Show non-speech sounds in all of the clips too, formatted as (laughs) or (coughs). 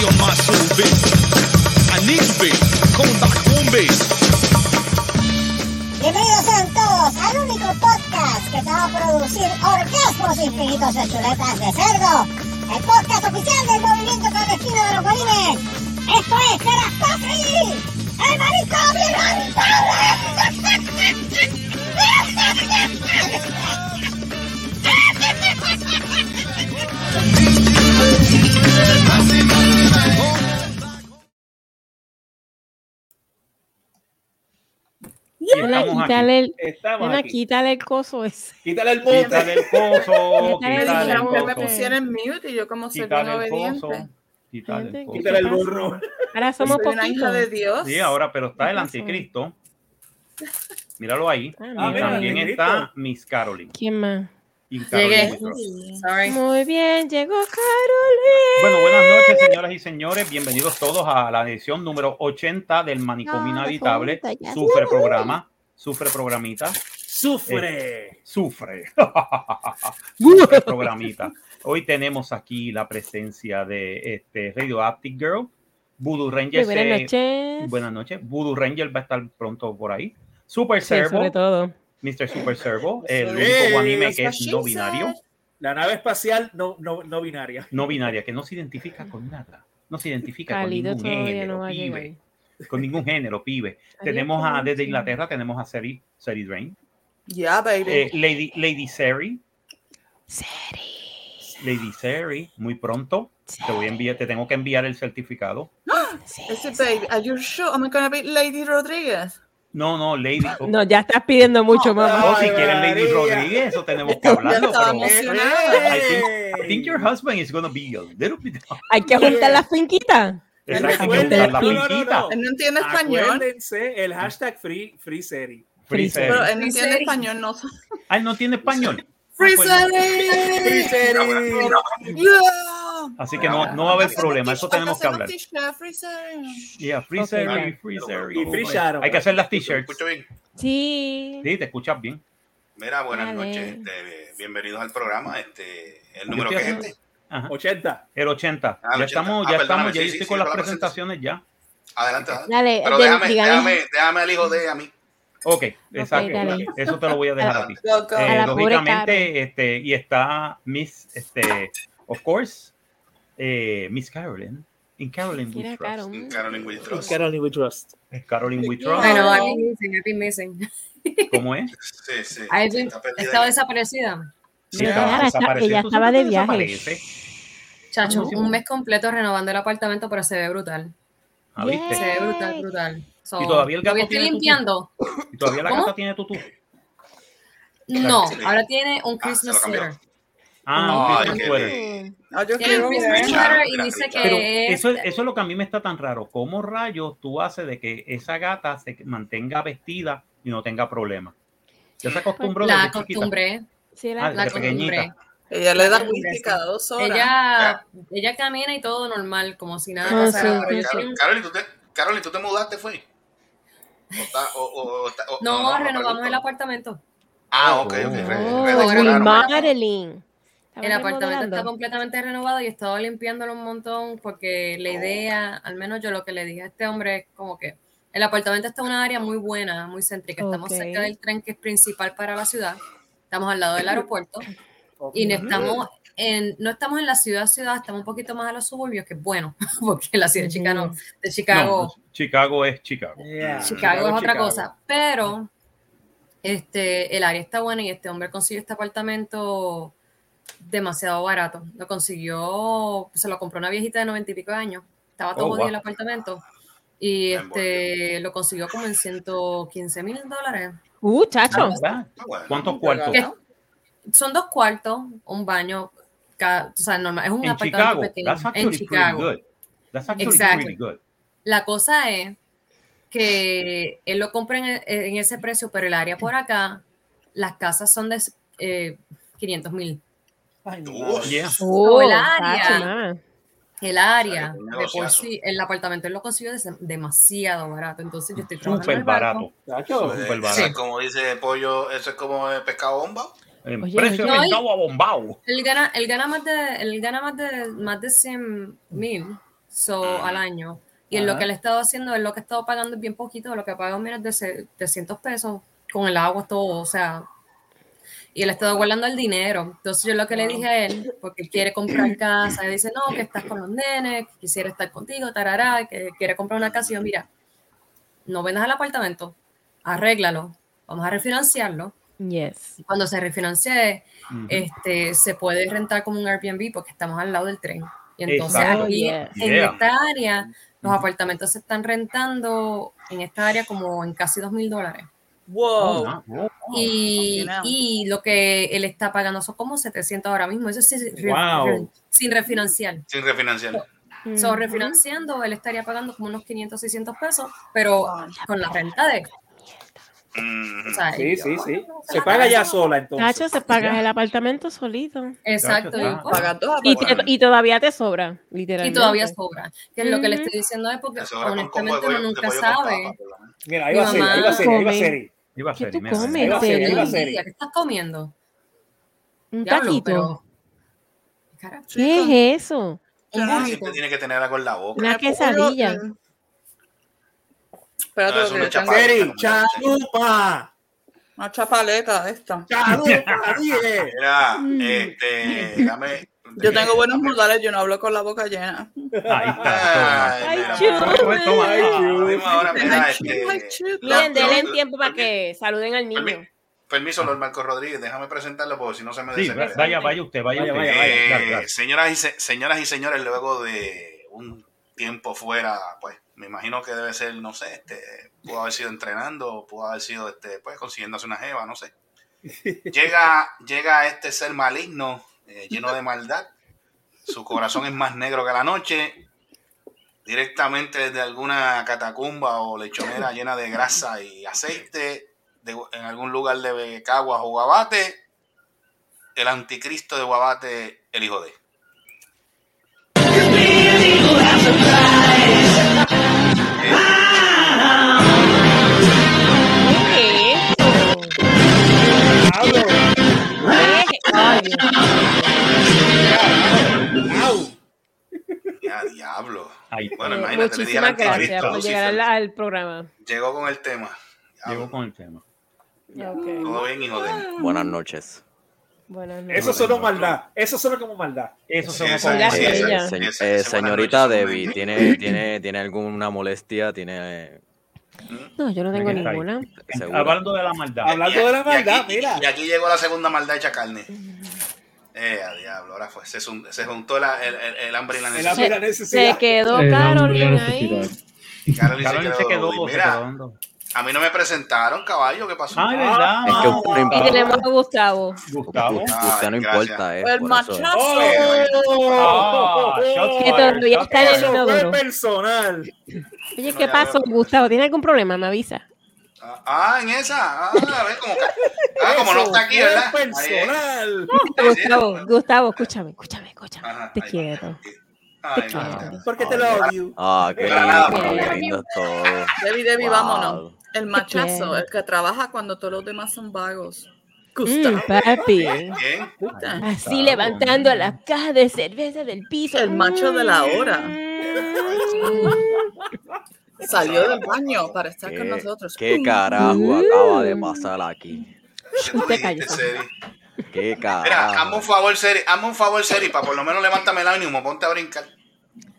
see on my soul. I need back home. Bienvenidos sean todos al único podcast que te va a producir orgasmos infinitos de chuletas de cerdo. El podcast oficial del movimiento clandestino de los bolines. Esto es Terastofri, el marisco Nena, quítale el, nena, quítale el coso ese. Quítale el bote. (laughs) Quítale el coso, Quítale el coso. me coso, pusiera en mute y yo como soy bien quítale el coso, obediente. quítale el coso. Quítale burro. Ahora somos Soy una hija de. Dios. Sí, ahora, pero está el anticristo. Míralo ahí. Ah, y mira. también anticristo. está Miss Caroline. ¿Quién más? Y Llegué. Sorry. Muy bien, llegó Carolyn. Bueno, buenas noches, señoras y señores. Bienvenidos todos a la edición número 80 del Manicomio Inhabitable. Ya. Sufre programa, sufre programita, Sufre. (laughs) sufre. sufre programita. Hoy tenemos aquí la presencia de este Radioactive Girl. Voodoo Ranger. Buenas noches. Buenas noches. Voodoo Ranger va a estar pronto por ahí. Super Sí, Servo, sobre todo. Mr. Super Servo, el único anime que es no binario. La nave espacial no, no, no binaria. No binaria, que no se identifica con nada. No se identifica Cálido con ningún género, no pibe. Con ningún género, pibe. tenemos a, desde Inglaterra, tenemos a Seri, Seri Drain. Yeah, baby. Eh, Lady, Lady Seri. Lady Seri, muy pronto. Te voy a enviar, te tengo que enviar el certificado. Ese baby, are you sure? Am I gonna be Lady Rodríguez? No, no, Lady. (laughs) No, ya estás pidiendo mucho, mamá. Oh, si quieren Lady María. Rodríguez, eso tenemos que hablarlo. estaba Pero emocionada. I think, I think your husband is going to be a little bit. (laughs) Hay que juntar las finquitas. Exacto, la no, no, no, finquita. no. Él no entiende español. Acuérdense el hashtag free, free serie. Free Free Seri. Pero él no entiende español, no. Ah, él no tiene español. Free pues, Free Seri. serie. Yeah. Así que no, no va a haber problema, eso tenemos que hablar. Yeah, free Ok, Seri, ya. free Seri. Y free Shadow. Hay que hacer las ¿Me t-shirts. escucho bien? Sí. Sí, te escuchas bien. Mira, buenas Dale. noches. este, bienvenidos al programa. Este, el número que es este. Ajá. 80. El 80. Ah, el ya 80. estamos, Ah, ya perdóname, estamos, ya sí, estoy sí, con las la presentaciones ya. Adelante. Dale, Pero déjame, déjame, déjame el hijo de a mí. Ok, exacto. dale. Eso te lo voy a dejar a ti. Eh, A la pobre lógicamente, este, y está Miss, este, of course, eh, Miss Carolyn. In Carolyn we trust. Caro. Carolyn Will Trust. Caroline we trust. Es Carolyn we trust. I know, I've been missing, I've been missing. ¿Cómo es? Sí, sí. I've been, estaba desaparecida. Sí, estaba desaparecida. ella ¿Tú estaba de viaje. desapareces? Chacho, un mes completo renovando el apartamento, pero se ve brutal. Ah, ¿viste? Se ve brutal, brutal. So, ¿Y todavía el gato todavía estoy tiene tutú? limpiando. ¿Y todavía la ¿Cómo? casa tiene tutú? No, ahora tiene un Ah, Christmas cambió. sweater. Ah, bien. Ah, yo quiero y dice. Pero eso, eso es lo que a mí me está tan raro. ¿Cómo rayos tú haces de que esa gata se mantenga vestida y no tenga problemas? Ya se acostumbró La acostumbré, Sí, Ah, la, la pequeñita. acostumbré. Ella le da La whisky cada dos horas. Ella, ella camina y todo normal, como si nada Ah, pasara. sí, sí, yo Carolyn, ¿tú ¿tú te mudaste, fue? O está- o- o- o está- o- No, renovamos el apartamento. Ah, ok, ok. Oh. Oh. Marilyn. ¿Estaba El apartamento está completamente renovado y he estado limpiándolo un montón porque la idea, al menos yo lo que le dije a este hombre es como que el apartamento está en una área muy buena, muy céntrica. Estamos Ok. cerca del tren que es principal para la ciudad. Estamos al lado del aeropuerto Ok. y no estamos en, no estamos en la ciudad ciudad, estamos un poquito más a los suburbios, que es bueno, (laughs) porque la ciudad de Chicago, de Chicago, No, Chicago es Chicago. Yeah. Chicago es otra Chicago. cosa, pero este, el área está buena y este hombre consiguió este apartamento demasiado barato. Lo consiguió, se lo compró una viejita de noventa y pico de años. Estaba todo Oh, wow. el apartamento. Y Bien, este lo consiguió como en 115 mil dólares. Uh, chacho. Ah, bueno. ¿Cuántos cuartos? Que son dos cuartos, un baño, ca- o sea, normal, es un En apartamento Chicago. pequeño. That's En Chicago. That's good. La cosa es que él lo compra en, en ese precio, pero el área por acá, las casas son de eh, 500 mil. Ay, Uf. Yeah. Oh, el área. El área, de por sí, el apartamento él lo consiguió demasiado barato. Entonces yo estoy trabajando en Súper barato. Súper es- barato. es como dice Pollo, eso es como el pescado bomba. El Oye, precio del No, y- agua bombao. Él gana, él gana más de, él gana más de, más de 100 mil so, al año. Y en lo que él ha estado haciendo, él lo que ha estado pagando es bien poquito, lo que ha pagado menos de se- 300 pesos con el agua, todo, o sea. Y él ha estado guardando el dinero. Entonces yo lo que le dije a él, porque él quiere comprar casa, y dice, no, que estás con los nenes, que quisiera estar contigo, tarará, que quiere comprar una casa. Y yo, mira, no vendas el apartamento, arréglalo, vamos a refinanciarlo. Yes. Cuando se refinancie, este, se puede rentar como un Airbnb porque estamos al lado del tren. Y entonces Exacto. aquí, en Yeah. esta área, los apartamentos se están rentando en esta área como en casi dos mil dólares. Wow. Oh, Y, fucking hell. y lo que él está pagando son como 700 ahora mismo. Eso sí, re- Wow. re- sin refinanciar. Sin refinanciar. So, refinanciando, él estaría pagando como unos 500, 600 pesos, pero con la renta de... Mm. o sea, Sí, yo- sí, sí. Se paga ya sola entonces. Tacho, se pagas el apartamento solito. Exacto. Y- Paga dos Y, te- y todavía te sobra, y literalmente. todavía sobra. Que es lo que le estoy diciendo es porque honestamente uno nunca sabe. Mira, ahí va Mi Seri, ahí va ahí va come. Seri. Iba a ¿Qué ser tú comes. ¿Qué estás comiendo? Un taquito. pero- ¿Qué es eso? un burrito. Siempre tiene que tener algo en la boca. Una quesadilla. Espérate, No, es chalupa. una chapaleta esta. Chalupa, dije. Mira, este, dame. Yo tengo buenos modales, yo no hablo con la boca llena. Ahí está. Ay, este. Miren, no, denle tiempo para que saluden al niño. permi- Permiso, Lord Marco Rodríguez, déjame presentarlo porque si no se me Sí, vaya, vaya usted, vaya, Vaya, usted. vaya, vaya. Eh, claro. Señoras, y se- señoras y señores, luego de un tiempo fuera, pues me imagino que debe ser, no sé, este, pudo haber sido entrenando, pudo haber sido, este, pues consiguiéndose una jeva, no sé. (laughs) Llega, llega este ser maligno, eh, lleno de maldad. Su corazón es más negro que la noche. Directamente desde alguna catacumba o lechonera llena de grasa y aceite, de- en algún lugar de Caguas o Guabate, el anticristo de Guabate, el hijo de. ¿Qué es eso? Pablo. ¿Qué? Ya, diablo. Bueno, Eh, imagínate, Muchísimas gracias anticristo, por llegar al, al programa. Llegó con el tema. Llegó con el tema. Ok. Todo bien, hijo de. Buenas noches. Buenas noches. Eso sonó maldad. Eso sonó como maldad. Eso ella. Se- esa- eh, señorita Debbie. (clears throat) ¿tiene, tiene, ¿tiene alguna molestia? ¿Tiene No, yo no tengo ninguna. Hablando de la maldad. Hablando de la Y maldad, aquí- mira. Y aquí llegó la segunda maldad hecha carne. (laughs) Eh, a diablo, ahora fue. Se, se juntó la- el, el- el hambre y la El necesidad. hambre y Se quedó y Carolina ahí. Carolyn se quedó se quedó, a mí no me presentaron, caballo. ¿Qué pasó? Ay, verdad. Es que no Y importa. tenemos a Gustavo. Gustavo. No gracias. importa, eh, El machazo. Ah, Que todavía está en el inodoro. personal. Oye, ¿qué pasó. Gustavo? ¿Tiene algún problema? Me avisa. Ah, en esa. Ah, a ver, como, ah, como no está aquí, ¿verdad? Ahí, personal. Gustavo, Gustavo, escúchame, escúchame, escúchame. Ajá, Te quiero. Ay, Te no. quiero. Porque te lo odio. Ah, qué lindo, qué todo. Debbie, Debbie, Wow. vámonos. El machazo, el que trabaja cuando todos los demás son vagos. Mm, Gustavo. papi. Bien. Puta. Así levantando las cajas de cerveza del piso. El macho de la hora. Mm. Salió del baño para estar con ¿Qué, nosotros. qué carajo acaba de pasar aquí? ¿Qué tú Usted dijiste, cállese. Seri? Qué Mira, hazme carajo. un favor, Seri. Hazme un favor, Seri, para por lo menos levántame el ánimo, ponte a brincar.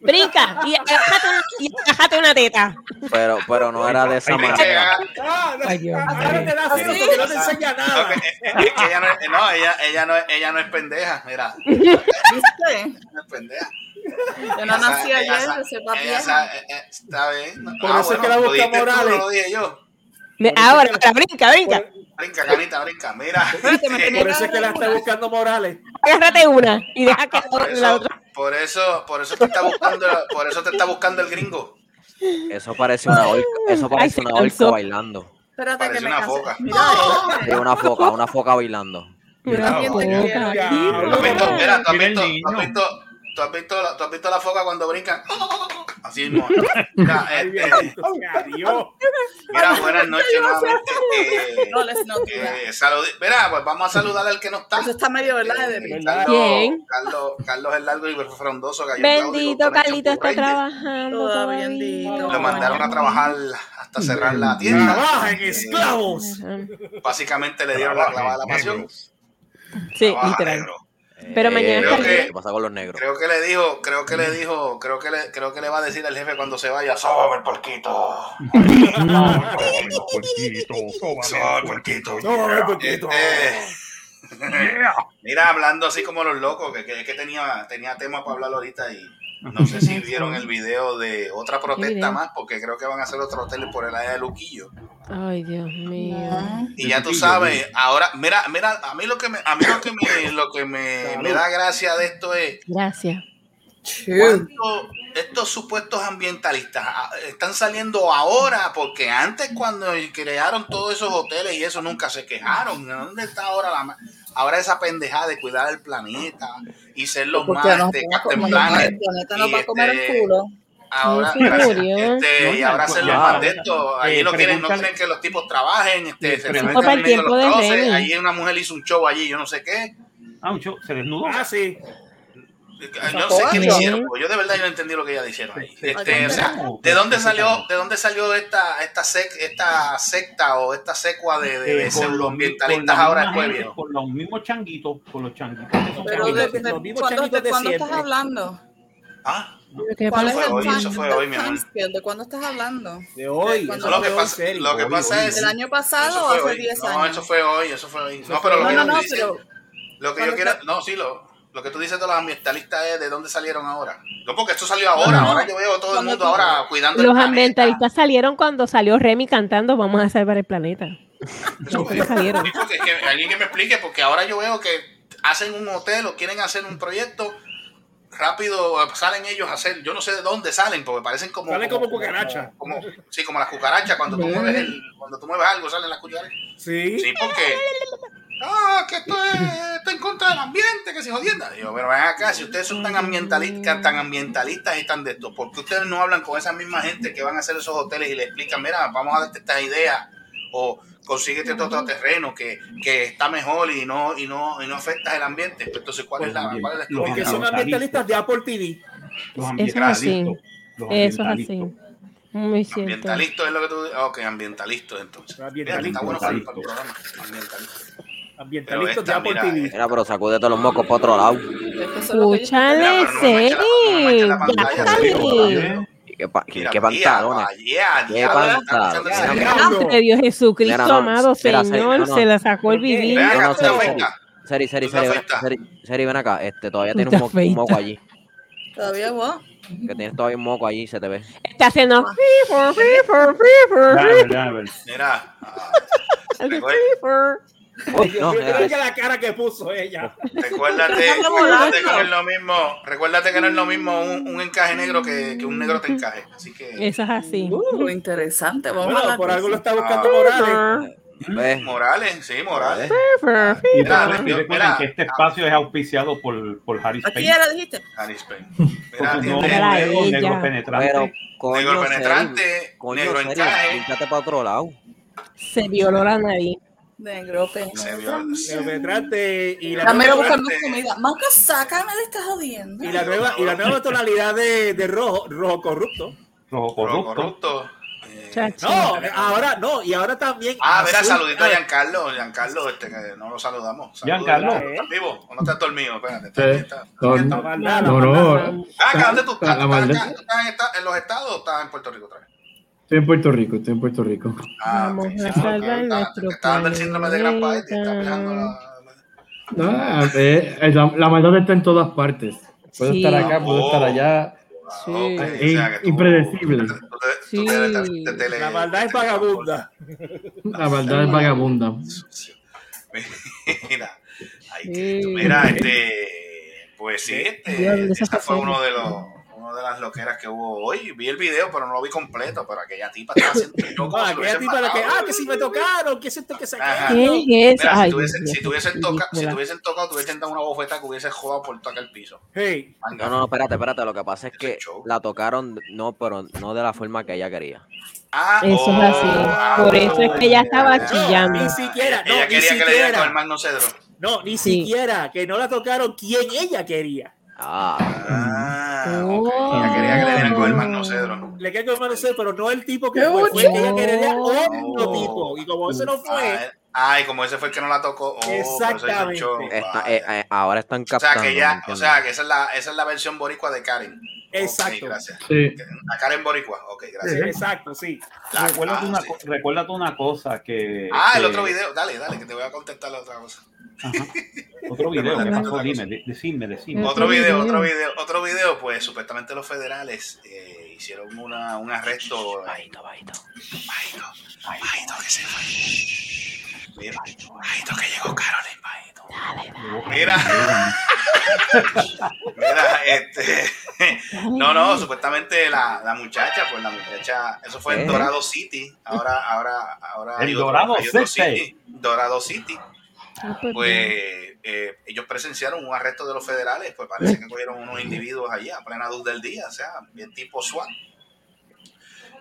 Brinca y agájate una, y agájate una teta. Pero, pero no era de esa que manera. ella- Ah, no, Ay, Dios ah, mío. no te enseña nada. que- es- que ella no es, no, ella, ella no es, ella no es pendeja, mira, (laughs) ¿Viste? no es pendeja. (laughs) Yo no nací ayer, Está bien. no- (laughs) Por eso es que la busca tú, Morales. no lo dije yo. Me- Ahora, ahora, brinca, brinca. Brinca, canita, brinca. Mira. Por eso es que la está buscando Morales. Agárrate una y deja que Por la otra. por eso, por eso te está buscando, por eso te está buscando el gringo. Eso parece una orca, eso parece una orca bailando. Espérate Parece que me una foca. Mira Sí, una foca, una foca bailando. Una Diablo, foca. diablo. Qué ¿Tú has visto, rara. mira, tú has Mira el visto, tú has visto, la- tú has visto la foca cuando brincan. (laughs) Así mismo. Mira, este, mira, buenas noches nuevamente. Eh, No, that. eh, Mira, pues vamos a saludar al que no está. Eso está medio verdad. ¿Verdad? Carlos, ¿Quién? Carlos, Carlos el largo y frondoso. Bendito, Carlito está trabajando bendito. Lo mandaron a trabajar hasta cerrar la tienda. Trabajan esclavos. Ajá. Básicamente le dieron la clavada de la pasión. Sí, Trabaja literal. negro. Pero mañana Eh, está ¿Qué pasa con los negros? Creo que le dijo, creo que le dijo, creo que le, creo que le va a decir al jefe cuando se vaya, sobe el porquito. Sobe el porquito. El porquito. Este, Mira, hablando así como los locos, que, que, que tenía, tenía tema para hablar ahorita y no sé si vieron el video de otra protesta más, porque creo que van a hacer otro hotel por el área de Luquillo. Ay, Dios mío. Y ya tú sabes, ahora, mira, mira, a mí lo que me, a mí lo que me, lo que me, me da gracia de esto es Gracias. cuánto estos supuestos ambientalistas ah, están saliendo ahora, porque antes cuando crearon todos esos hoteles y eso nunca se quejaron. ¿Dónde está ahora la ahora esa pendejada de cuidar el planeta y ser los más de Captain Planet? el planeta nos va a comer este, el culo. Ahora, Sí, gracias, murió. este, y ahora los Wow. más de esto. Allí Eh, no quieren, no quieren que los tipos trabajen, este, se pregúntale- meten Para el en medio los de troces. Remy. Allí una mujer hizo un show allí, yo no sé qué. Ah, un show, se desnudó. Ah, sí. Yo no sé qué le hicieron, yo de verdad yo no entendí lo que ella hicieron ahí. Sí. Este, o sea, ¿de dónde salió, de dónde salió esta, esta, sec- esta secta o esta secua de, de, de Eh, con los ambientalistas con la ahora después gente, viejo? Con los mismos changuitos, con los changuitos. Pero de, de- los mismos ¿cuándo, changuitos de de cuándo siempre. estás hablando? Ah, ¿Qué ¿Cuál es el hoy, eso fue hoy, mi amor. ¿De cuándo estás hablando? De hoy. Cuando eso lo que pasa, serio. lo que Hoy, pasa hoy. es ¿Del año pasado o hace hoy. 10 No, años? eso fue hoy, eso fue hoy. No, pero lo No, que no, no, dices- pero Lo que yo quiero, no, sí, lo, lo que tú dices de los ambientalistas es de dónde salieron ahora. No, porque esto salió ahora, No, ahora yo veo todo el cuando mundo tú- ahora cuidando el Los planeta. ambientalistas salieron cuando salió Remy cantando Vamos a salvar el planeta. Eso salieron. Sí, porque es que alguien que me explique, porque ahora yo veo que hacen un hotel o quieren hacer un proyecto rápido, salen ellos a hacer, yo no sé de dónde salen, porque parecen como... Salen como cucaracha. como- sí, como las cucarachas, cuando tú mueves el, cuando tú mueves algo salen las cucarachas. Sí. Sí, porque... Ah, que esto es, esto es en contra del ambiente, que se jodienda. Digo, pero ven acá, si ustedes son tan ambientalistas, tan ambientalistas y tan de esto, ¿por qué ustedes no hablan con esa misma gente que van a hacer esos hoteles y le explican, mira, vamos a darte estas ideas, o consíguete este otro terreno que, que está mejor y no, y no, y no afectas el ambiente? Pues Entonces, ¿cuál es la, cuál es la Los Porque son ambientalistas de Apple TV. Los Eso es así. ambientalistas. Eso es así. Muy cierto. Ambientalistas es lo que tú dices. Ok, ambientalistas entonces. Ambientalistas. está bueno para el, programa. Ambientalistas. Ambientalistas de Apple mira, TV. Mira, pero sacude todos los mocos para otro lado. Escúchale, Mira, pero no me Seri. manches la- no me manches la Ya pantalla, salí. ¿Y qué, pa- qué- qué video. diablo. De Dios Jesucristo, Mira, no, amado espera, Señor, no, no. se la sacó el vivir. Ven No, Seri. Seri, Seri, ¿Tú te Seri, ven- afeitas? Seri, Seri, ven acá. Este, todavía tienes Te un, mo- un moco allí. Todavía vos. Que tienes todavía un moco allí, se te ve. Está haciendo ver. Mira, Uy, Dios no, mira eso. que la cara que puso ella. recuérdate, recuérdate que no es lo mismo, recuérdate que no es lo mismo un, un encaje negro que, que un negro te encaje. Así que Eso es así. Uh, interesante. Vamos a Bueno, hablar por algo lo está buscando Ah. Morales. Ve. Morales, sí, Morales. Y Mira, recuerden- y mira, recuerden mira. que este espacio es auspiciado por, por Harris Aquí Payne. ya la dijiste. Harris (laughs) Payne. Porque Mira, no negro, negro penetrante. Pero, coño, negro penetrante, coño, negro encaje. para otro lado. Se violó la nariz. Negro penetrante y la, comida. Manca, sácame de esta jodiendo. y la nueva y la nueva tonalidad de, de rojo, rojo corrupto. Rojo Corrupto. Eh. No, ahora no, y ahora también. Ah, azul. saludito a Giancarlo. Giancarlo, este, que no lo saludamos. Saludos. Giancarlo. ¿Estás vivo o no estás dormido? Espérate. Sí. ¿estás- estás- No, No. Ah, acá, ¿dónde tú estás? ¿Tú estás, en los estados o estás en Puerto Rico otra vez? Estoy en Puerto Rico, estoy en Puerto Rico. Ah, Vamos a salvar nuestro Te está dando el síndrome de gran país, te está pegando la... No, eh, eh, la, la maldad está en todas partes. Puedo Sí. estar acá, puedo Oh. estar allá. Sí. O sea tú- impredecible. tú te- tú te- Sí. te- te- te- La maldad es vagabunda. (laughs) La maldad es vagabunda. Mira, mira, este, pues sí, este, ese fue uno de los, una de las loqueras que hubo hoy. Vi el video, pero no lo vi completo. Pero aquella tipa estaba haciendo un show (laughs) como Ah, si lo aquella tipa la que, matado. ah, que si me tocaron, que es esto que se Ajá. ¿Qué es Mira, Ay, si tuviesen, Dios si tuviesen tocado, si tuviesen tocado, tuviesen dado una bofeta que hubiese jugado por tocar el piso. Hey, No, no, no, espérate, espérate. Lo que pasa es que la tocaron, no, pero no de la forma que ella quería. Ah, Eso es así. oh, Por eso es que ella estaba no, chillando. ni siquiera, no, Ella ni quería que le dieran siquiera. con el magno cedro. No, ni Sí. siquiera, que no la tocaron quien ella quería. Ah, Ah, Oh. ok. Ella quería que le dieran con el magno cedro. Le queda con el sé, pero no el tipo que ¡Qué fue, fue que ella quería otro Oh. tipo. Y como ese no Ah, fue, Ay, como ese fue el que no la tocó. Oh, Exactamente. show. eh, eh, ahora están o sea captando. que ya, ¿me o sea que esa es la, esa es la versión boricua de Karen. Exacto. Ok, gracias. Sí. A Karen Boricua. Ok, Sí, gracias. exacto, sí. La- Recuérdate ah, una, sí. recuérdate una cosa que. Ah, el otro video. Dale, dale, que te voy a contestar la otra cosa. Otro video, ¿qué pasó? Dime, de- decime, decime. Otro video, otro video, otro video, pues supuestamente los federales eh, hicieron una, un arresto. Bajito, bajito. Bajito, bajito que se fue. Mira, bajito que llegó Caroline, bajito. Mira, (laughs) mira, este. No, no, supuestamente la, la muchacha, pues la muchacha, eso fue en. Dorado City. Ahora, ahora, ahora. Otro- Dorado City. Dorado City. Ah, pues, Pues eh, ellos presenciaron un arresto de los federales, pues parece que cogieron unos individuos allí a plena luz del día, o sea, bien tipo SWAT.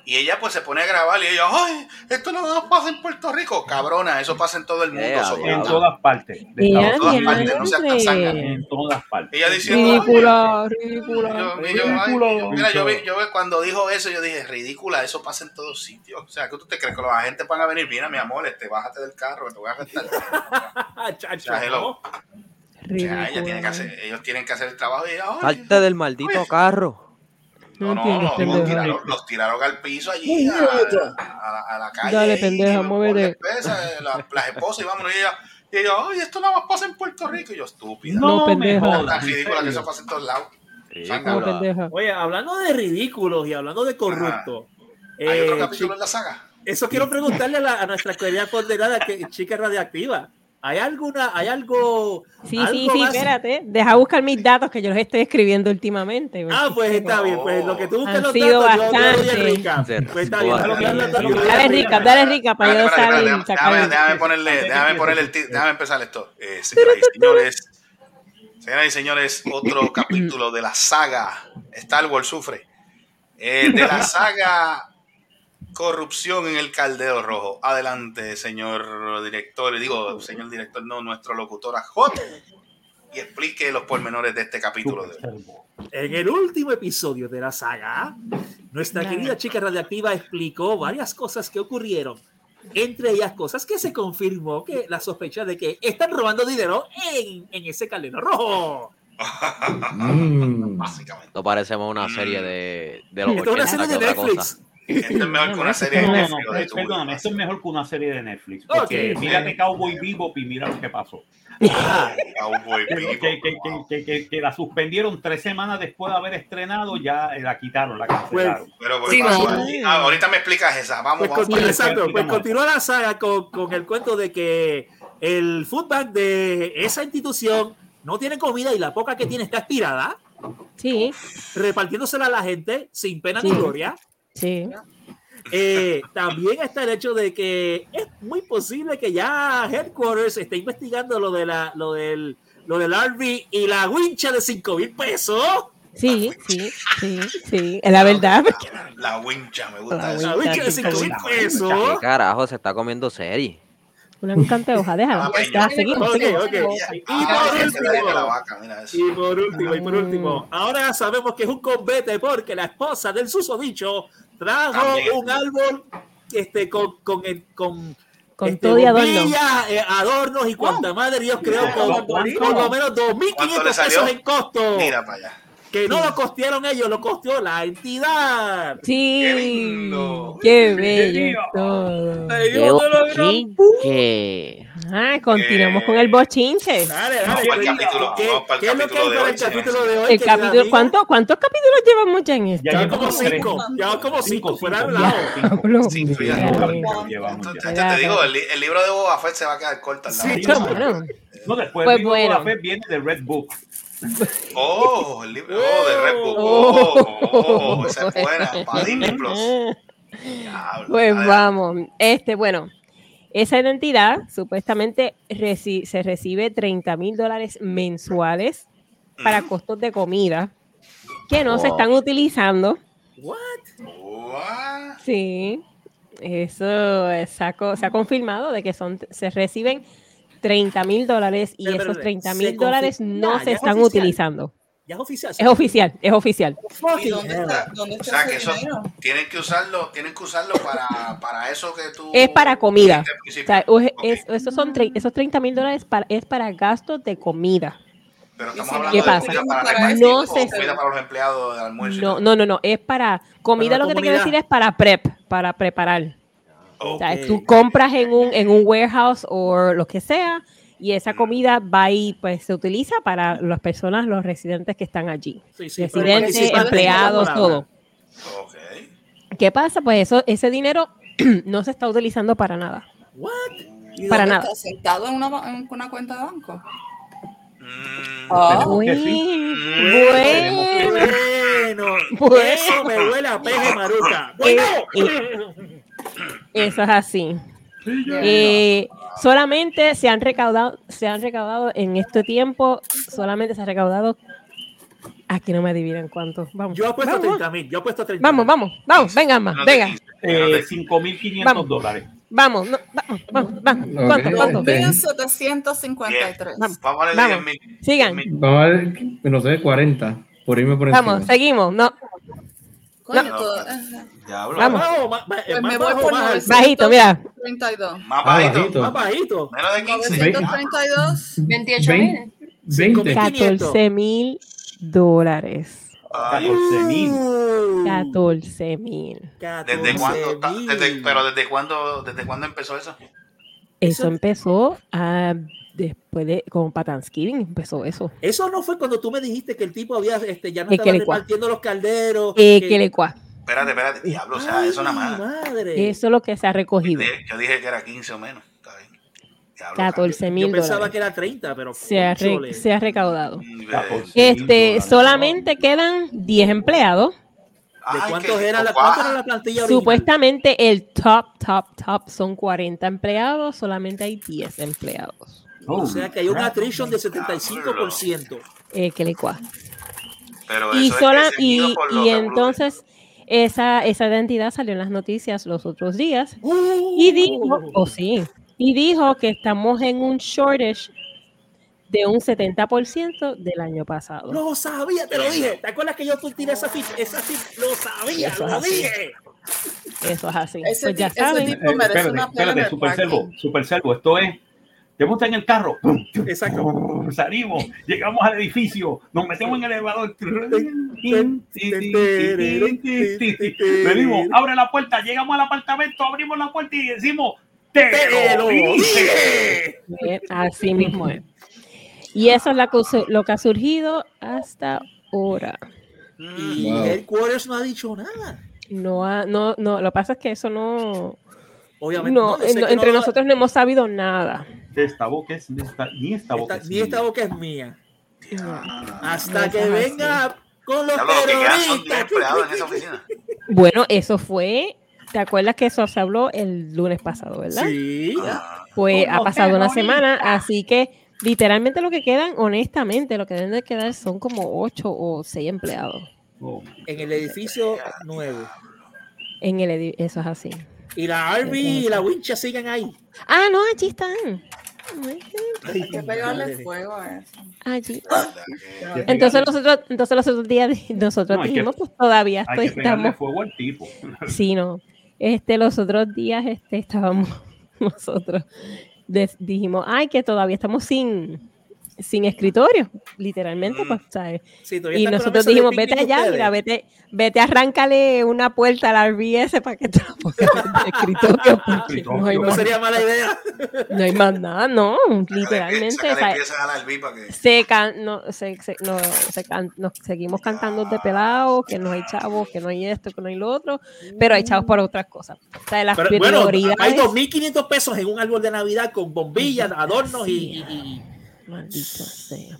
Y ella pues se pone a grabar y ella, ay, esto no pasa en Puerto Rico, cabrona, eso pasa en todo el mundo. En diablo. pasa". todas partes. Estados todas partes, no seas. En todas partes. Ella diciendo, Ridícula, "Ay, ridícula. yo- yo- ay, Ridículo. yo- mira, yo vi, yo vi cuando dijo eso, yo dije, ridícula, eso pasa en todos sitios. O sea, ¿qué tú te crees? Que los agentes van a venir, mira, mi amor, este, bájate del carro, que te voy a arrestar. (laughs) Chacho, O ella tiene que hacer, ellos tienen que hacer el trabajo y ella, "Ay, Salte del maldito carro. No, no, entiendes, los, los tiraron, los tiraron al piso allí, a, a la, a la calle. Dale, pendeja, muévete. eh, la- las esposas y vámonos. Y ella, y ella, ay, esto nada más pasa en Puerto Rico. Y yo, estúpida. No, No, pendeja. Tan ridícula que eso pasa en todos lados. No, pendeja. Oye, hablando de ridículos y hablando de corruptos. ¿Hay eh, otro capítulo en la saga? Eso quiero preguntarle a, la- a nuestra querida (laughs) condenada, que, chica radiactiva. ¿Hay alguna, hay algo? Sí, algo sí, sí, más? espérate. Deja buscar mis datos que yo los estoy escribiendo últimamente. Ah, pues está No. bien. Pues lo que tú buscas Han los sido datos, yo- yo bastante. recap. Se- Pues está bien. Dale, yo rica, dale rica para yo déjame, ponerle, déjame ponerle el déjame empezar esto. Eh, señoras y señores, señoras y señores, otro capítulo de la saga Star Wars sufre. Eh, de la saga Corrupción en el Caldero Rojo. Adelante, señor director, digo, señor director, no, nuestro locutor Ajot, y explique los pormenores de este capítulo de hoy. En el último episodio de la saga, nuestra querida chica radiactiva explicó varias cosas que ocurrieron. Entre ellas cosas que se confirmó que la sospecha de que están robando dinero en, en ese caldero rojo. (laughs) Mm. Básicamente. Esto parecemos una serie de, de los Esto es una 80 serie de Netflix. Cosa. Esto es mejor que una serie de No, no, Netflix no, de Tubi. perdóname, esto es mejor que una serie de Netflix. Porque Ok. mírate Cowboy Bebop y mira lo que pasó. Ah, Cowboy Que, Bebop, que- que- que- que- que la suspendieron tres semanas después de haber estrenado, ya la quitaron, la cancelaron. Pero, pues, Sí, no. allí. Ah, ahorita me explicas esa. Vamos, Pues, vamos. continúa, sí, exacto, sí, pues sí, continúa la saga con, con el cuento de que el foodbank de esa institución no tiene comida y la poca que tiene está expirada, Sí, repartiéndosela a la gente sin pena ni Sí. gloria. Sí. Eh, también está el hecho de que es muy posible que ya Headquarters esté investigando lo de la, lo del, lo del RV y la wincha de 5 mil pesos. Sí, sí, sí, sí. Es la verdad. La wincha, me gusta La eso. La wincha de 5 mil pesos. ¿Qué carajo se está comiendo serie? Una encanta hoja, déjala. Ah, Ya, seguimos, Ok, seguimos. ok. Y Ah, por esa es la de último, vaca, mira eso. y por último, y por último, ahora sabemos que es un combate porque la esposa del susodicho trajo También. un árbol este, con, con, el- con, Con este, todo y adorno. bombillas, eh, adornos y cuanta madre Dios creo con por lo menos ¿Cuánto 2.500 le salió? pesos en costo. Mira para allá. Que no lo costearon ellos, lo costeó la entidad. Sí. Qué lindo. Qué bello todo. ¡Qué bochinche! Ah, continuamos Eh, con el bochinche. Dale, dale. para el ¿qué- capítulo, qué- es lo que hay para el capítulo de hoy? El capítulo, ¿cuánto, ¿Cuántos capítulos llevamos ya en esto? Ya como cinco, ya como cinco, fuera de lado. cinco. Ya, te digo, el, li- el libro de Boba Fett se va a quedar corto al lado. Sí, Claro. No, después Pues el bueno. bueno. viene de Red Book. Oh, el libro oh, de Red Bull. Oh, oh, esa es buena. Para Disney Plus. Diablo, Pues vamos, este, bueno, esa identidad supuestamente reci- se recibe 30 mil dólares mensuales para costos de comida que no se están utilizando. What? What? Sí, eso eh, se ha, se ha confirmado de que son, se reciben 30 mil dólares y Pero, pero, esos pero, 30 se mil dólares no ya, se es están oficial. utilizando. Ya es oficial. Es oficial, es oficial. ¿Y Fucking dónde está, dónde O está sea ese que eso dinero? tienen que usarlo, tienen que usarlo para, para eso que tú Es para comida. O sea, o- Ok. es- esos, son tre- esos 30 mil dólares para, es para gastos de comida. Pero estamos ¿Y si hablando ¿Qué de pasa? comida para No repartir No o se- comida para los empleados de almuerzo. No, no, no, no, es para comida Para lo que te quiero decir es para prep, para preparar. O sea, Ok. tú compras en un, en un warehouse o lo que sea y esa comida va y pues se utiliza para las personas, los residentes que están allí. Sí, sí, pero Residentes, empleados, todo. ¿Qué pasa? Pues eso, ese dinero (clears throat) no se está utilizando para nada. What? ¿Y Para nada. está sentado en una, en una cuenta de banco? Mm, Esperemos que sí. Bueno, Bueno, Bueno. eso me huele a peje maruca. Bueno, Eh, eso es así. Eh, solamente se han recaudado, se han recaudado en este tiempo, solamente se ha recaudado. Aquí no me adivinen cuánto. Vamos. yo apuesto vamos, 30 mil. Yo apuesto 30 vamos, vamos, vamos, vengan más, venga, 15, Eh, menos de 5.500 Vamos. dólares. vamos, no, vamos, vamos, vamos. ¿Cuánto, cuánto? Este. 1753. Vamos. Vamos a darle Vamos. 10 mil. Sigan. 10 mil. Vamos a ver, no sé, 40. Por irme por encima. Vamos, seguimos. No, Coño, No. todo- Diablo. Vamos. Bajo, ma- ma- Pues me voy bajo, por más alto. Bajito, mira. 932. Más Ah, bajito. bajito. Más bajito. Menos de 15. 932. 28 Vein- mil. 20. 14 mil dólares. Ay, 14.000. Uh, 14 mil. ¿Desde cuándo? ta- 14.000. Desde, pero desde cuándo, desde cuándo empezó eso? Eso empezó ah, después de, como para Thanksgiving, empezó eso. Eso no fue cuando tú me dijiste que el tipo había, este, ya no Es estaba repartiendo los calderos. Eh, que le cua. Espérate, espérate. Diablo, o sea, eso nada Ay, más. madre. Eso es lo que se ha recogido. Yo dije que era 15 o menos. Está bien. Diablo, 14 Yo mil pensaba dólares. que era 30, pero Se ha, re- cónchole. se ha recaudado. cambio. 14.000 Este, solamente quedan 10 empleados. ¿De Ay, cuántos qué era la, cuánto era la plantilla original? Supuestamente el top, top, top son 40 empleados, solamente hay 10 empleados. O sea que hay un attrition de 75%. Eh, que le. Pero Y, es sola, y, y entonces esa, esa identidad salió en las noticias los otros días Uh. y dijo, oh sí, y dijo que estamos en un shortage de un 70% del año pasado. Lo sabía, te lo dije. ¿Te acuerdas que yo tiré esa ficha? Esa ficha, lo sabía, Eso es lo así. dije. Eso es así. Ese Pues ya ese saben. tipo- Eh, espérate, una Super. Servo, Super Servo, esto es, te montas en el carro, Exacto. salimos, llegamos al edificio, nos metemos en el elevador, venimos, abre la puerta, llegamos al apartamento, abrimos la puerta y decimos, te lo dije. Eh, Así mismo es. Y eso es lo que ha surgido hasta ahora. Y Wow. Headquarters no ha dicho nada. No, ha- no, no, lo que pasa es que eso no, Obviamente. no, entre no- nosotros no hemos sabido nada. Esta boca es, de esta- ni esta boca esta- es ni mía. esta boca es mía. Hasta No, que venga con los Diablo, lo que quedan son 10 terroristas. empleados en esa oficina. Bueno, eso fue, ¿te acuerdas que eso se habló el lunes pasado, verdad? Sí. Ah, Pues ha pasado una semana, así que literalmente lo que quedan, honestamente, lo que deben de quedar son como ocho o seis empleados Oh, En el edificio nuevo. en el edi- eso es así. Y la Arby y la Wincha siguen ahí. Ah, no, allí están. Hay que pegarle fuego a eso. Allí. Entonces nosotros, entonces los otros días nosotros No, hay que- dijimos, pues todavía hay estoy, que pegarle estamos, fuego al tipo. (laughs) sí, no. Este, los otros días este, estábamos (laughs) nosotros, dijimos, ay, que todavía estamos sin, sin escritorio, literalmente, Mm. pues, ¿sabes? Sí, todavía Y nosotros dijimos, vete allá, ustedes. mira, vete, vete, arráncale una puerta al RBS para que te (laughs) escritorio, no hay, No más, sería mala idea. no hay más nada, no, literalmente, para se, nos seguimos cantando de pelado, que no hay chavos, que no hay esto, que no hay lo otro, pero hay chavos por otras cosas. O sea, las Pero, bueno, hay 2.500 pesos en un árbol de Navidad con bombillas, (laughs) adornos y, y- y- Maldito sea.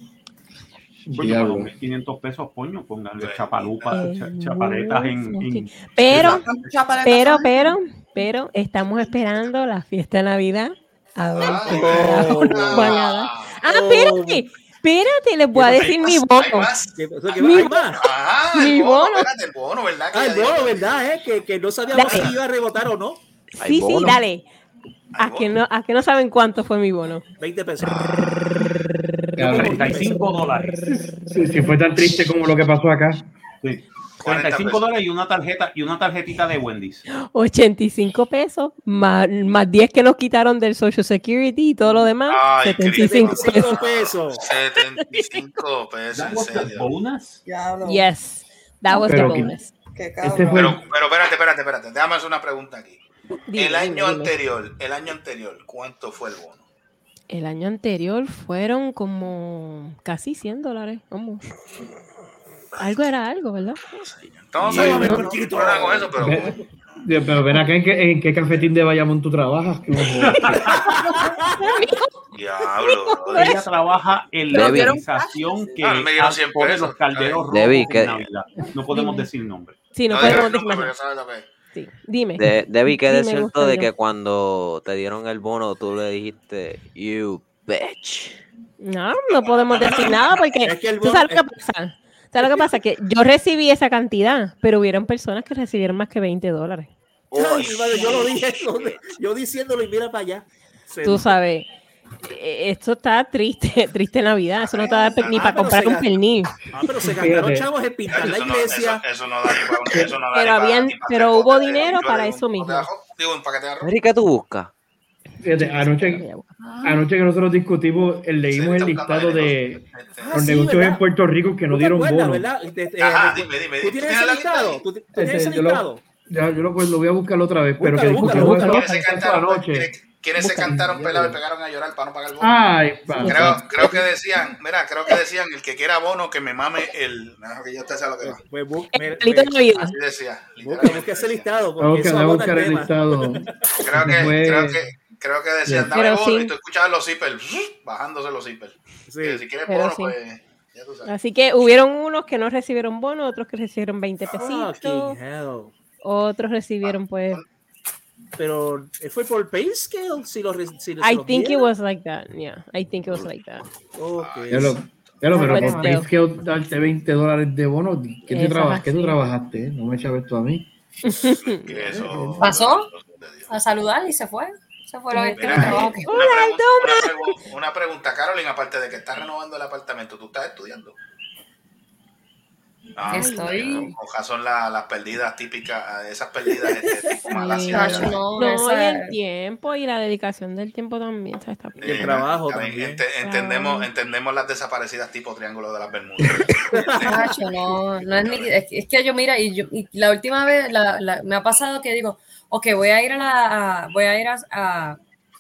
Diablo. para 2.500 pesos, coño, pónganle Sí. chapalupas, Eh, cha- chapaletas en, en- Pero, pero, pero, pero, estamos esperando la fiesta de Navidad. A ver Ah, qué Oh. Ah, espérate, espérate, les voy a decir más, mi hay voto. más. ¿Qué pasó? ¿Qué Mi- más? Ajá, Mi bono, bono. espérate, el bono, ¿verdad? Que Ah, el bono, ¿verdad? Eh? Que, que no sabíamos Dale. si iba a rebotar o no. Sí, sí, bono. dale. A que, no, a que no saben cuánto fue mi bono. 20 pesos. Cabrón. 35 dólares. Si, si fue tan triste como lo que pasó acá. Sí. 40 45 pesos. dólares y una tarjeta y una tarjetita de Wendy's. 85 pesos, más, más 10 que nos quitaron del Social Security y todo lo demás, Ay, 75 Cristo. pesos. 25 pesos. 75 pesos, That was the bonus. Yes, that was the Pero- bonus. Qué cabrón. Este Pero, pero espérate, espérate, espérate. Déjame hacer una pregunta aquí. Dime, el año dime, dime. anterior, el año anterior, ¿cuánto fue el bono? El año anterior fueron como casi 100 dólares. Vamos. Algo era algo, ¿verdad? Estamos Sí, hablando no, no, no con eso, pero de- Pero ven acá, ¿en qué, en qué cafetín de Bayamón tú trabajas? Que diablo. Ella trabaja en la Debbie. organización que Ah, me dieron 100 pone pesos. los calderos rojos Debbie, en ¿qué- Navidad. No podemos decir nombre. Sí, no, podemos el nombre, es. Sí, dime. De, Debbie, de Dime, cierto de que cuando te dieron el bono tú le dijiste, you bitch. No, no podemos decir nada porque Es que el tú sabes lo que pasa. ¿Sabes lo que pasa? Que yo recibí esa cantidad, pero hubieron personas que recibieron más que 20 dólares. Ay, madre, yo lo dije, (laughs) yo, diciéndolo y mira para allá. Tú sabes, esto está triste, (laughs) triste Navidad. Eso no te da ni Ah, para comprar un pernil. Ah, pero se gastaron Fíjate. chavos en pintar la Eso no, iglesia. eso, eso no da ni para eso no da Pero ni para- habían- para pero hubo dinero para eso un mismo. ¿qué tú buscas? Fíjate, anoche, anoche que nosotros discutimos, eh, leímos el listado de Este, Ah, los sí, negocios ¿verdad? en Puerto Rico que no ¿Tú te dieron acuerdas, bono. verdad? De- de- Ajá, dime, dime, ¿Tú tienes ¿Tienes ese la lista listado? ¿Tú tienes Este, lo- listado? Ya, yo lo, pues, lo voy a buscar otra vez, pero que discutimos anoche. ¿Quiénes- ¿Quiénes se cantaron pelados y pegaron a llorar para no pagar el bono? Ay, papá. Creo, creo que decían, mira, creo que decían el que quiera bono que me mame el. No, que yo usted sabe lo que va. Pues, El pelito de Navidad. Así decía. busca ese decía. listado. Porque que eso voy a el listado. Creo que, Fue- creo que, creo que decían, dame Pero bono sí. y tú escuchabas los zippers bajándose los zippers. Sí. Que si quieres Pero bono, sí. pues ya tú sabes. Así que hubieron unos que no recibieron bono, otros que recibieron 20 pesitos, otros recibieron pues... Pero ¿eh, fue por pay scale si lo si lo- I los think it was like that, yeah. I think it was like that. Ok. Ya lo, ya lo, pero But por. Pay Scale darte 20 dólares de bono, ¿qué, Eso es qué tú trabajaste? eh? No me echaves tú a mí. Eso- ¿Pasó? eso. A saludar y se fue. Se fue la vez que Mira, una, pregunta, una pregu- una pregunta, Carolyn, aparte de que estás renovando el apartamento, ¿tú estás estudiando? Ah, Estoy- mira, Hojas son la- las perdidas típicas, esas perdidas este, tipo. No, No, y el tiempo y la dedicación del tiempo también. o sea, está- Y el trabajo también. ente- entendemos, Ah. entendemos las desaparecidas tipo Triángulo de las Bermudas. (laughs) Nacho, no, no es ni. Es, que- es que yo, mira, y, yo, y la última vez la- la- me ha pasado que digo, ok, voy a ir a la. a- voy a ir a, a,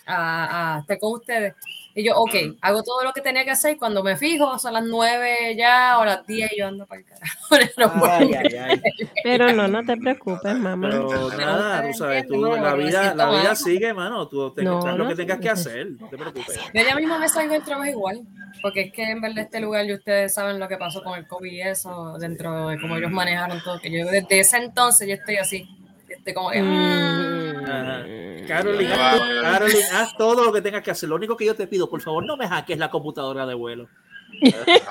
a- a estar con ustedes. Y yo, ok, hago todo lo que tenía que hacer. y Cuando me fijo, son las nueve ya o las 10 y yo ando para el carajo. Ay, ay, ay. (laughs) Pero no, no te preocupes, mamá. Pero nada, tú sabes, tú, No, la vida, la vida sigue, mano. Tú te No, lo que tengas que hacer, no te preocupes. Yo ya mismo me salgo del trabajo igual, porque es que en verdad este lugar, y ustedes saben lo que pasó con el COVID y eso, dentro de cómo ellos manejaron todo, que yo desde ese entonces yo estoy así, estoy como que, Mm. Wow. haz, todo lo que tengas que hacer. Lo único que yo te pido, por favor, no me hackees la computadora de vuelo.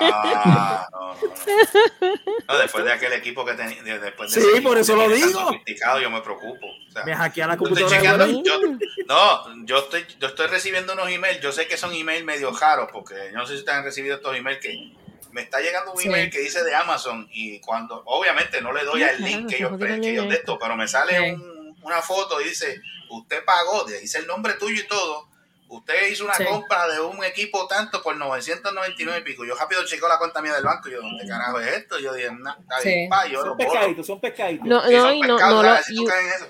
Ah, no, no, no. No, después de aquel equipo que tenía, de- después de Sí, por eso lo digo. sofisticado, yo me preocupo. O sea, Me hackea la yo estoy computadora vuelo. yo- no, yo estoy, yo estoy recibiendo unos emails, yo sé que son emails medio raros, porque yo no sé si ustedes han recibido estos emails que me está llegando un Sí. email que dice de Amazon y cuando, obviamente no le doy al link que ellos, Claro, que ellos de esto, pero me sale Sí. un- una foto y dice, usted pagó, dice el nombre tuyo y todo, usted hizo una Sí. compra de un equipo tanto por 999 y pico. Yo rápido checo la cuenta mía del banco y yo, ¿dónde carajo es esto? Yo dije, nah, Sí. pa, yo Son pescaditos, son pescaditos. No, Sí, no, son no, pescados, no. ¿sabes? Si tú you- caes en eso.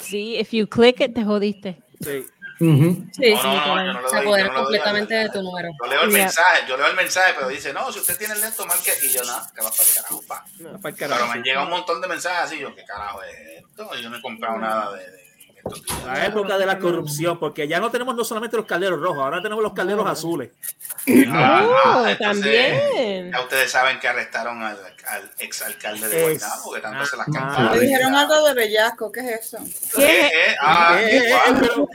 sí, if you click it, te jodiste. Sí. Ujú. Sí, No, sí, no, no, yo no doy- no doy completamente de tu número. Yo leo el mensaje, yo leo el mensaje, pero dice, no, si usted tiene el de esto, marque aquí. Yo, nada, te vas para el carajo, pa. Para el Pero carajo. me han llegado un montón de mensajes así, yo, ¿qué carajo es esto? Yo no he comprado nada de, de- La época de la corrupción, porque ya no tenemos no solamente los calderos rojos, ahora tenemos los calderos azules. Ah, Oh, entonces, también. Ya ustedes saben que arrestaron al, al exalcalde de Guaynabo, que tanto se las Me cantaron. dijeron algo de bellaco, ¿qué es eso? ¿Qué? Eh, ah, Eh, eh, pero-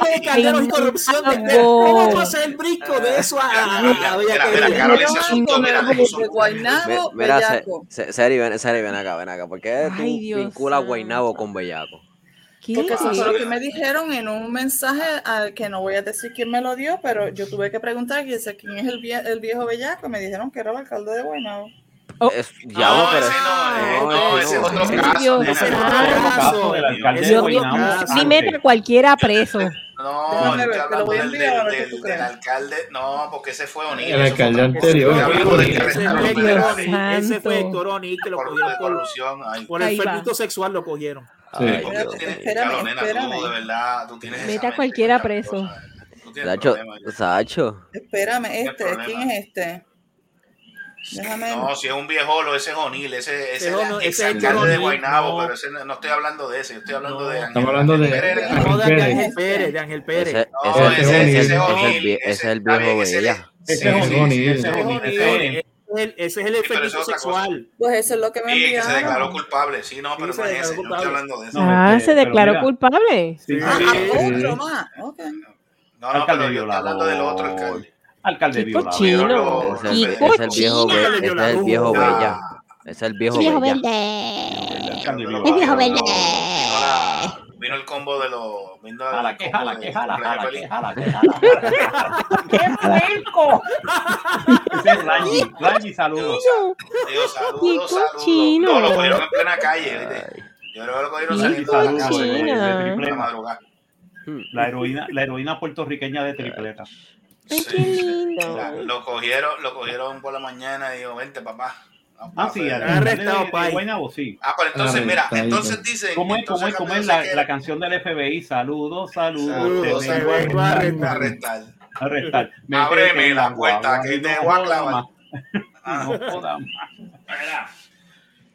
de calderos y corrupción. ¿Cómo pasa el brinco de eso a, Mira, Carolina se asustó, mira, Guaynabo, bellaco. Seri, ven, Seri, ven acá, ven acá. ¿Por qué tú santo. Guaynabo con Bellaco? ¿Qué? Porque eso fue lo que me dijeron en un mensaje al que no voy a decir quién me lo dio, pero yo tuve que preguntar quién es quién es el, vie- el viejo bellaco. Me dijeron que era el alcalde de Guaynabo. Oh. Es, ya, No, pero ese no, eh, no, ese es otro caso. Dios ese es caso. Ni a cualquiera preso. No, del, crees. alcalde. No, porque ese fue O'Neill. El alcalde anterior. Ese fue Héctor O'Neill, que lo por, cogieron por, corrupción. Por el sexual, lo cogieron. Sí. Ay, porque tú Espérate, tienes, espérame, Carlos, nena, espérame. tú de verdad, tú tienes esa Meta a cualquiera preso. Tú tienes Sacho. Espérame, este, problema. ¿quién es este? Déjame. No, si es un viejolo, ese es O'Neill, ese, ese el ese es exalcalde de Guaynabo, no. pero ese no, no estoy hablando de ese, yo estoy hablando No. de Ángel. Estamos hablando de- Ángel Pérez. No, de Pérez. Ángel Pérez, de Ángel Pérez. Ese, No, ese, ese es ese, O'Neill. ese es ese es el O'Neill, vie- ese es el está viejo Bella. es- Ese sí, es sí, O'Neill, sí, ese es O'Neill, es ese es. El- ese es el Sí, cosa. sexual. Pues eso es lo que me Sí, que se declaró culpable, sí, no, pero Sí, no es ese, estoy hablando de eso. Ah, este, se declaró mira. culpable. Sí, Ah, ah, otro más. No, no, Alcalde pero yo estoy hablando del otro violador. alcalde. Alcalde violador. es, el- ese es el viejo, cochino. Be- ese es el viejo Ah. Bella. Ese es el viejo Viejo Bella. El viejo verde. Vino, el combo de los. Vino el Jala, que jala, de que jala, jala, que jala, que jala. (laughs) ¡Qué puerco! Ese es Rangy. Rangy, saludos. Digo, saludos, saludos. No, lo cogieron en plena calle. ¿viste? Yo creo que lo cogieron saliendo de la casa de, cochina. de de madrugada. La heroína, la heroína puertorriqueña de tripleta. Ay, Sí, qué lindo. Lo cogieron, lo cogieron por la mañana y digo, vente papá. Ah, sí, Arrestado. Guaynabo, sí. Ah, pero entonces, mira, entonces dicen. ¿Cómo es, cómo es, cómo es la, la canción del FBI? Saludos, saludos. Saludos, te vengo a saludos, arrestar. arrestar. (laughs) Ábreme la puerta, que te no voy a clavar. Ah. (laughs) No.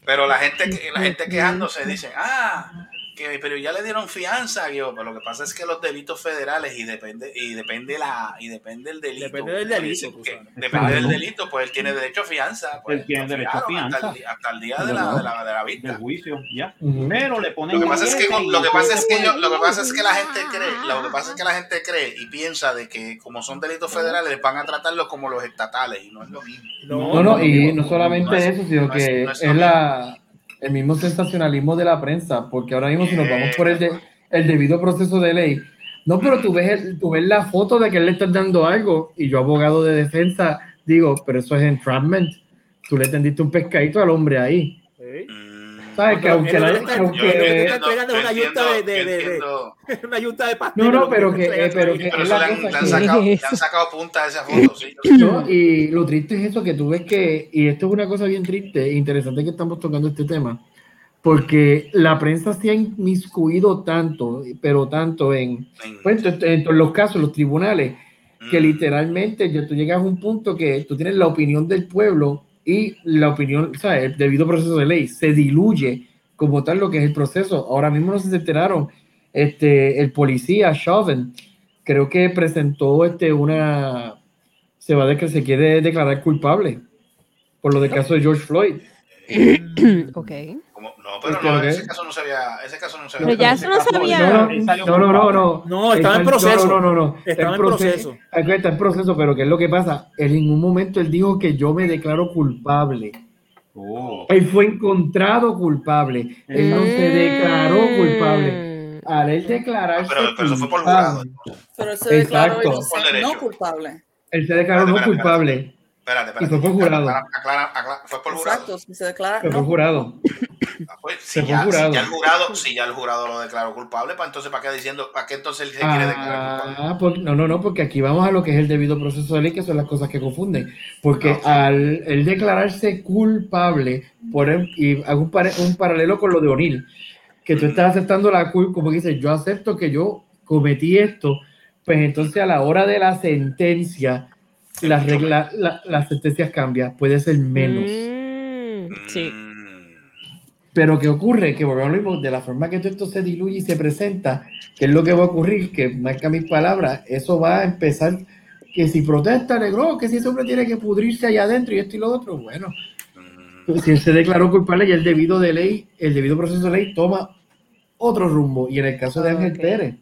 Pero la gente, que- la gente quejándose dice, ah, que, pero ya le dieron fianza, yo, pero lo que pasa es que los delitos federales y depende y depende la y depende el delito. Depende del pues, delito, tú que depende del delito, pues él tiene derecho a fianza. Pues, Él tiene derecho a fianza. Hasta el, di- hasta el día de la, de la, de la vista. Del juicio, ya. Pero le ponen. Lo que pasa es que lo que pasa es que yo- lo que pasa es que la gente cree, lo que pasa es que la gente cree y piensa de que como son delitos federales van a tratarlos como los estatales y no es lo mismo. No, no, y no solamente no es- eso, sino no es- que no es la, el mismo sensacionalismo de la prensa, porque ahora mismo si nos vamos por el, de- el debido proceso de ley, no, pero tú ves, el- tú ves la foto de que él le está dando algo y yo abogado de defensa digo, pero eso es entrapment, tú le tendiste un pescadito al hombre ahí. Sí. ¿Sabes? Que aunque, la- está- está entregando una de- de-. (laughs) Una pastel. No, no, pero que- entregando pero que- Pero es eso la le han, le sacado, ¿Qué es (laughs) le han sacado punta a esa foto, sí. (clears throat) ¿no? Y lo triste es eso, que tú ves que, y esto es una cosa bien triste e interesante que estamos tocando este tema, porque la prensa se ha inmiscuido tanto, pero tanto en, pues, en, en todos los casos, los tribunales, que Mm. literalmente ya tú llegas a un punto que tú tienes la opinión del pueblo y la opinión, o sea, el debido proceso de ley se diluye como tal lo que es el proceso. Ahora mismo no se enteraron, este, el policía Chauvin, creo que presentó este, una, se va de que se quiere declarar culpable por lo del caso de George Floyd. (clears throat) ok. Como- no, pero no, ok. ese caso no se había, ese caso no se Pero ya eso no sabía. No, no, no, no, no. No, estaba en proceso. No, no, no. Estaba en proceso. Está en proceso, pero ¿qué es lo que pasa? En ningún momento él dijo que yo me declaro culpable. Oh. Él fue encontrado culpable. Él no se declaró culpable. Mm. Al él declararse Ah, pero- pero eso fue por culpable, jurado. Pero él se declaró no culpable. Él se declaró no culpable. Espérate, espérate. Fue por jurado. Aclara- aclara- aclara- fue por jurado. Exacto, si se declara. Pero no, fue jurado. Ah, pues, Se si, fue ya, jurado. si ya el jurado, si ya el jurado lo declaró culpable, pues entonces ¿para qué diciendo, para qué entonces él se quiere declarar culpable? Ah, por- no, no, no, porque aquí vamos a lo que es el debido proceso de ley, que son las cosas que confunden. Porque al él declararse culpable, por em- y hago un, pare- un paralelo con lo de O'Neill, que tú estás aceptando la culpa, como que dices, yo acepto que yo cometí esto, pues entonces a la hora de la sentencia, las reglas, la- las sentencias cambian, puede ser menos. Mm, sí. Mm. Pero ¿qué ocurre? Que volvemos a lo mismo, de la forma que todo esto se diluye y se presenta, ¿qué es lo que va a ocurrir? Que marca mis palabras, eso va a empezar, que si protesta, negro, que si ese hombre tiene que pudrirse allá adentro y esto y lo otro, bueno, pues, si él se declaró culpable y el debido de ley, el debido proceso de ley toma otro rumbo. Y en el caso de Ángel. Pérez,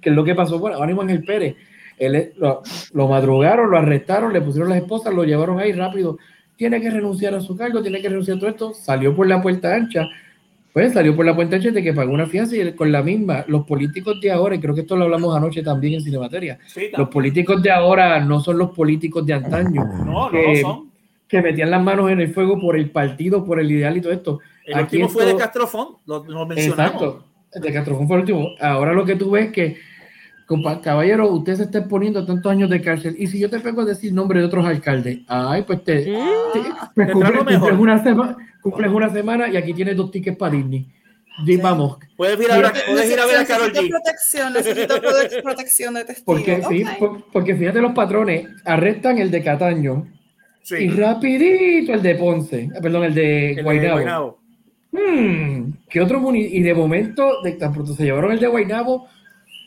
que es lo que pasó con ahora mismo Ángel Pérez, él lo, lo madrugaron, lo arrestaron, le pusieron las esposas, lo llevaron ahí rápido. Tiene que renunciar a su cargo, tiene que renunciar a todo esto. Salió por la puerta ancha. Pues salió por la puerta ancha de que pagó una fianza y él- con la misma. Los políticos de ahora, y creo que esto lo hablamos anoche también en Cinemateria, Sí, los políticos de ahora no son los políticos de antaño. No, no que, lo son. que metían las manos en el fuego por el partido, por el ideal y todo esto. El Aquí último fue de Castrofón, lo, lo mencionamos. Exacto. De Castrofón fue el último. Ahora lo que tú ves es que, caballero, usted se está poniendo tantos años de cárcel. Y si yo te vengo a decir nombre de otros alcaldes, ay, pues te, te- pues Te cumples, una semana, cumples una semana y aquí tienes dos tickets para Disney. Di- Vamos. Puedes ir a ver, puedes ir a ver a Necesito Carol G. protección, necesito (laughs) prote- protección de testigos. Porque, sí, porque fíjate los patrones, arrestan el de Cataño Sí. y rapidito el de Ponce, ah, perdón, el de El de Guaynabo. Hmm, ¿Qué otro Y de momento, de, tan pronto se llevaron el de Guaynabo,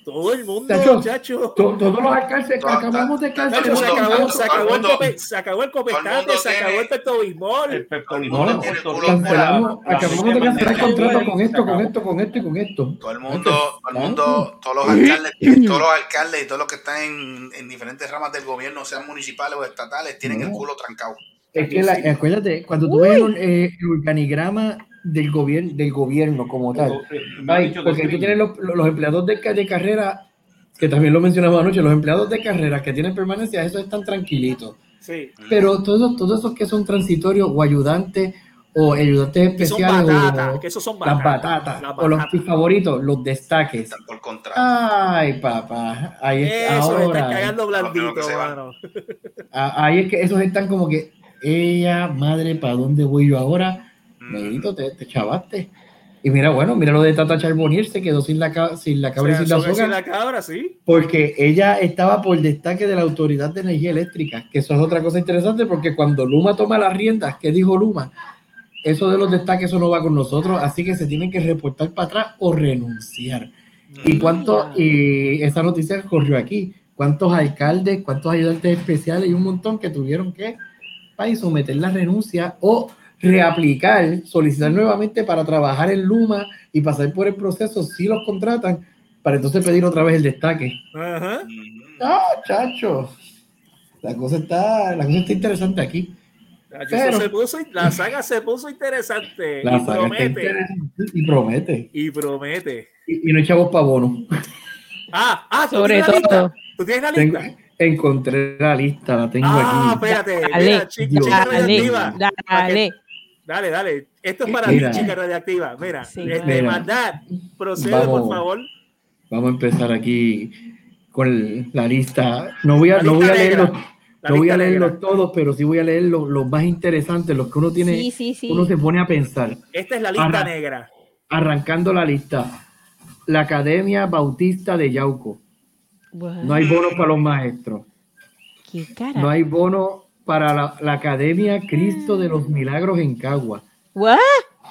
Todo el mundo, Tacho, muchacho. to- todos los alcaldes, Todo- acabamos de cárcel. se se acabó el copetante, se acabó el peptobismol. El Pepto Todo el Bismol, mundo todo- tiene todo- culo Cancelamos, la- la acabamos de cancelar el contrato con esto, con esto, con esto y con esto. Todo el mundo, todo el mundo, todos los alcaldes, todos los alcaldes y todos los que están en, en diferentes ramas del gobierno, sean municipales o estatales, tienen No. el culo trancado. Es que la, acuérdate, cuando tú ves el, eh, el organigrama del gobierno, del gobierno como tal, Ay, porque tú tienes los, los empleados de, de carrera, que también lo mencionamos anoche, los empleados de carrera que tienen permanencia, esos están tranquilitos. Sí. Pero todos, todos esos que son transitorios o ayudantes o ayudantes Que son especiales batatas, o que esos son las batatas. o los favoritos, los destaques. Están por contrato. Ay, papá, ahí es Eso, están ahora. cagando blandito, se van. mano. a- Ahí es que esos están como que, ella, madre, ¿para dónde voy yo ahora? Negrito, te, te chavaste. Y mira, bueno, mira lo de Tata Charbonnier, se quedó sin la, sin la cabra y O sea, sin la soga, la cabra, sí. porque ella estaba por destaque de la Autoridad de Energía Eléctrica, que eso es otra cosa interesante, porque cuando Luma toma las riendas, ¿qué dijo Luma? Eso de los destaques, eso no va con nosotros, así que se tienen que reportar para atrás o renunciar. ¿Y cuánto? Y esa noticia corrió aquí. ¿Cuántos alcaldes, cuántos ayudantes especiales y un montón que tuvieron que para someter la renuncia o reaplicar, solicitar nuevamente para trabajar en Luma y pasar por el proceso si los contratan, para entonces pedir otra vez el destaque. Ajá. Ah, chacho. La cosa está, la cosa está interesante aquí. Eso Pero- se puso, la saga se puso interesante. La y, saga está promete, interesante y promete. y promete. Y, y no echamos para bono. Ah, ah, ¿tú Sobre todo. ¿Tú tienes la Tengo- lista? encontré la lista, la tengo Ah, aquí. espérate. Dale, Mira, chica, Dios. chica Dale, radioactiva. dale. Dale, dale. Esto es para Mira. ti, chica radioactiva. Mira, Sí, este, mira. maldad. Procede, Vamos. por favor. Vamos a empezar aquí con la lista. No voy a, no voy a leerlos, no voy a leerlos todos, pero sí voy a leer los, los más interesantes, los que uno tiene, Sí, sí, sí. uno se pone a pensar. Esta es la lista Arra- negra. Arrancando la lista. La Academia Bautista de Yauco. No hay bono para los maestros. ¿Qué cara? No hay bono para la, la Academia Cristo de los Milagros en Cagua. What?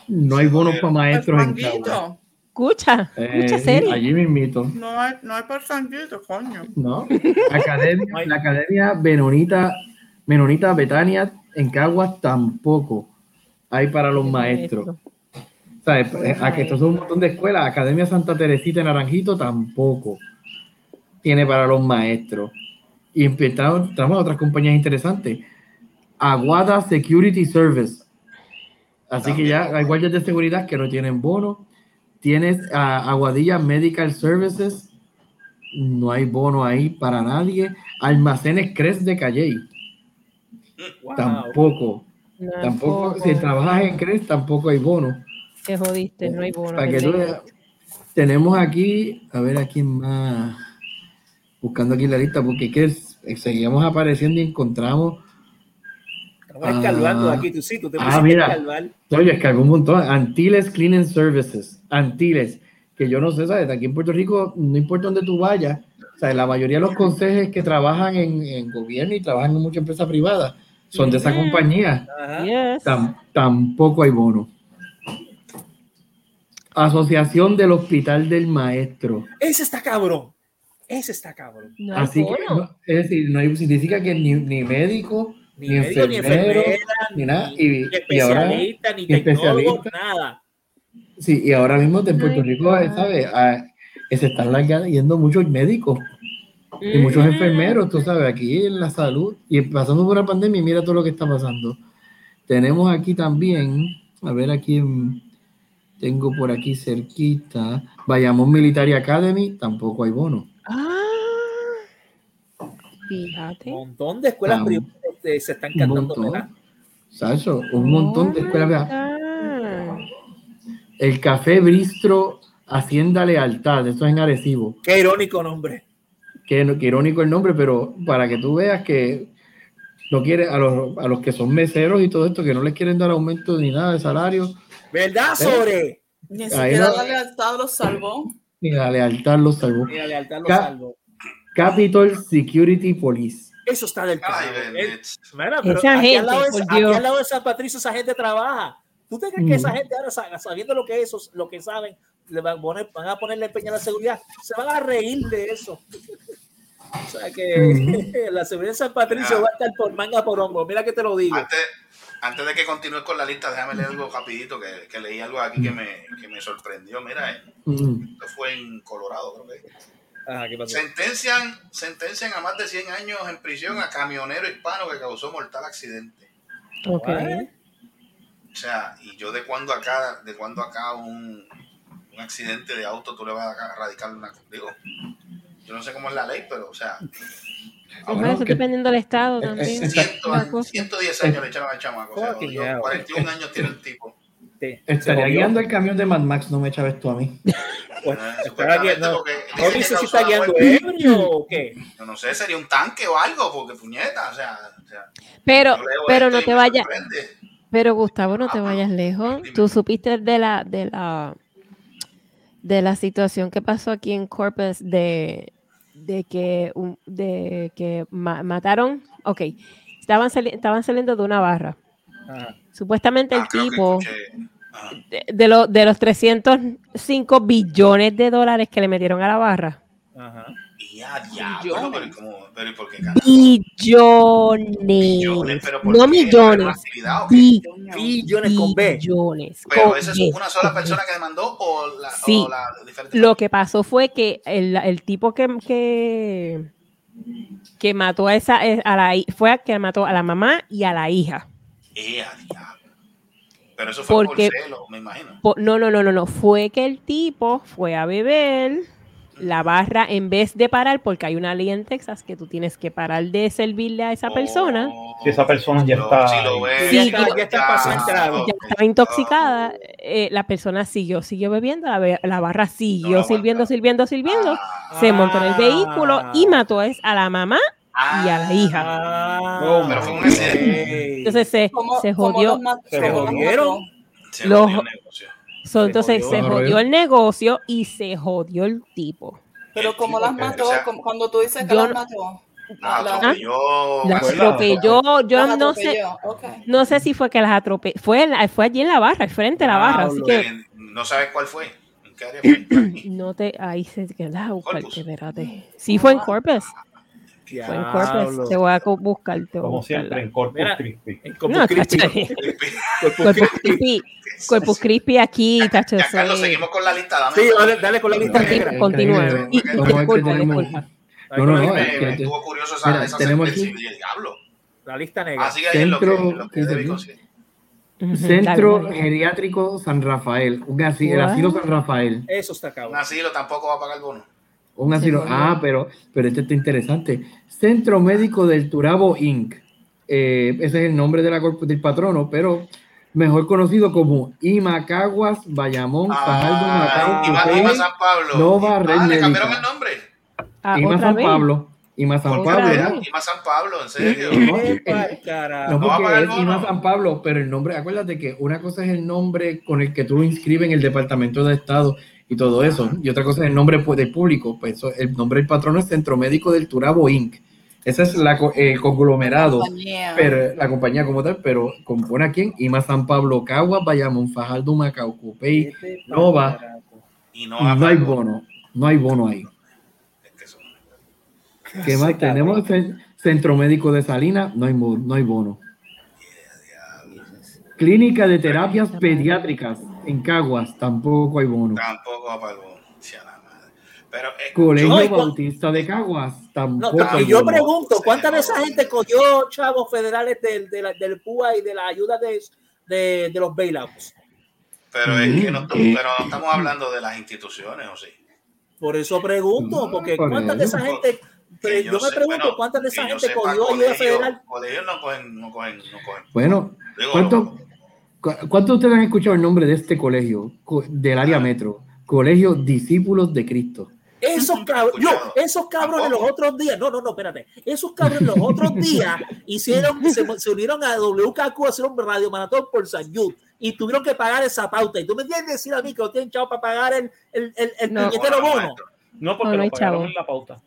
No hay bono para El maestros en Cagua. Escucha, Eh, escucha serie. allí mismito. No hay, no hay fanguito, coño. ¿no? Academia, la Academia Benonita, Menonita Betania en Caguas tampoco hay para los maestros. ¿Sabes? Eh, Aquí estos son un montón de escuelas. Academia Santa Teresita en Naranjito tampoco tiene para los maestros. Y empezamos entramos a otras compañías interesantes. Aguada Security Service. Así que ya hay guardias de seguridad que no tienen bono. Tienes a Aguadilla Medical Services. No hay bono ahí para nadie. Almacenes Cres de Calley. Wow. Tampoco. Tampoco. Si trabajas en Cres, tampoco hay bono. Te jodiste, no hay bono. Para que tú pendejo. veas. Tenemos aquí, a ver a quién más. Buscando aquí la lista, porque es que es- seguíamos apareciendo y encontramos. Estamos escalvando Ah. aquí, tú sí, tú te Ah, mira. escalvar. Oye, escargó un montón. Antiles Cleaning Services. Antiles. Que yo no sé, ¿sabes? Aquí en Puerto Rico, no importa dónde tú vayas, o sea, la mayoría de los consejes que trabajan en, en gobierno y trabajan en muchas empresas privadas son de esa compañía. Yes. Tampoco hay bono. Asociación del Hospital del Maestro. Ese está cabrón. Ese está cabrón. No Así que, no- es decir, no hay- significa que ni, ni médico, Ni, ni, médico, ni enfermero, enfermera, ni nada. ni, Y, ni y ahora, especialista, ni ni tecnólogo, especialista. nada. sí, y ahora mismo en Puerto Ay, Rico, God. ¿sabes? Ah, se están yendo muchos médicos y muchos Mm. enfermeros, tú sabes, aquí en la salud y pasando por una pandemia, mira todo lo que está pasando. Tenemos aquí también, a ver aquí, en- tengo por aquí cerquita, Bayamón Military Academy, tampoco hay bono. Fíjate. Un montón de escuelas Ah, privadas este, se están cantando. ¿verdad? Sacho, un montón de Oh escuelas. Vea, God. El Café Bristro Hacienda Lealtad, esto es en Arecibo. Qué irónico nombre. Que, no- que irónico el nombre, pero para que tú veas que no quiere a los, a los que son meseros y todo esto, que no les quieren dar aumento ni nada de salario, ¿Verdad, Sobre? Ni siquiera la lealtad los salvó. ni la lealtad los salvó. Mira, lealtad lo Ca- salvo. Capitol Security Police. Eso está del Ay, Mira, pero Esa aquí, gente, al lado de, aquí al lado de San Patricio esa gente trabaja. ¿Tú te crees que Mm. esa gente ahora sa- sabiendo lo que es eso, lo que saben, le van a, poner, van a ponerle empeño a la seguridad? Se van a reír de eso. O sea que (laughs) la seguridad de San Patricio Mira. va a estar por manga por hombro. Mira que te lo digo. Antes, antes de que continúes con la lista, déjame leer algo rapidito, que, que leí algo aquí que me, que me sorprendió. Mira, eh, Mm. esto fue en Colorado, creo que. Ajá, ¿qué pasó? Sentencian, sentencian a más de 100 años en prisión a camionero hispano que causó mortal accidente. Ok. O sea, y yo de cuando acá, de cuando acá un, un accidente de auto tú le vas a radicar una, digo, yo no sé cómo es la ley, pero o sea, bueno, eso que- dependiendo del estado eh, también. eh, ciento- Una cosa. 110 años le echaron al chamaco, o sea, Fucking yo- hell. 41 años tiene el tipo. Estaría guiando el camión de Mad Max, no me echa esto a mí. (laughs) Pues, guiando- porque ¿No dice si está guiando ebrio (clears throat) o qué? Yo no sé, sería un tanque o algo, porque puñeta, o sea, o sea Pero, pero no te vayas, pero Gustavo, no te vayas lejos. Tú supiste de la, de la, de la situación que pasó aquí en Corpus de, de que, de que ma- mataron, ok, estaban, sali- estaban saliendo de una barra. Ajá. Supuestamente el Ah, tipo, de, de, lo- de los 305 billones de dólares que le metieron a la barra, billones, Billones, pero ¿por no millones, Billones con B. billones. Pero con esa B, es una sola con B. persona que demandó o la, Sí. o la diferente Lo que pasó fue que el, el tipo que, que, que mató a esa eh, a la fue a que mató a la mamá y a la hija. Eh, diablo. Pero eso fue Porque- por celo, me imagino. Po- No, no, no, no, no. Fue que el tipo fue a beber la barra en vez de parar, porque hay una ley en Texas que tú tienes que parar de servirle a esa persona. Oh, Si esa persona ya está Si lo ahí. ves, Sí, ya está, ya está pasando el trago. Ya estaba intoxicada, eh, la persona siguió, siguió bebiendo, la, la barra No siguió la sirviendo, sirviendo, sirviendo. Ah, Se montó en el vehículo y Ah. mató es a la mamá y a la hija. Ah, No, pero fue un accidente. Entonces se, ¿Cómo- se jodió. Se jodieron. se Los- jodió el negocio. So, entonces jodió. se jodió el negocio y se jodió el tipo. Pero como las mató, o sea, como- cuando tú dices que yo las mató. Ah, la- atropelló, Las atropelló, yo las no sé, no sé si fue que las atropelló, fue, fue allí en la barra, al frente de la barra, así Diablo. que Eh, no sabes cuál fue. ¿En qué área fue? (coughs) no te, ahí se queda espérate. Sí fue en Corpus, fue en. Corpus, te voy a buscar, te voy a Como buscarla. siempre, en Corpus Mira. Christi. En Corpus No, tacho, Corpus. Crispy, (laughs) Corpus Crispy aquí, tacho, Ya, Carlos, es- seguimos con la lista. Dame Sí, dale, dale con la lista negra. continúa. Y- a disculpa, tenemos. disculpa. No, no, no, me, es estuvo curioso esa, Mira, esa tenemos sentencia aquí- dije, diablo. La lista negra. Así que ahí en lo que, Centro- en lo que. Ujú, Centro dale. Geriátrico San Rafael, un asilo, el asilo San Rafael. Eso está Un cabrón. asilo tampoco va a pagar bono. Un asilo. jodió. Ah, pero, pero este está interesante. Centro Médico del Turabo Inc. Eh, ese es el nombre de la del patrono, pero mejor conocido como Imacaguas, Bayamón, Fajardo, Macao, Iba, Cupey, iba San Pablo. Nova, Red ah, le cambiaron el nombre. Ah, Ima San vez. Pablo. Ima San Pablo. Iba San Pablo, en serio. No, Epa, eh, carajo. No, No va a porque pagar es. Ima San Pablo, pero el nombre, acuérdate que una cosa es el nombre con el que tú lo inscribes en el Departamento de Estado y todo eso, y otra cosa es el nombre pues, del público. Pues el nombre del patrono es Centro Médico del Turabo Inc. Esa es la, co- el conglomerado, Compañía. pero la compañía como tal, pero compone a quién? Ima San Pablo, Caguas, Bayamón, Fajardo, Macao, Cupey, Nova. Y no, No hay bono, no hay bono ahí. ¿Qué más tenemos? Cen- Centro Médico de Salinas, no hay, no hay bono. Clínica de Terapias Pediátricas en Caguas, tampoco hay bono. Tampoco va para el bono. La madre. Pero eh, Colegio Bautista de Caguas, tampoco hay y yo pregunto, ¿cuántas de esa gente cogió chavos federales del, de la- del PUA y de la ayuda de, de, de los bailouts? pero es que no, Mm, pero no estamos hablando de las instituciones, ¿o sí? Por eso pregunto, porque por ¿cuántas de esa gente, Que yo, me sé- pregunto bueno, cuántas de esa gente sepa, cogió ayuda federal? Colegios no cogen, no cogen, no cogen. Bueno, ¿cuánto- ¿cuántos de ustedes han escuchado el nombre de este colegio co- del área metro? Colegio Discípulos de Cristo. Esos cabros, yo, esos cabrones los otros días, no, no, no, espérate, esos cabrones los otros (laughs) días hicieron, se, se unieron a WKQ a hacer un radio maratón por San Jude y tuvieron que pagar esa pauta. Y tú me tienes que decir a mí que no tienen chavo para pagar el, el, el, el No. puñetero bono. No, No, porque no hay lo pagaron chavo. en la pauta.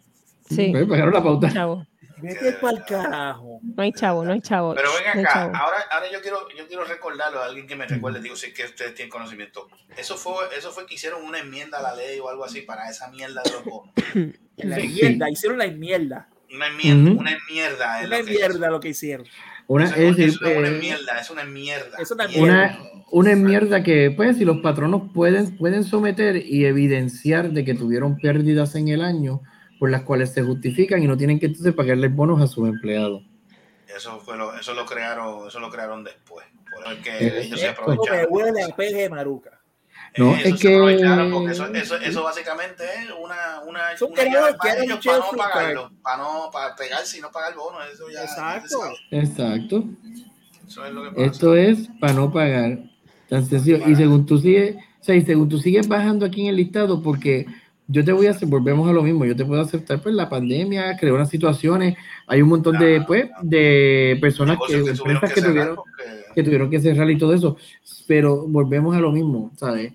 Sí, pagaron la pauta. chavo. Vete pa'l carajo. No hay chavo, no hay chavo. Pero ven acá, chavo. ahora, ahora yo quiero, yo quiero recordarlo a alguien que me recuerde, digo, si es que ustedes tienen conocimiento. Eso fue, eso fue que hicieron una enmienda a la ley o algo así para esa mierda de los bonos. (coughs) La Sí. mierda, hicieron la mierda. Una enmienda, Ujú. una mierda es Una lo que mierda lo que hicieron. Una, Eso, es decir, eso es una eh, mierda, es una mierda. Es una Mierda. una, una mierda que, pues, si los patronos pueden, pueden someter y evidenciar de que tuvieron pérdidas en el año, por las cuales se justifican y no tienen que entonces pagarles bonos a sus empleados. Eso fue lo, eso lo crearon, eso lo crearon después. Por eso es que Exacto. ellos se Esto me aprovecharon. huele a peje maruca. No, Eh, eso es se que- aprovecharon porque eso, eso, eso básicamente es una, una, Son una llave para ellos para no pagarlo, para no para pegarse y no pagar el bono. Eso ya Exacto. Exacto. Eso es lo que pasa. Esto es para no pagar. Tan sencillo. Y según tú sigues, o sea, y según tú sigues bajando aquí en el listado, porque yo te voy a hacer, volvemos a lo mismo, yo te puedo aceptar, pues la pandemia creó unas situaciones, hay un montón de, Claro, pues, claro. de personas que, que tuvieron que que cerrar tuvieron, porque- que tuvieron que cerrar y todo eso, pero volvemos a lo mismo, ¿sabes?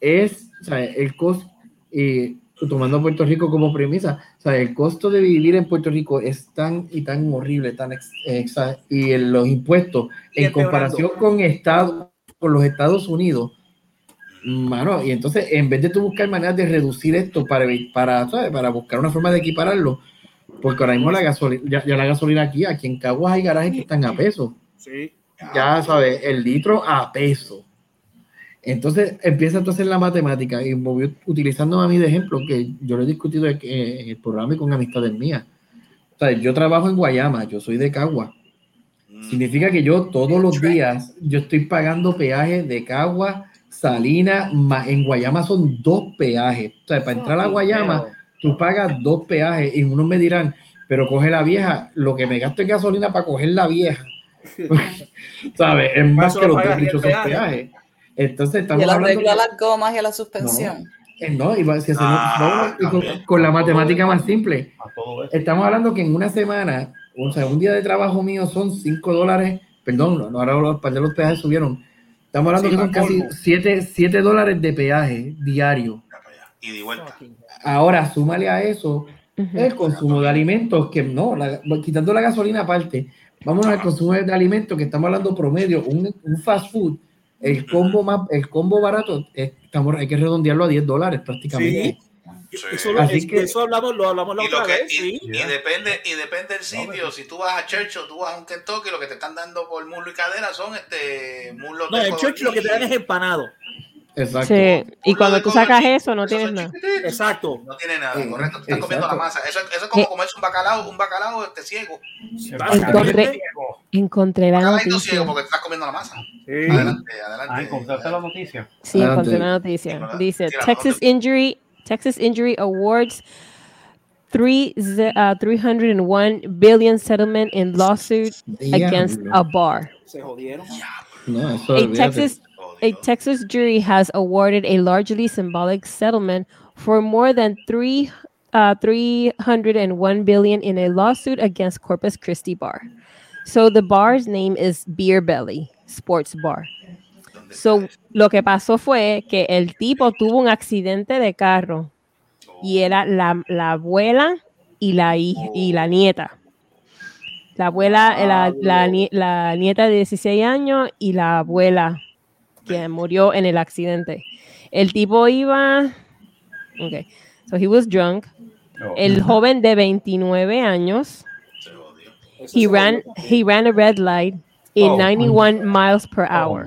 Es, ¿sabes? El costo, y tomando a Puerto Rico como premisa, ¿sabes? El costo de vivir en Puerto Rico es tan y tan horrible, tan ex- exa- y los impuestos, Y en comparación con Estados, con los Estados Unidos, mano, y entonces en vez de tú buscar maneras de reducir esto para, para, ¿sabes? para buscar una forma de equipararlo, porque ahora mismo la gasolina, ya, ya la gasolina aquí, aquí en Caguas hay garajes que están a peso Sí. ya sabes, el litro a peso. Entonces empieza entonces la matemática y utilizando a mí de ejemplo, que yo lo he discutido en el programa y con amistades mías. O sea, yo trabajo en Guayama, yo soy de Cagua. Mm. Significa que yo todos los días, yo estoy pagando peajes de Cagua, Salina, ma- en Guayama son dos peajes. O sea, para entrar a Guayama, tú pagas dos peajes y unos me dirán, pero coge la vieja, lo que me gasto en gasolina para coger la vieja. (laughs) ¿Sabes? Es más Eso que lo los dos y dichosos peaje. peajes. Entonces Y estamos el hablando que- las gomas y a la suspensión. eh, no, y va- si hacemos- Ah, y con, la matemática más simple. Estamos hablando que en una semana, o sea, un día de trabajo mío son 5 dólares, perdón, no, ahora los, los peajes subieron. Estamos hablando Sí, que son casi colmo. 7, 7 dólares de peaje diario. Y de vuelta. Ahora, súmale a eso el consumo de alimentos, que no, la- quitando la gasolina aparte, vámonos al consumo de alimentos, que estamos hablando promedio, un, un fast food, el combo más, el combo barato, eh, estamos, hay que redondearlo a 10 dólares prácticamente. Sí. Eso, lo- Así es- que- eso hablamos, lo hablamos la Y, lo otra que, vez, y, sí. y depende y depende del sitio. Si tú vas a Church o tú vas a un Kentucky, lo que te están dando por muslo y cadera son este muslos No, de en Church lo que te dan es empanado. Exacto. Sí, y cuando tú sacas eso, no tienes nada. Exacto. No tiene nada, correcto. Te están comiendo la masa. Eso, eso es como Eh. comerse un bacalao, un bacalao este ciego. Encontré, encontré la Bacalaito ciego noticia. porque estás comiendo la masa. Sí. Adelante, Ah, adelante. encontraste la noticia. Sí, Adelante. encontré la noticia. Sí, Dice Texas. Injury, Texas Injury Awards three, uh, 301 billion settlement in lawsuit against a bar. Se. No, A. Texas a Texas jury has awarded a largely symbolic settlement for more than three uh, 301 billion in a lawsuit against Corpus Christi Bar. So the bar's name is Beer Belly Sports Bar. ¿Dónde So lo que pasó fue que el tipo tuvo un accidente de carro y era la, la abuela y la, hij- y la nieta. La abuela, eh, la, la nie- la nieta de 16 años y la abuela que murió en el accidente. El tipo iba. Ok. So he was drunk. Oh. El joven de 29 años. He ran, he ran a red light in Oh. 91 miles per hour.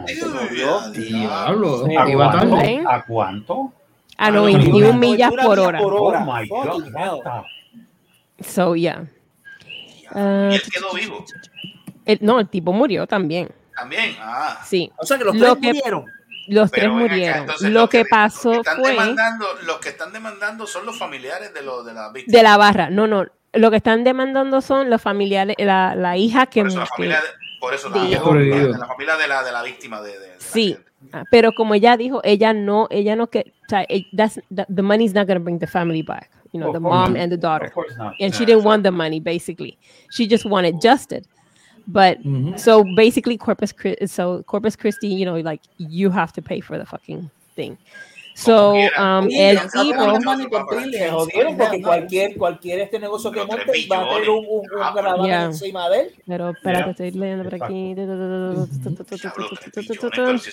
Diablo, ¿A cuánto? ¿A cuánto? A Ah, 91 no, millas 91 por hora. por Oh hora. my God. So, yeah. Uh, y él quedó vivo. el- no, el tipo murió también. También. Ah. Sí. O sea que los Lo tres que- murieron. Los Pero tres ven acá, murieron. entonces, Lo que Los pasó que están fue demandando, los que están demandando son los familiares de los de la víctima. de la barra. No, no. Lo que están demandando son los familiares, la, la hija que, por eso la que- familia, de- por eso la, Sí. la- la familia de la de la víctima de, de- de Sí, ah, pero como ella dijo, ella no, ella no que, o sea, that's, that- the money's not gonna bring the family back, you know, Of the course mom not. and the daughter, Of course not. and she didn't want the money basically, she just wanted justed, but so basically Corpus Christi, so Corpus Christi, you know, like you have to pay for the fucking thing. So um, el Billions, tipo. Se jodieron porque cualquier, cualquier este negocio que monte va a tener un, un, un Ah, Yeah. encima de él. pero espérate, Yeah. estoy leyendo por aquí.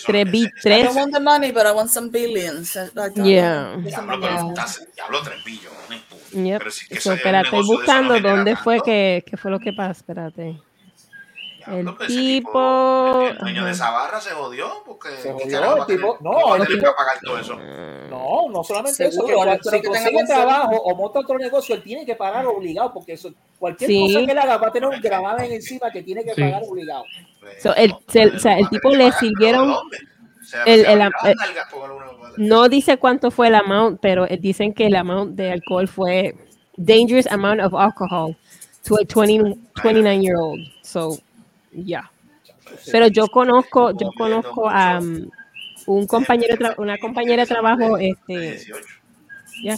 Tres, I tres, don't want the money, but I want some billions. Yeah. Diablo, tres billones. puto. Yep. Pero si que So, ese espera, estoy buscando dónde fue que, que fue lo que pasó. Espérate. El ese tipo. El dueño de esa barra se jodió porque Se ¿qué jodió, el tipo- no, cómo va a el tipo- que pagar todo eso. No, no solamente eso, Seguro, que cual- si consigue trabajo o monta otro negocio, él tiene que pagar obligado, porque eso, cualquier Sí. cosa que él haga va a tener un gravamen encima que tiene que Sí. pagar obligado. So, el- se- o sea, el tipo le sirvieron- el- el- el- No dice cuánto fue el amount, pero dicen que el amount de alcohol fue dangerous amount of alcohol to a 20, 29 year old. So, yeah. Pero yo conozco, yo conozco a um, un compañero, una compañera de trabajo, este, ya,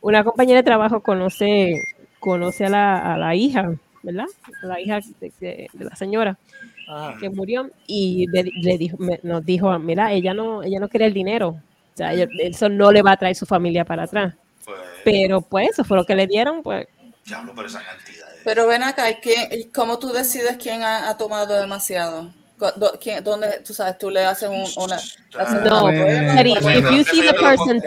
una compañera de trabajo conoce, conoce a la, a la hija, ¿verdad? A la hija de, de- de la señora Ajá. que murió y le, le dijo, me- nos dijo, mira, ella no, ella no quería el dinero, o sea, eso no le va a traer su familia para atrás. Pero pues eso fue lo que le dieron, pues Diablo, pero esa cantidad. Pero ven acá, ¿y quién- y ¿cómo tú decides quién ha, ha tomado demasiado? Quién- ¿Dónde, tú sabes, tú le haces un, una... haces No, una prueba? Teddy, Bueno, if you Eso see yo the te lo puedo- person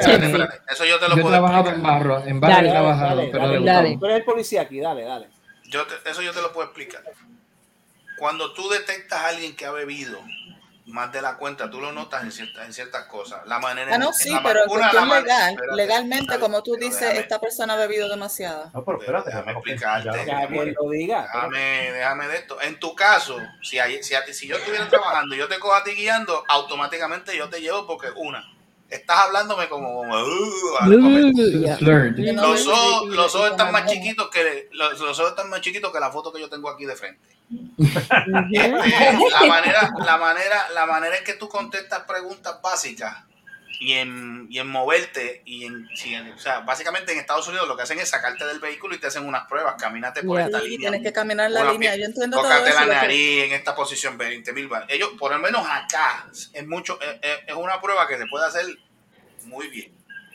Eso yo te lo Yo he puedo trabajado en explicar. barro, en barro Dale, he trabajado, Dale, pero dale, dale. Tú eres el policía aquí, dale, dale. Yo te- eso yo te lo puedo explicar. Cuando tú detectas a alguien que ha bebido más de la cuenta, tú lo notas en ciertas, en ciertas cosas. La manera Ah, en- no, en sí, la pero en vacuna, legal, espérate, legalmente, espérate, como tú dices, déjame- esta persona ha bebido demasiado. No, pero espérate, Déjame déjame explicarte. ya- Ya que él lo diga. Déjame, déjame de esto. En tu caso, si, hay- si, a ti- si yo estuviera trabajando y yo te cojo a ti guiando, automáticamente yo te llevo porque una, estás hablándome como... como, "Uh, vale, comer". Ya. Slurred. Yo no Los ojos, los ojos están más chiquitos que los, los ojos están más chiquitos que la foto que yo tengo aquí de frente. (laughs) Este, la manera, la manera, la manera en que tú contestas preguntas básicas y en, y en moverte y en, si en- o sea, básicamente en Estados Unidos lo que hacen es sacarte del vehículo y te hacen unas pruebas, camínate por Yeah. esta Sí, línea. tienes que caminar la línea. pie- Yo entiendo todo Tócate eso. la que- nariz en esta posición 20 mil Ellos, por lo menos acá, es mucho, es, es- es una prueba que se puede hacer muy bien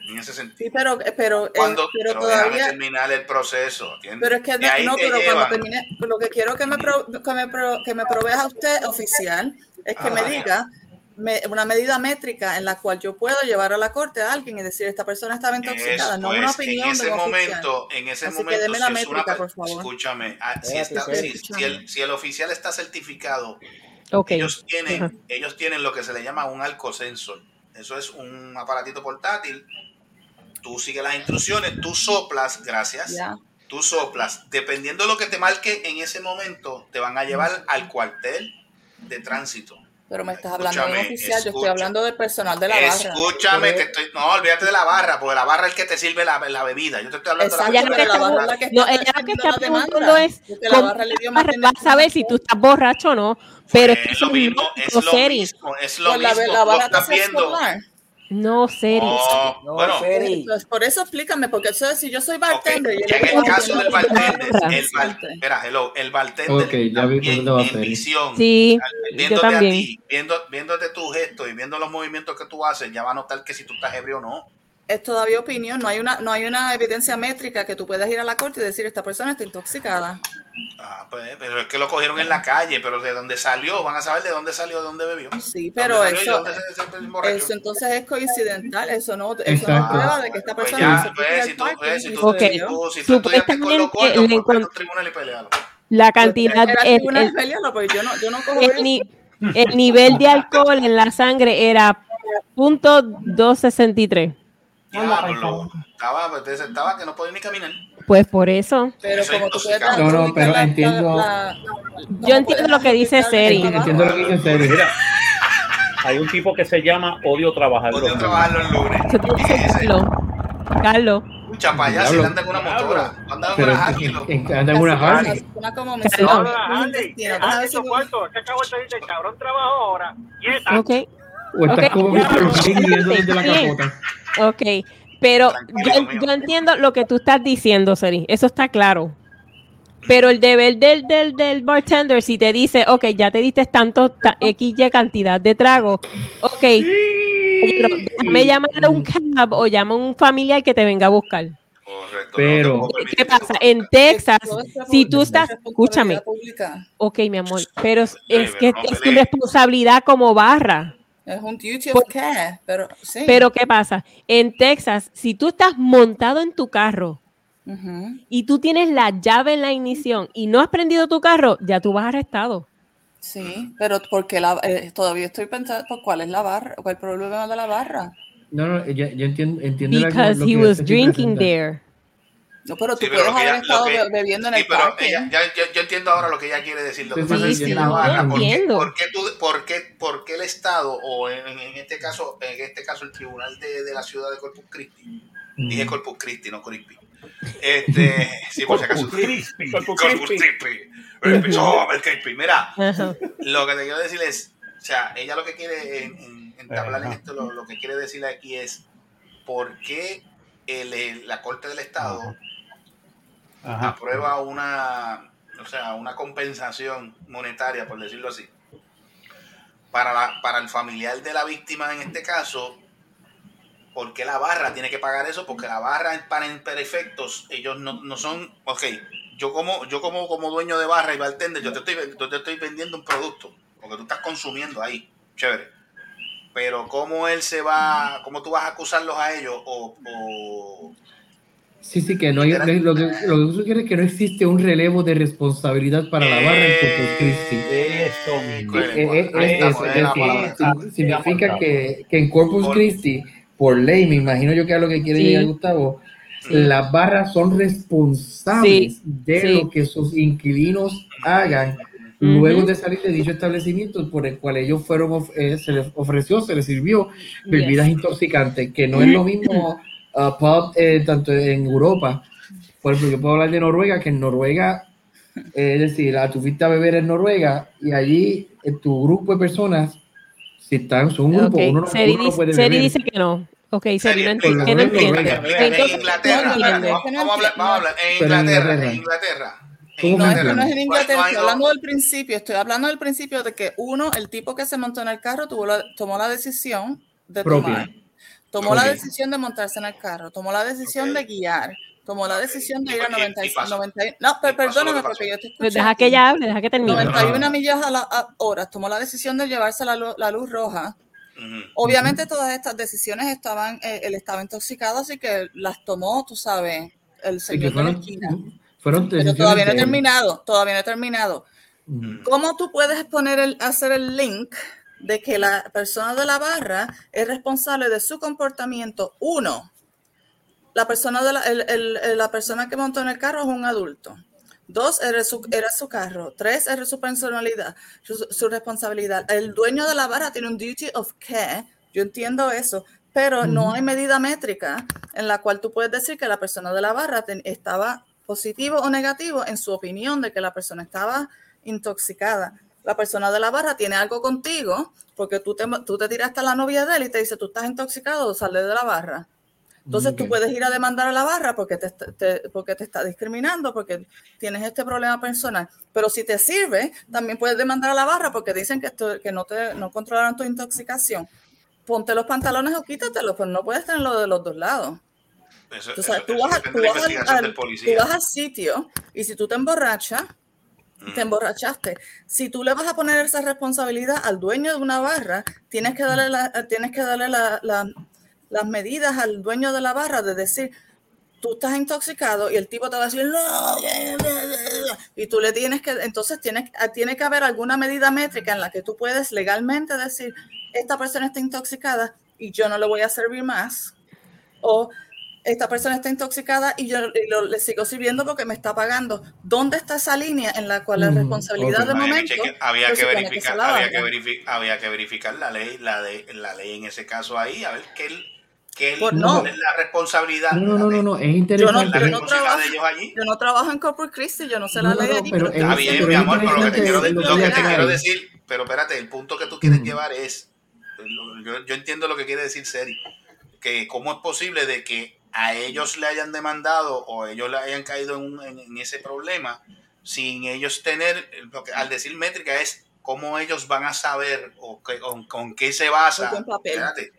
en ese sentido. Sí, pero, pero, eh, Cuando, pero todavía... terminar el proceso, ¿entiendes? Pero es que De ahí no, pero cuando termine, lo que quiero que me, pro- que me, pro- que me provea usted oficial es que me Ah. diga me- una medida métrica en la cual yo puedo llevar a la corte a alguien y decir esta persona estaba intoxicada, Eso no una es, opinión en ese de un oficial. momento, en ese Así que deme la si es una por favor. escúchame, ah, si, está- si- si el, si el oficial está certificado, ellos tienen, ellos tienen lo que se le llama un alcosensor. Eso es un aparatito portátil. Tú sigues las instrucciones, tú soplas, gracias. Tú soplas. Dependiendo de lo que te marque en ese momento, te van a llevar al cuartel de tránsito. Pero me estás hablando de un oficial, yo estoy hablando del personal de la barra. Escúchame, te estoy, no, olvídate de la barra, porque la barra es el que te sirve la, la bebida. Yo te estoy hablando Exacto, de Ella la lo que barra es la que no, ella lo que está preguntando es Porque la cómo barra le dio la más barra va a saber si tú estás borracho o no. Pero es que Pues eso lo mismo, es es lo mismo, es lo Pues la, mismo. la barra te viendo. soplar. No, serio. No, No, bueno, Feri. Pues por eso explícame, porque eso es, si yo soy bartender. le en el caso del bartender, el, bar, espera, hello, el bartender Ok, ya vi en visión, Sí, yo viéndote a también. ti, viendo, viéndote tus gestos y viendo los movimientos que tú haces, ya va a notar que si tú estás ebrio o no. Es todavía opinión, no hay una, no hay una evidencia métrica que tú puedas ir a la corte y decir esta persona está intoxicada. Ah, pues, pero es que lo cogieron en la calle, pero de dónde salió, van a saber de dónde salió, de dónde bebió. Sí, pero ¿Dónde bebió y eso, dónde se- se- se emborrachó? eso entonces es coincidental, eso no, eso no prueba de que esta Pues persona ya, se pues. La cantidad, Era el, tribunal el- pelearlo, porque yo no, yo no cojo el eso. ni- el nivel de alcohol en la sangre era punto 263. Diablo. Estaba, pues, estaba que no podía ni caminar. Pues por eso. Pero Eso es como tú puedes intoxicante. No, no, pero la- entiendo- la- la- Yo ¿cómo entiendo lo que dice Seri. Entiendo lo que dice Seri. Mira, hay un tipo que se llama Odio Trabajar. lunes. trabajar los lunes. Carlos. Carlos. Un chapayá, si Diablo. anda en una motora, anda una Harley. Ok. O estás Ok. como viendo desde la capota. Ok. Pero yo, entiendo lo que tú estás diciendo, Seri. Eso está claro. Pero el deber del, del, del bartender, si te dice, ok, ya te diste tanto, ta- XY cantidad de trago, ok, pero déjame llamar a un cab o llama a un familiar que te venga a buscar. Correcto. Pero- no ¿Qué pasa? En Texas, si tú estás, escúchame, ok, mi amor, pero es, que no es tu responsabilidad como barra. Es un duty of Por- care, pero sí. Pero ¿qué pasa? En Texas, si tú estás montado en tu carro y tú tienes la llave en la ignición y no has prendido tu carro, ya tú vas arrestado. Sí, pero porque la, eh, todavía estoy pensando por cuál es la barra, cuál es el problema de la barra. No, no, yo, yo entiendo, entiendo la- Because lo he que was drinking there. No, pero tú Sí, puedes haber ella- estado que- bebiendo en Sí, el pero parque. ella- ya, yo, yo entiendo ahora lo que ella quiere decir. Lo que Sí, pasa sí, es que la no, barra, ¿por qué, entiendo. por qué tú, por, qué, por qué el Estado, o en, en este caso, en este caso el Tribunal de, de la Ciudad de Corpus Christi, Mm. dije Corpus Christi, no Crispy. Este, (laughs) sí, por si acaso. Corpus Christi. (laughs) Corpus Christi. A ver Crispy. Mira, lo que te quiero decir es, o sea, ella lo que quiere en, en, entablar en esto, lo, lo que quiere decirle aquí es por qué el- el- la Corte del Estado Ajá. Aprueba una, o sea, una compensación monetaria, por decirlo así, para, la, para el familiar de la víctima en este caso, ¿por qué la barra tiene que pagar eso? Porque la barra, para, efectos, ellos no, no son, ok, yo como, yo como, como dueño de barra y bartender, yo te, estoy, yo te estoy vendiendo un producto, porque tú estás consumiendo ahí, chévere. Pero cómo él se va, cómo tú vas a acusarlos a ellos o Sí, sí, que no hay, lo, que, lo que tú sugieres es que no existe un relevo de responsabilidad para la barra en Corpus Christi. Eso mismo. Eh, Eh, eh, eh, eso, es sig- significa que, que en Corpus Christi, por ley, me imagino yo que es lo que quiere Sí. llegar Gustavo, las barras son responsables Sí, de sí. lo que sus inquilinos hagan luego de salir de dicho establecimiento por el cual ellos fueron, of- eh, se les ofreció, se les sirvió bebidas Yes. intoxicantes, que no es lo mismo (clears throat) uh, pub, eh, tanto en Europa. Por ejemplo, yo puedo hablar de Noruega, que en Noruega, eh, es decir, a tu fuiste a beber en Noruega y allí en tu grupo de personas, si están, son un grupo, Ok, uno, no- Seri, uno no dice, puede Seri beber. dice que no. Ok, Seri, Seri, no entiende. no en Inglaterra, no vamos, vamos a hablar, vamos a hablar. En Inglaterra, en Inglaterra. en ¿Cómo No, es Inglaterra, que no es en no Inglaterra, no hay estoy hablando del principio, estoy hablando del principio de que uno, el tipo que se montó en el carro tuvo la- tomó la decisión de Propia. tomar, tomó la decisión de montarse en el carro, tomó la decisión de guiar, tomó la decisión de ¿Y ir a por qué? 90, ¿Y pasó? 90 no, pero ¿Y pasó lo perdóname porque yo te escuché. Pues deja que ella hable, deja que termine. 91 millas a la a horas, tomó la decisión de llevarse la, lu- la luz roja. Obviamente todas estas decisiones estaban, eh, él estaba intoxicado, así que las tomó, tú sabes, el señor de la fueron, esquina. fueron Pero todavía no he terminado, todavía no he terminado. Mm. ¿Cómo tú puedes poner el, hacer el link de que la persona de la barra es responsable de su comportamiento? Uno, la persona, de la, el- el- el- la persona que montó en el carro es un adulto. Dos, era su, era su carro. Tres, era su personalidad, su, su responsabilidad. El dueño de la barra tiene un duty of care. Yo entiendo eso, pero no hay medida métrica en la cual tú puedes decir que la persona de la barra ten- estaba positivo o negativo en su opinión de que la persona estaba intoxicada. La persona de la barra tiene algo contigo porque tú te, tú te tiraste a la novia de él y te dice, tú estás intoxicado, sale de la barra. Entonces tú puedes ir a demandar a la barra porque te, te- porque te está discriminando, porque tienes este problema personal. Pero si te sirve, también puedes demandar a la barra porque dicen que, esto- que no, te, no controlaron tu intoxicación. ponte los pantalones o quítatelos, pero no puedes tenerlo de los dos lados. Eso, Tú, sabes, eso- tú vas, tú vas al- tú vas al sitio y si tú te emborrachas, te emborrachaste. Si tú le vas a poner esa responsabilidad al dueño de una barra, tienes que darle, la- tienes que darle la- la- las medidas al dueño de la barra de decir, tú estás intoxicado y el tipo te va a decir, no, y tú le tienes que, entonces tienes, tiene que haber alguna medida métrica en la que tú puedes legalmente decir, esta persona está intoxicada y yo no le voy a servir más, o esta persona está intoxicada y yo y lo- le sigo sirviendo porque me está pagando. ¿Dónde está esa línea en la cual la Mm, responsabilidad ok. de que, momento había que verificar, había que, haga? verifi- había que verificar la ley, la de la ley en ese caso ahí, a ver qué el- Pues no. es la responsabilidad. No, no, no, no, no, es Yo no, interesante. la yo no responsabilidad trabajo, de ellos allí. yo no trabajo en Corpus Christi, yo no sé No, la no, ley no, allí, pero pero es- Está bien, pero mi amor, pero lo que te quiero, lo que te que quiero decir, pero espérate, el punto que tú quieres Ujú. llevar es, yo, yo entiendo lo que quiere decir Seri, que cómo es posible de que a ellos le hayan demandado o ellos le hayan caído en, un- en- en ese problema sin ellos tener, lo que, al decir métrica es cómo ellos van a saber o, o con qué se basa. En papel. Espérate.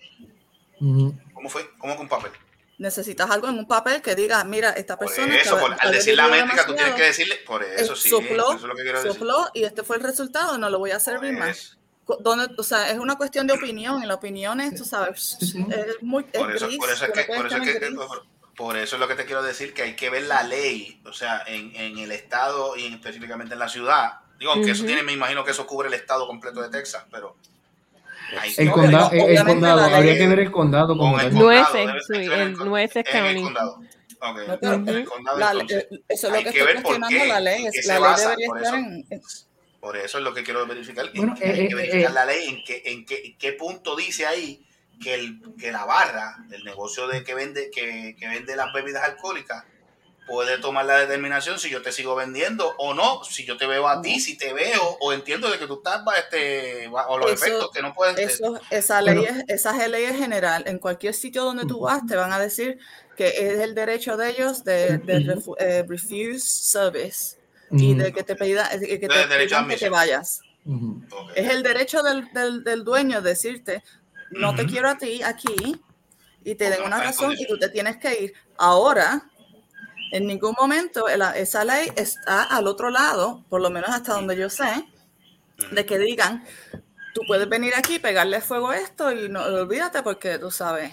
¿cómo fue? ¿Cómo con papel? necesitas algo en un papel que diga, mira, esta Por persona eso, por- al decir la métrica, tú tienes que decirle, por eso eh, sí, sopló, eso es lo que quiero decir. y este fue el resultado, no lo voy a servir más. Donde, o sea, es una cuestión de opinión, y la opinión es, tú sabes, es muy es por eso, gris, por eso es que, por eso es que, por, por eso es lo que te quiero decir, que hay que ver la ley, o sea, en, en el estado y en- específicamente en la ciudad. Digo, aunque eso tiene, me imagino que eso cubre el estado completo de Texas, pero hay que El No, condado, el- habría que ver el condado como el Nueces, sí, el Nueces County. condado. Ok, No, pero, en el condado, la- entonces, eh, eso es lo hay que estoy ver cuestionando la ley. La ley debería estar en- Por eso es lo que quiero verificar. Bueno, que hay eh, que eh, verificar eh. la ley, en qué, en qué, en qué punto dice ahí que, el, que la barra, el negocio de que vende, que, que vende las bebidas alcohólicas, puede tomar la determinación si yo te sigo vendiendo o no, si yo te veo a ti, si te veo, o entiendo de que tú estás este, o los Eso- efectos que no puedes. Eso, esa ley Bueno. es, esa ley es general. En cualquier sitio donde tú vas, te van a decir que es el derecho de ellos de, de refu- eh, refuse service y de que te pida, eh, que te, que vayas. Es el derecho del, del, del dueño decirte, no te quiero a ti aquí y te den una razón y tú te tienes que ir. Ahora, en ningún momento el- esa ley está al otro lado, por lo menos hasta donde yo sé, de que digan, tú puedes venir aquí, pegarle fuego a esto y no olvídate porque tú sabes.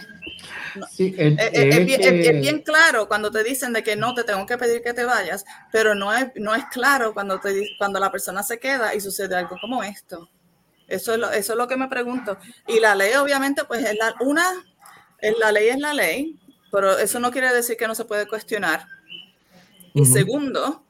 Sí, el- Es, es- bien, que- es- es bien claro cuando te dicen de que no te tengo que pedir que te vayas, pero no es, no es claro cuando, te, cuando la persona se queda y sucede algo como esto. Eso es, lo, eso es lo que me pregunto. Y la ley, obviamente, pues es la, una, es la ley es la ley, pero eso no quiere decir que no se puede cuestionar. Y segundo,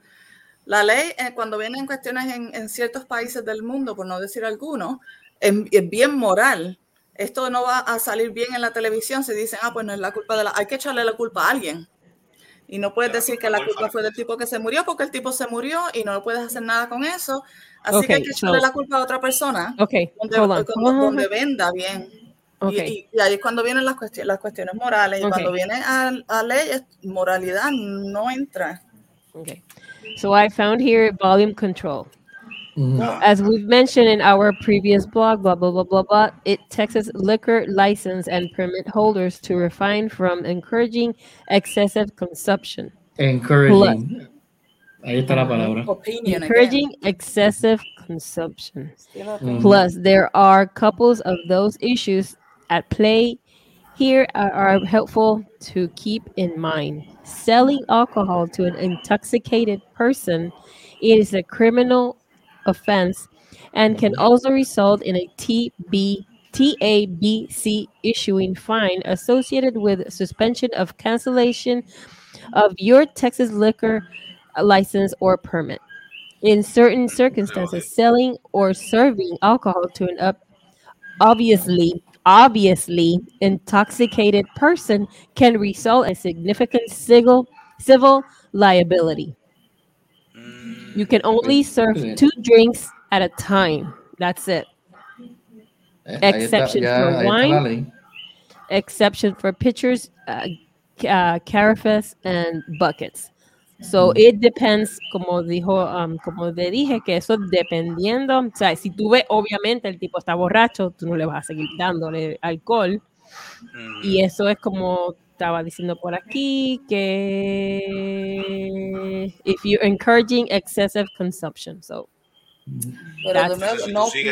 la ley, eh, cuando vienen cuestiones en, en ciertos países del mundo, por no decir algunos, es, es bien moral. Esto no va a salir bien en la televisión si dicen, ah, pues no es la culpa de la... Hay que echarle la culpa a alguien. Y no puedes decir que la culpa fue del tipo que se murió porque el tipo se murió y no puedes hacer nada con eso. Así que hay Ok, que echarle so- la culpa a otra persona Okay, donde, hold on. donde- donde venda bien. Y- Okay. Y, y ahí es cuando vienen las, cuestiones, las cuestiones morales. Y Ok. cuando viene a, a leyes, moralidad no entra. Okay. So I found here volume control. Ujú. As we've mentioned in our previous blog, blah, blah, blah, blah, blah, it Texas liquor license and permit holders to refrain from encouraging excessive consumption. Encouraging. Ahí está la palabra. Opinion again. Encouraging excessive consumption. Still opinion. Mhm. Plus, there are couples of those issues at play here are, are helpful to keep in mind. Selling alcohol to an intoxicated person is a criminal offense and can mm-hmm. also result in a TB TABC issuing fine associated with suspension of cancellation of your Texas liquor license or permit. In certain circumstances, selling or serving alcohol to an up, obviously obviously intoxicated person can result in significant civil civil liability. You can only serve two drinks at a time. That's it. Eh, está, Exception for wine. Exception for pitchers, uh, uh, carafes, and buckets. So it depends, como dijo, um, como te dije, que eso dependiendo, o sea, si tú ves, obviamente el tipo está borracho, tú no le vas a seguir dándole alcohol. Y eso es como estaba diciendo por aquí, que if you're encouraging excessive consumption, so Pero no, no si- ese no si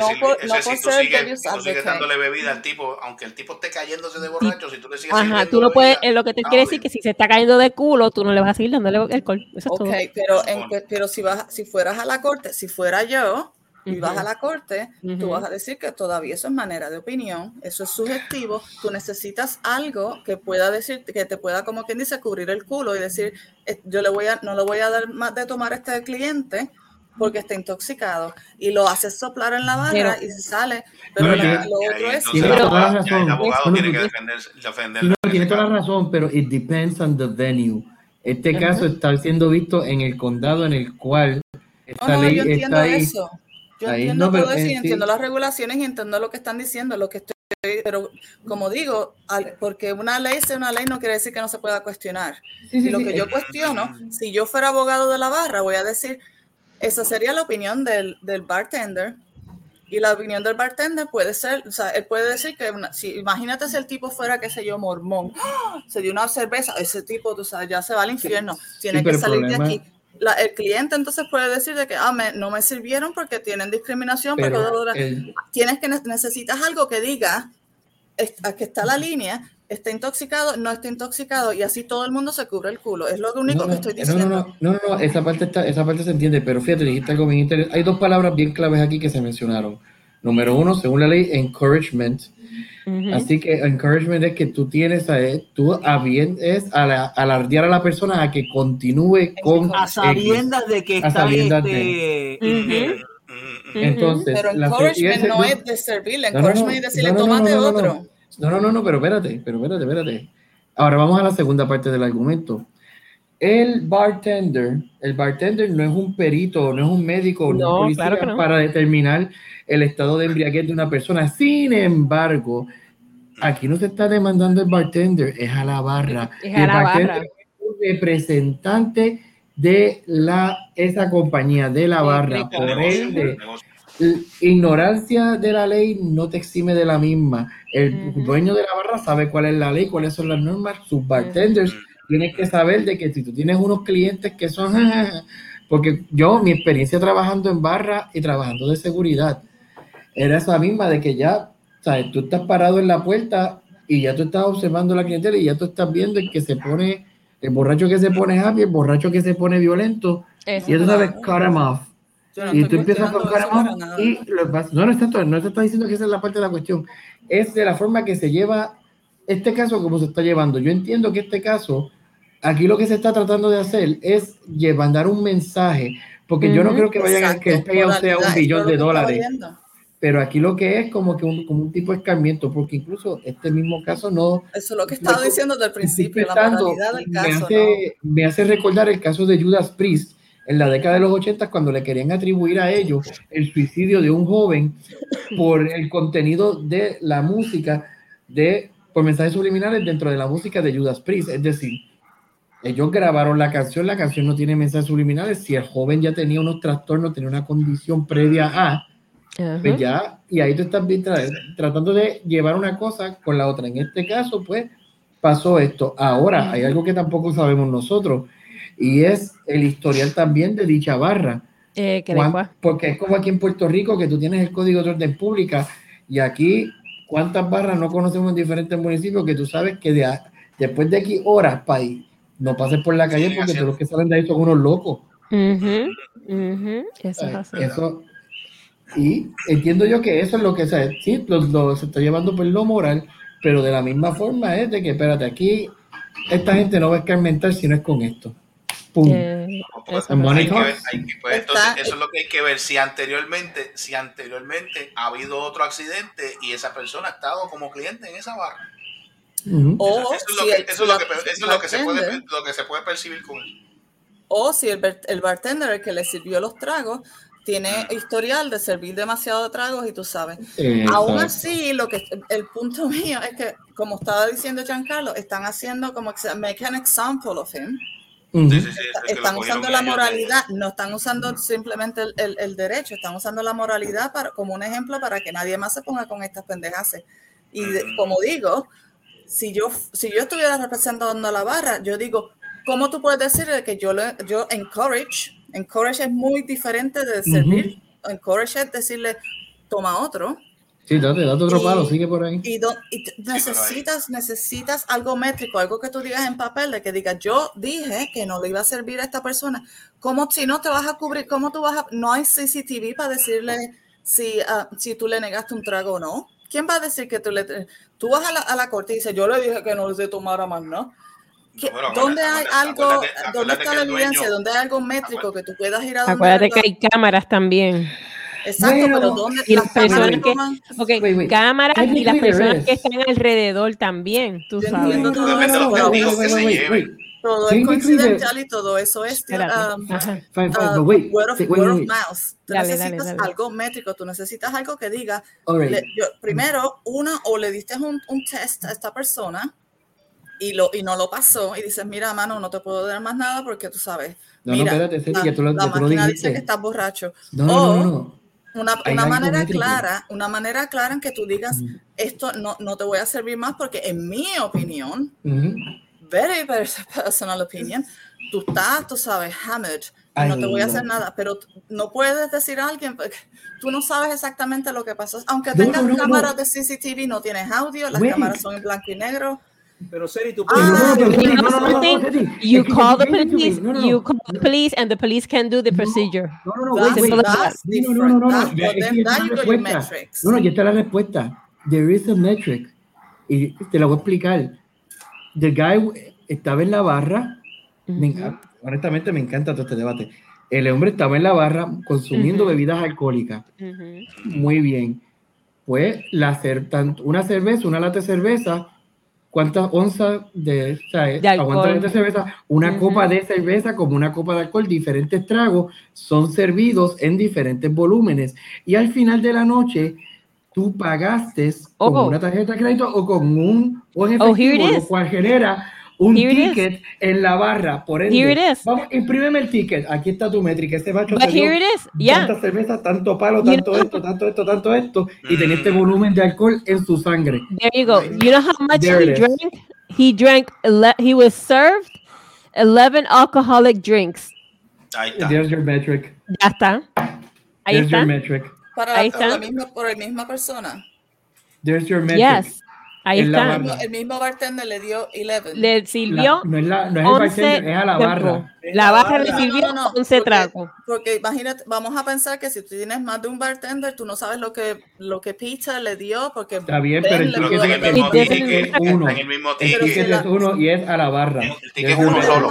tú ser sigues- tú sigues dándole bebida al tipo, aunque el tipo esté cayéndose de borracho, si tú le sigues Ajá, tú no puedes, bebida, eh, lo que te quiere decir que si se está cayendo de culo, tú no le vas a seguir dándole alcohol. Eso es Ok, todo. pero, en, pero si, vas, si fueras a la corte, si fuera yo y vas a la corte, tú Ujú. vas a decir que todavía eso es manera de opinión, eso es subjetivo, tú necesitas algo que pueda decir, que te pueda, como quien dice, cubrir el culo y decir, eh, yo le voy a, no le voy a dar más de tomar a este cliente porque está intoxicado y lo haces soplar en la barra Pero- y se sale, pero la- que- lo otro es... Tiene toda la abogado- ya el razón. abogado tiene que que- defender, defender no, tiene toda la razón, pero it depends on the venue. Este caso está siendo visto en el condado en el cual No, esta no, ley yo entiendo está ahí. eso. Yo Ahí, entiendo no, pero, todo eso y eh, entiendo sí. las regulaciones y entiendo lo que están diciendo, lo que estoy, pero como digo, al- porque una ley sea una ley no quiere decir que no se pueda cuestionar. Sí, y lo que yo cuestiono, si yo fuera abogado de la barra, voy a decir, esa sería la opinión del, del bartender. Y la opinión del bartender puede ser, o sea, él puede decir que, una- si, imagínate si el tipo fuera, qué sé yo, mormón, ¡Ah! se dio una cerveza, ese tipo, tú sabes, ya se va al infierno, tiene Sí, que salir problema- de aquí. La- el cliente entonces puede decir de que ah, me- no me sirvieron porque tienen discriminación, porque Pero el- tienes que ne- necesitas algo que diga aquí está la línea, está intoxicado, no está intoxicado y así todo el mundo se cubre el culo. Es lo único no, que estoy no, diciendo. no, no, no, no, esa parte está, esa parte se entiende, pero fíjate, dijiste algo bien interesante. Hay dos palabras bien claves aquí que se mencionaron. Número uno, según la ley, encouragement. Así que encouragement es que tú tienes a tú a bien es a la- alardear a la persona a que continúe con A X. sabiendas de que A está sabiendas este. Ujú. Entonces, Pero encouragement ese- no es de servirle, No, no, no, encouragement es decirle, no, no, no, tómate no, no, no. otro. No, no, no, no, pero espérate, pero espérate, espérate. Ahora vamos a la segunda parte del argumento. El bartender, el bartender no es un perito, no es un médico, no, un policía claro que no. para determinar el estado de embriaguez de una persona. Sin embargo, aquí no se está demandando el bartender, es a la barra. Es a el la bartender barra. es un representante de la esa compañía, de la barra. Por ende, ignorancia de la ley no te exime de la misma. El dueño de la barra sabe cuál es la ley, cuáles son las normas. Sus bartenders tienen que saber de que si tú tienes unos clientes que son... (laughs) Porque yo, mi experiencia trabajando en barra y trabajando de seguridad, era esa misma de que ya, ¿sabes? Tú estás parado en la puerta y ya tú estás observando la clientela y ya tú estás viendo el que se pone, el borracho que se pone happy, el borracho que se pone violento, Eso. y tú sabes, cut him off. No Y tú empiezas para nada. y lo vas- no, no, es tanto, no te está diciendo que esa es la parte de la cuestión. Es de la forma que se lleva este caso como se está llevando. Yo entiendo que este caso, aquí lo que se está tratando de hacer es lle- mandar un mensaje, porque yo no creo que vayan a que el Exacto, payout sea moralidad, un billón de dólares. Pero aquí lo que es como que un, como un tipo de escarmiento, porque incluso este mismo caso no, Eso es lo que estaba diciendo desde el principio, la pensando, moralidad del me, caso. hace, me hace recordar el caso de Judas Priest en la década de los 80 cuando le querían atribuir a ellos el suicidio de un joven por el contenido de la música de por mensajes subliminales dentro de la música de Judas Priest, es decir, ellos grabaron la canción, la canción no tiene mensajes subliminales, si el joven ya tenía unos trastornos, tenía una condición previa a, Ajá. pues ya, y ahí tú estás tra- tratando de llevar una cosa con la otra. En este caso, pues, pasó esto. Ahora, hay algo que tampoco sabemos nosotros, y es el historial también de dicha barra. Eh, ¿qué Cuán- lengua? porque es como aquí en Puerto Rico, que tú tienes el código de orden pública, y aquí, ¿cuántas barras no conocemos en diferentes municipios que tú sabes que de después de aquí horas, país, no pases por la calle porque todos los que salen de ahí son unos locos? Ujú, ujú, Eso es así. Eso, y entiendo yo que eso es lo que se, sí, lo, lo- se está llevando por lo moral, pero de la misma forma es de que, espérate, aquí esta gente no va a escarmentar si no es con esto. Pum. Eso En es Money hay que así. ver- Talks. hay que- pues, Está- entonces, eso es lo que hay que ver. Si anteriormente, si anteriormente ha habido otro accidente y esa persona ha estado como cliente en esa barra. Ujú. O eso, es lo si que, el- eso es lo que, la- eso es lo que se puede, bartender- que se puede percibir con él. O si el, bar- el bartender, el que le sirvió los tragos, tiene historial de servir demasiado tragos y tú sabes. Exacto. Aún así, lo que el punto (laughs) mío es que, como estaba diciendo Giancarlo, están haciendo como make an example of him Ujú. Sí, sí, sí, es que lo están usando la moralidad, no están usando simplemente el, el- el derecho, están usando la moralidad para, como un ejemplo para que nadie más se ponga con estas pendejas. Y como digo, si yo, si yo estuviera representando a la barra, yo digo, ¿cómo tú puedes decir que yo, le, yo encourage? Encourage es muy diferente de servir. Encourage es decirle, toma otro. Sí, date, date otro Y- palo, sigue por ahí. Y, do- y necesitas, necesitas algo métrico, algo que tú digas en papel, de que digas, yo dije que no le iba a servir a esta persona. ¿Cómo si no te vas a cubrir? ¿Cómo tú vas a...? No hay CCTV para decirle si, ah, si tú le negaste un trago o no. ¿Quién va a decir que tú le... Tú vas a la, a la corte y dices, yo le dije que no se tomara más, ¿no? ¿Qué- Bueno, ¿Dónde hay algo, acuérdate dónde está la dueño- evidencia, dónde hay algo métrico que tú puedas ir a donde Acuérdate la- que hay cámaras también. Exacto, Bueno, pero ¿dónde y las personas que- toman- Ok, Wait, wait. cámaras y las personas que están alrededor también, tú Yo sabes. todo que se lleven. Todo es coincidencial y todo eso es Espérate. um, Ajá. Fine, fine, uh, wait, word of, wait, wait, word of wait. mouth. Tú Dale, dale, necesitas dale. algo métrico, tú necesitas algo que diga, right. le- yo- primero, una, o le diste un, un test a esta persona y, lo, y no lo pasó y dices, mira, mano, no te puedo dar más nada porque tú sabes. No, no, mira, espérate, Ceci, la, que tú lo- la que tú lo dice que estás borracho. No, no, o no, no, no. una, una manera métrico. clara, una manera clara en que tú digas, esto no, no te voy a servir más porque en mi opinión. Very, very (laughs) personal opinion, tú estás, tú sabes, hammered, no te voy a hacer nada, pero no puedes decir a alguien, porque tú no sabes exactamente lo que pasó. Aunque tengas no, no, cámaras no. de CCTV, no tienes audio, las Wait. cámaras son en blanco y negro. Pero Seri, tú Ah, No, Ceci, You no, know something? You que call the you police, No, no, you no. call the police, and the police can do the procedure. No, no, no, That's, wait, wait. that's No, no, no, no, no. Ya, es que that you la got your metrics. No, no, ya está la respuesta. There is a metric. Y te la voy a explicar. The guy estaba en la barra. Me encanta- honestamente, me encanta todo este debate. El hombre estaba en la barra consumiendo Ujú. bebidas alcohólicas. Ujú. Muy bien. Pues la cer- tanto- una cerveza, una lata de cerveza, ¿cuántas onzas de, o sea, De alcohol. de cerveza? Una copa de cerveza como una copa de alcohol, diferentes tragos son servidos en diferentes volúmenes. Y al final de la noche, tú pagaste con Oh. una tarjeta de crédito o con un o en Oh, here it efectivo, lo is. cual genera un Here it is. ticket en la barra. Por ende, Here it is. vamos, imprímeme el ticket. Aquí está tu métrica. Este macho But here it is, yeah. tantas cervezas, tanto palo, You tanto know- esto, tanto esto, tanto esto, y tenía Mm. este volumen de alcohol en su sangre. There you go. You know how much There he drank? He drank. He was served eleven alcoholic drinks. Ahí está. There's your metric. Ya está. Ahí There's está. your metric. Para, Ahí por, la está. misma, por la misma persona. There's your metric. Yes. Ahí En la está. el mismo bartender le dio 11. Le La- sirvió no es, la, no es el 11 bartender, es a la barra. La barra le sirvió No, no, no, 11 porque- tragos. Porque imagínate, vamos a pensar que si tú tienes más de un bartender, tú no sabes lo que, lo que Peter le dio, porque Está bien, pero el le ticket, en el mismo ticket. es uno. El mismo ticket la- es uno y es a la barra. El ticket es uno solo.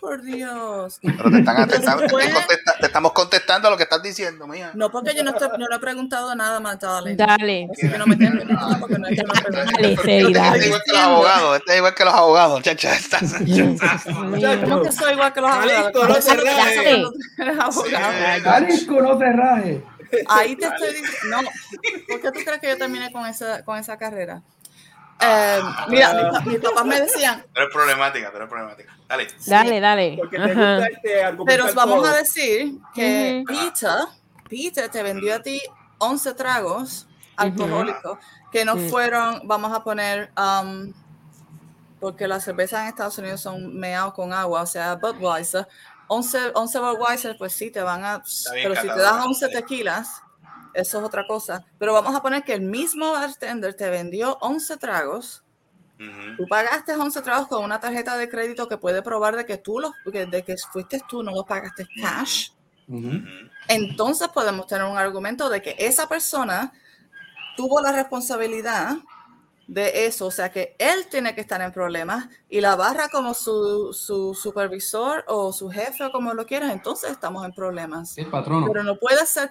Por Dios. Pero te, están, (laughs) te, están- te Fue- contesta- te estamos contestando lo que estás diciendo, mía. No, porque yo no, estoy, no he preguntado nada más, darling. Dale. Así que no me meter porque no he hecho una pregunta. Dale, Este es igual que los abogados. Este es igual que los abogados, chacha. Estás- (laughs) ¿Cómo que soy igual que los abogados? Jalisco, no se raje. Eres abogado. Alex conoce raje. Ahí te estoy diciendo. No, ¿por qué tú crees que yo terminé con esa, con esa carrera? Eh, mira, mis, mis papás me decían, Tú eres problemática, tú eres problemática. Dale. Dale, dale. Te este pero vamos todo. a decir que Ujú. Peter, Peter te vendió a ti 11 tragos alcohólicos que no fueron, vamos a poner, um, porque las cervezas en Estados Unidos son meados con agua, o sea, Budweiser. 11, 11 Budweiser, pues sí, te van a... Pero si te das 11 sí. tequilas, eso es otra cosa. Pero vamos a poner que el mismo bartender te vendió 11 tragos. Ujú. Tú pagaste 11 tragos con una tarjeta de crédito que puede probar de que tú los, de que fuiste tú, no los pagaste cash. Ujú. Entonces podemos tener un argumento de que esa persona tuvo la responsabilidad de eso, o sea que él tiene que estar en problemas y la barra como su, su supervisor o su jefe o como lo quieras, entonces estamos en problemas. El patrono. Pero no puede ser,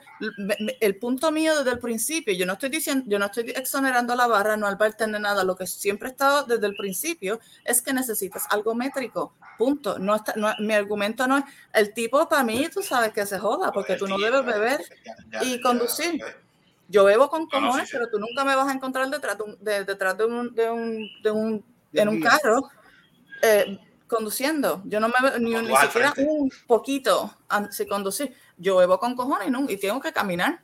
el punto mío desde el principio, yo no estoy diciendo, yo no estoy exonerando a la barra, no al bartender nada, lo que siempre he estado desde el principio es que necesitas algo métrico, punto. No está, no- mi argumento no es, el tipo para mí, tú sabes que se joda, porque tú no debes beber Ya, ya, y ya, conducir. Yo bebo con No, no, cojones, sí, sí. pero tú nunca me vas a encontrar detrás de un, de- detrás de un, de un, de un- en un carro eh, conduciendo. Yo no me veo ni, ni siquiera frente. un poquito de conducir. Yo bebo con cojones ¿no? y tengo que caminar.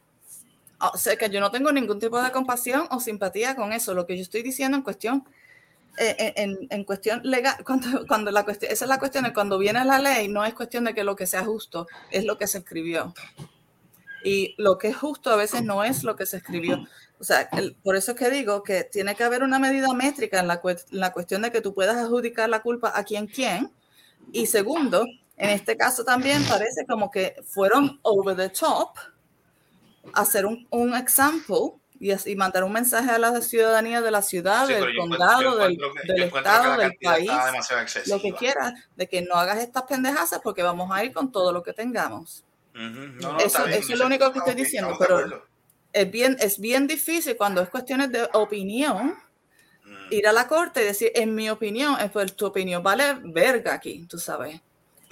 O sea que yo no tengo ningún tipo de compasión o simpatía con eso. Lo que yo estoy diciendo en cuestión, eh, en, en cuestión legal, (laughs) cuando, cuando la cuestión, esa es la cuestión cuando viene la ley, no es cuestión de que lo que sea justo, es lo que se escribió. Y lo que es justo a veces no es lo que se escribió. O sea, el- por eso es que digo que tiene que haber una medida métrica en la, cue- en la cuestión de que tú puedas adjudicar la culpa a quien quién. Y segundo, en este caso también parece como que fueron over the top, hacer un, un example y, así mandar un mensaje a la ciudadanía de la ciudad, Sí, del condado, del, que- del estado, del país, lo que quieras, de que no hagas estas pendejazas porque vamos a ir con todo lo que tengamos. Ujú. No, no, eso está bien, eso es lo único que estoy bien, diciendo, pero es bien, es bien difícil cuando es cuestiones de opinión Mm. ir a la corte y decir, en mi opinión, pues tu opinión vale verga aquí, tú sabes.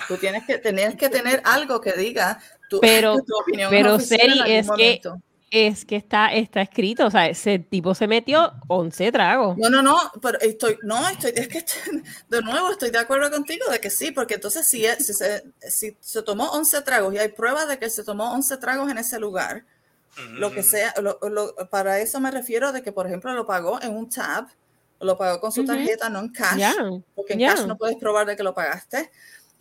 Tú tienes que tener que tener algo que diga tu, Pero, tu opinión pero Seri, es que. Es que está, está escrito, o sea, ese tipo se metió 11 tragos. No, no, no, pero estoy, no, estoy, es que estoy- de nuevo estoy de acuerdo contigo de que sí, porque entonces si, es- si, se, si se tomó 11 tragos y hay pruebas de que se tomó 11 tragos en ese lugar, lo que sea, lo- lo- para eso me refiero de que, por ejemplo, lo pagó en un tab, lo pagó con su tarjeta, no en cash, Ya, porque en ya. cash no puedes probar de que lo pagaste.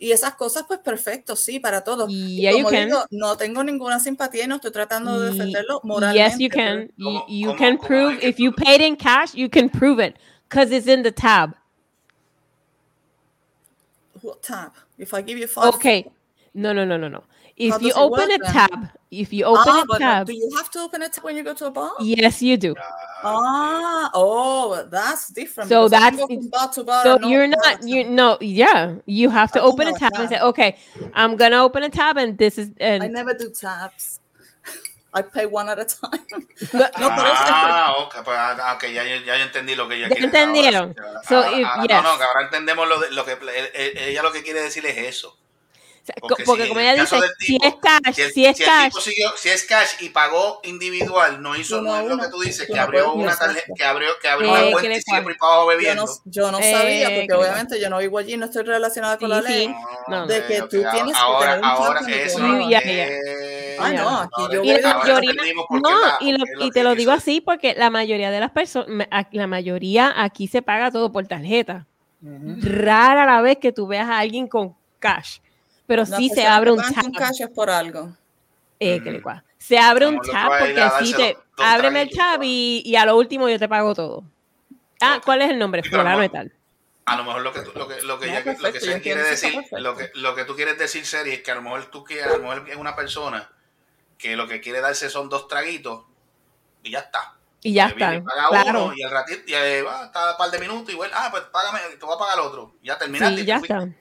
Y esas cosas, pues perfecto, sí, para todos. Y Yeah, you como can. digo, no tengo ninguna simpatía y no estoy tratando de Y- defenderlo moralmente. Yes, you pero- can. You, ¿Cómo- you can prove if you paid in cash, you can prove it because it's in the tab. What tab? If I give you five Okay. No, no, no, no, no. If you open work a then? tab, if you open Ah, a tab, do you have to open a tab when you go to a bar? yes, you do. Ah, oh, that's different. So because I can that's bar to bar so and you're not not you no yeah you have to I open a know a tab and say okay I'm gonna open a tab and this is I never do tabs. I pay one at a time. (laughs) No, no, por eso es que- Ah, ok, pues, ah, ok, ya, ya, ya yo entendí lo que ella Ya quiere. entendieron. Ahora So ahora- if- ahora- yes. No, no, que ahora entendemos lo, de, lo que ella lo que quiere decir es eso. Porque, Porque si como ella dice si es cash Si el, si es si cash siguió- si es cash y pagó individual, no hizo no es lo que tú dices, que abrió una tarjeta, que abrió, que abrió Eh, una que cuenta y ahí para abajo Yo bebiendo. no, yo no Eh, sabía, que porque obviamente yo no vivo allí, no estoy relacionada con Sí, la ley. sí. No, de no. que tú tienes que ahora, tener un eso no es- ya. Ay, no, ahora aquí yo y la mayoría qué no la- y, lo- te que lo digo así porque la mayoría de las personas la mayoría aquí se paga todo por tarjeta rara la vez que tú veas a alguien con cash pero sí se persona abre un tab es por algo. Eh, que le Se abre un Como tab porque así te ábreme el tab y, y a lo último yo te pago todo. Ah. ¿cuál es el nombre? Fulano (laughs) no- y tal. A lo mejor lo que tú, lo que, lo que, No, ella- lo que se quiere está decir, perfecto. lo que, lo que tú quieres decir, Seri, es que a lo mejor tú que a lo mejor es una persona que lo que quiere darse son dos traguitos y ya está. Y ya está. y paga Claro. uno y al ratito y eh, va, está un par de minutos y bueno, ah, pues págame, te voy a pagar el otro. Ya terminaste. Sí, y ya fuiste.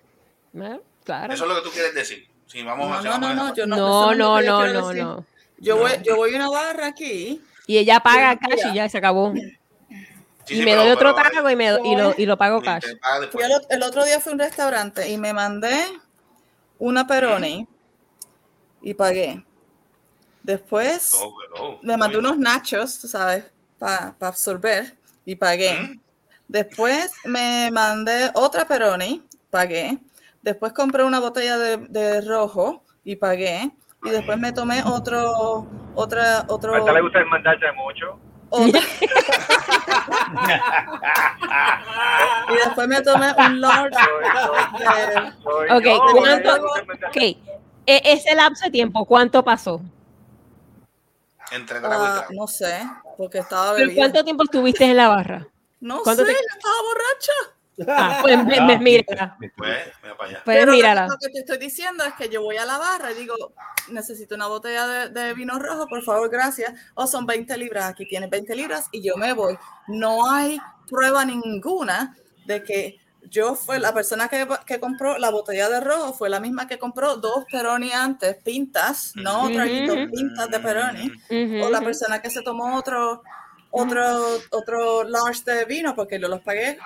Claro. Eso es lo que tú quieres decir. Si vamos, No, si no, vamos no, a no, yo no. No, no, no. Yo voy, yo voy a una barra aquí. Y ella paga cash y ya se acabó. Sí, y sí, me pero- doy otro pero- trago y, me, y, lo, y lo pago y cash. paga el otro día fui a un restaurante y me mandé una peroni y pagué. Después Oh, me mandé unos nachos, tú sabes, para absorber y pagué. ¿Mm? Después me mandé otra peroni, pagué. Después compré una botella de, de rojo y pagué. Y después me tomé otro, otra, otro. A le gusta mandarse mucho. otra- (laughs) y después me tomé un large Soy Ok, ¿cuánto- a ella le gusta mandarse- Ok. E- ese lapso de tiempo, ¿cuánto pasó? Entre trago y ah, no sé, porque estaba ¿Pero bebiendo. ¿Cuánto tiempo estuviste en la barra? No sé, te- yo estaba borracha. Ah, (laughs) pues me, me- mira. Pues, allá. Pues Pero lo que- mírala. Lo que te estoy diciendo es que yo voy a la barra y digo, necesito una botella de, de vino rojo, por favor, gracias. O son 20 libras, aquí tienes 20 libras y yo me voy. No hay prueba ninguna de que yo fue la persona que, que compró la botella de rojo, fue la misma que compró dos Peroni antes, pintas, no Ujú. traguitos, pintas de Peroni. O la persona que se tomó otro, otro, otro large de vino, porque yo los pagué.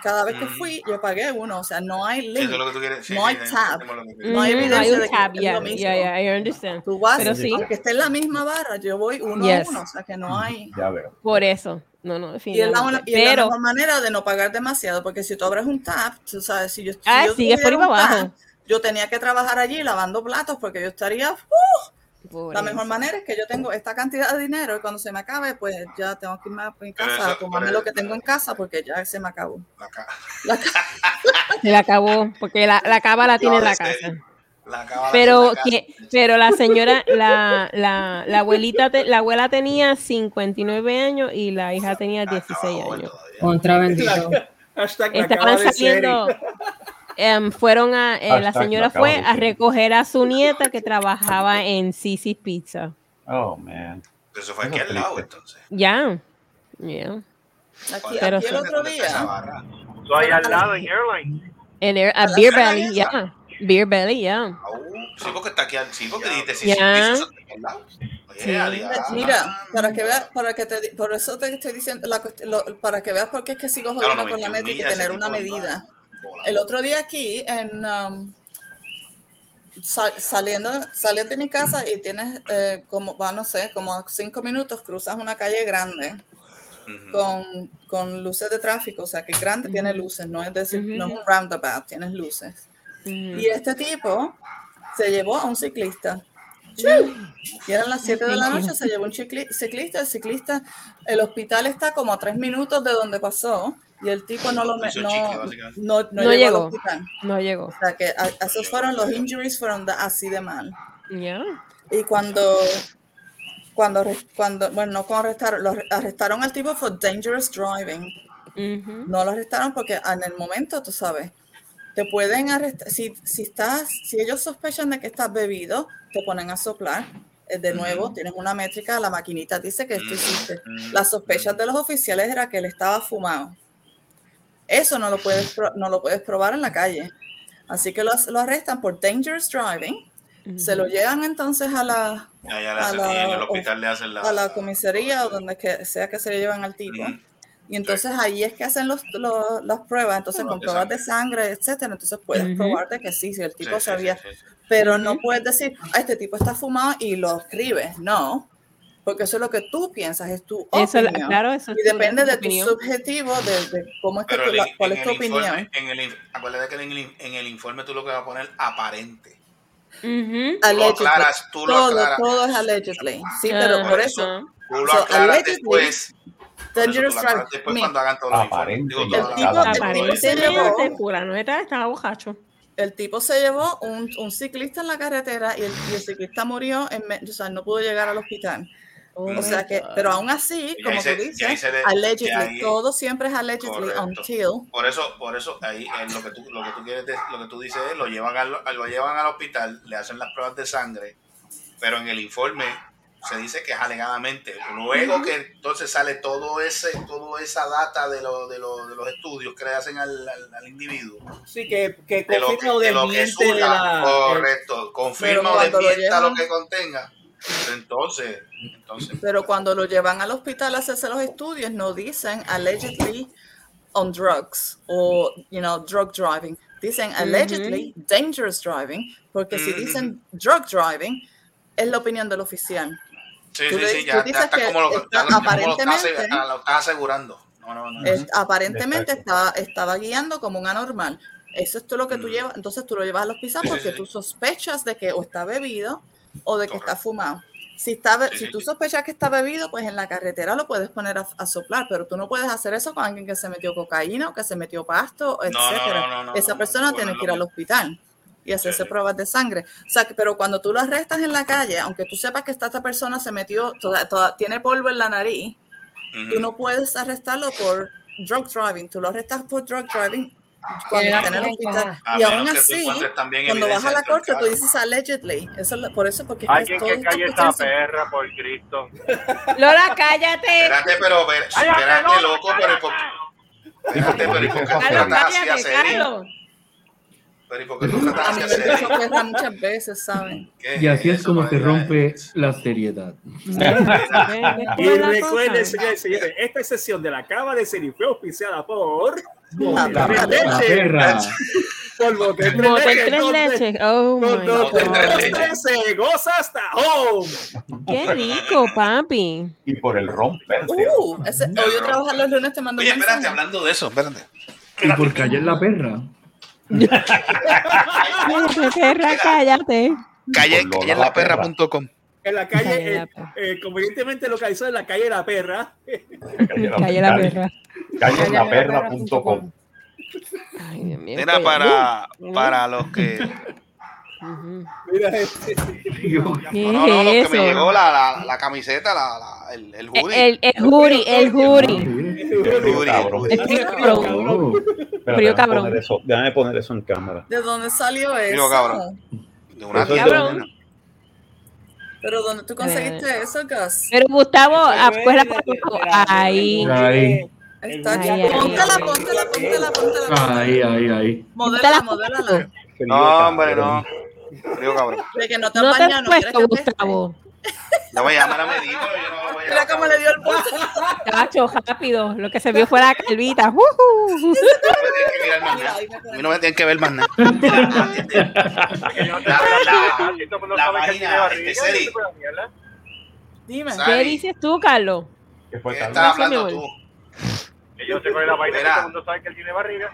Cada vez que fui, yo pagué uno. O sea, no hay link. Eso es lo que tú quieres. sí, no hay sí, tab. lo que Ujú, quieres. no hay no hay evidencia un de que tab, es yeah, lo mismo. yeah, yeah, I understand. Tú vas, Pero sí. aunque esté en la misma barra, yo voy uno Yes. a uno. O sea, que no hay. Ya veo. Por eso. No, no, Y es la, y es la Pero, mejor manera de no pagar demasiado, porque si tú abres un tap, tú sabes, si yo, si ah, yo sigue por ahí abajo. yo tenía que trabajar allí lavando platos porque yo estaría, ¡uh! Pobre la mejor manera es que yo tengo esta cantidad de dinero y cuando se me acabe, pues ya tengo que irme a mi casa eso- a tomarme lo que tengo en casa porque ya se me acabó. La, ca- La ca- (laughs) Se le acabó, porque la, la cava la tiene en la casa. la cábala Pero la que, pero la señora, la, la, la abuelita, te- la abuela tenía 59 años y la hija tenía La 16 cábala joven años. Contra bendito. La Estaban saliendo, (laughs) em, fueron a, eh, la señora fue a recoger a su nieta que trabajaba en Sisi's Pizza. Oh, man. Eso fue aquí al lado, entonces. Ya, ya. Aquí, Pero aquí el otro ¿Dónde está esa día? Tú ahí al lado en Airline. En Air- a ¿A la Beer esa? ya. Beer Belly, ya. Au, sí, porque está aquí al sí, porque dijiste sí, Ya. sí, Mira, para que veas, para que te, por eso te estoy diciendo, la lo- para que veas por qué es que sigo Claro, jodiendo con la 91 métrica y tener una medida. El otro día aquí, en um, sa- saliendo, saliendo de mi casa y tienes eh, como, va, no sé, como cinco minutos, cruzas una calle grande con, con luces de tráfico, o sea que grande tiene luces, no es decir, no es un roundabout, tienes luces. Ujú. Y este tipo se llevó a un ciclista. Y eran las 7 de la noche, se llevó un ciclista. El ciclista, el hospital está como a tres minutos de donde pasó. Y el tipo no lo no, no, no No llegó, llegó. al hospital. No llegó. O sea que a- esos fueron los injuries fueron de- así de mal. Ya. Y cuando cuando cuando bueno no cuando arrestaron lo arrestaron al tipo por dangerous driving. No lo arrestaron porque en el momento, tú sabes, te pueden arrestar. Si, si estás, si ellos sospechan de que estás bebido, te ponen a soplar. Eh, De nuevo, tienes una métrica, la maquinita dice que esto hiciste. Las sospechas de los oficiales era que él estaba fumado. Eso no lo puedes, pro- no lo puedes probar en la calle. Así que lo, lo arrestan por dangerous driving. Se lo llevan entonces a la, a la- y en el hospital le hacen la. a la comisaría o donde que sea que se le llevan al tipo. Y entonces ahí es que hacen los, los- las pruebas, entonces Pruebas con de pruebas de sangre, etcétera. Entonces puedes Ujú. probar de que sí, si el tipo sí, sabía. sí, sí, sí. Pero no puedes decir, "Ah, este tipo está fumado y lo escribes. No, porque eso es lo que tú piensas, es tu Eso, opinión. claro, eso es y depende de tu opinión. subjetivo, de, de cómo es que tú, la- cuál es tu opinión. en el, acuérdate que en el, en el informe tú lo que vas a poner aparente. Tú lo aclaras, tú lo todo, aclaras. todo es allegedly. Sí, pero por eso, Tú lo So, aclaras allegedly, después. Dangerous lo aclaras driving. después Mira, cuando hagan todos los informes. Aparente Digo, El tipo- el se llevó- fulano estaba, estaba bojacho. el tipo se llevó un, un ciclista en la carretera y el, y el ciclista murió, en, o sea, no pudo llegar al hospital. Oh o sea que, pero aún así, como tú se- ahí dices, y allegedly, ahí- todo siempre es allegedly Correcto. until. Por eso, por eso ahí eh, lo que tú, lo que tú quieres, de- lo que tú dices es lo llevan al, lo llevan al hospital, le hacen las pruebas de sangre, pero en el informe se dice que es alegadamente. Luego que entonces sale todo ese, toda esa data de, lo, de, lo- de los estudios que le hacen al, al- al individuo, Sí, que, que de lo, confirma o de lo que desmiente surja, de la. correcto, confirma o lo desmienta lo llevan- que contenga. Entonces, entonces Pero cuando lo llevan al hospital a hacerse los estudios, no dicen allegedly on drugs o, you know, drug driving. Dicen allegedly dangerous driving, porque si dicen drug driving, es la opinión del oficial. sí, tú sí, le- sí, ya, está que como lo, está ya lo- como lo estás, aparentemente- lo asegurando. No, no, no. Es- aparentemente estaba, estaba guiando como un anormal. Eso es todo lo que tú Mm. llevas. Entonces tú lo llevas al hospital Sí, sí, porque sí. tú sospechas de que o está bebido o de que Correcto. está fumado. Si, está, Sí, si tú sospechas que está bebido, pues en la carretera lo puedes poner a, a soplar, pero tú no puedes hacer eso con alguien que se metió cocaína o que se metió pasto, etcétera. no, no, no, Esa persona tiene que ir al hospital y hacerse sí. pruebas de sangre. O sea, que- pero cuando tú lo arrestas en la calle, aunque tú sepas que esta, esta persona se metió, toda- toda- tiene polvo en la nariz, tú no puedes arrestarlo por drug driving, tú lo arrestas por drug driving cuando en el hospital. Y aún así, cuando vas a la corte, tú dices allegedly. Eso, es lo- por eso, porque Alguien todo que está calle en- perra, por Cristo. (laughs) Lola, cállate. Espérate, pero ver- ¡Cállate, espérate, loco, pero ¿y por Espérate, pero ¿y por qué así a cállate, Seri? Carlos. Pero ¿y por qué tratas A así mí me Seri? empezó a perra muchas veces, ¿saben? ¿Qué Y así es como se rompe la seriedad. Y recuerden, señores y señores, esta sesión de la Cava de Serie fue auspiciada por La La, Leche. la perra. Por bote tres leches. Oh my donde God. usted se goza hasta home. Qué rico, papi. Y por el romper. Uh, ese, hoy yo trabajo los lunes, te mando Oye, un espérate, hablando de eso, espérate. Y por callar la perra. Cállate, perra, cállate. Calle, calle en la la perra.com. En la Calle calle, la eh, eh, convenientemente localizado en la calle La Perra. Calle la perra. Callenlaperra.com. Ay, Dios mío. Era para, para los que. Mira este. ¿Qué No, no, no, los es que me llegó la, la, la camiseta, la, la, el, el hoodie. El, el jury, el jury. El frío cabrón. Frío déjame cabrón. poner eso- Déjame poner eso en cámara. ¿De dónde salió eso? cabrón. De una Eso es tienda, Cabrón. nena. ¿Pero dónde tú conseguiste eso, Gus? Pero Gustavo, ah, pues la. Ahí. Ahí. Está ay. Póntela, póntela, póntela, póntela. Ahí, ahí, ahí. Modélala. No, hombre, no. Frío, cabrón. De que no te No te has puesto, Gustavo. No voy a llamar a Medito, yo no voy a Mira cómo le dio el pulso. Cacho, rápido. Lo que se vio fue la calvita. Nada. A mí no me tienen que ver más nada. La, la, la página, este, Dime. ¿Qué dices tú, Carlos? ¿Qué estás hablando tú? Que yo sé cuál es la vaina, que Mira. todo el mundo sabe que él tiene barriga.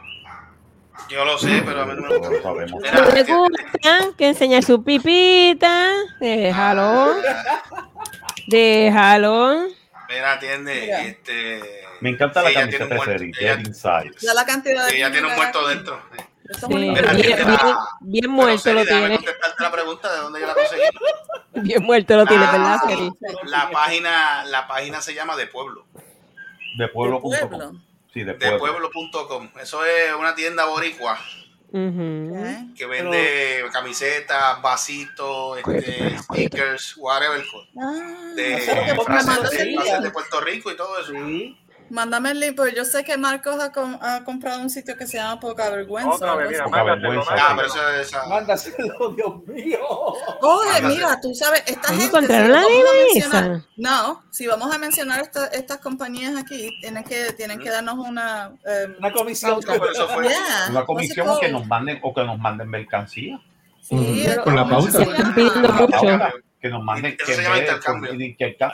Yo lo sé, pero a mí no me gusta. lo sabemos. Mira, ¿No le gusta que enseñe su pipita? Déjalo. Déjalo. mira, atiende, Mira. este... Me encanta la camiseta de Inside. Ya la cantidad de. Ella tiene un muerto dentro. Sí, bien, bien, bien Pero, muerto lo tiene. la pregunta de dónde yo la conseguí. Bien muerto lo tiene, Ah, ¿verdad, sí. Seri? La página, la página se llama De Pueblo. De pueblo.com. pueblo. Sí, de De pueblo. pueblo.com. Eso es una tienda boricua que vende camisetas, vasitos, este, stickers, whatever. Ah, frases, frases de Puerto Rico y todo eso. Mándame el link, porque yo sé que Marcos ha, com- ha comprado un sitio que se llama Poca Vergüenza. Otra vez, mira. Poca mándaselo, vergüenza. Ah, mándaselo. pero eso es esa. Mándaselo, Dios mío. Oye, mira, tú sabes, esta gente. si la mencionar-. No, si vamos a mencionar esta- estas compañías aquí, tienen que, tienen que darnos una. eh, Una comisión. No, por eso fue. yeah, Una comisión que nos manden o que nos manden mercancía. Sí, con la ¿cómo pauta. que nos manden que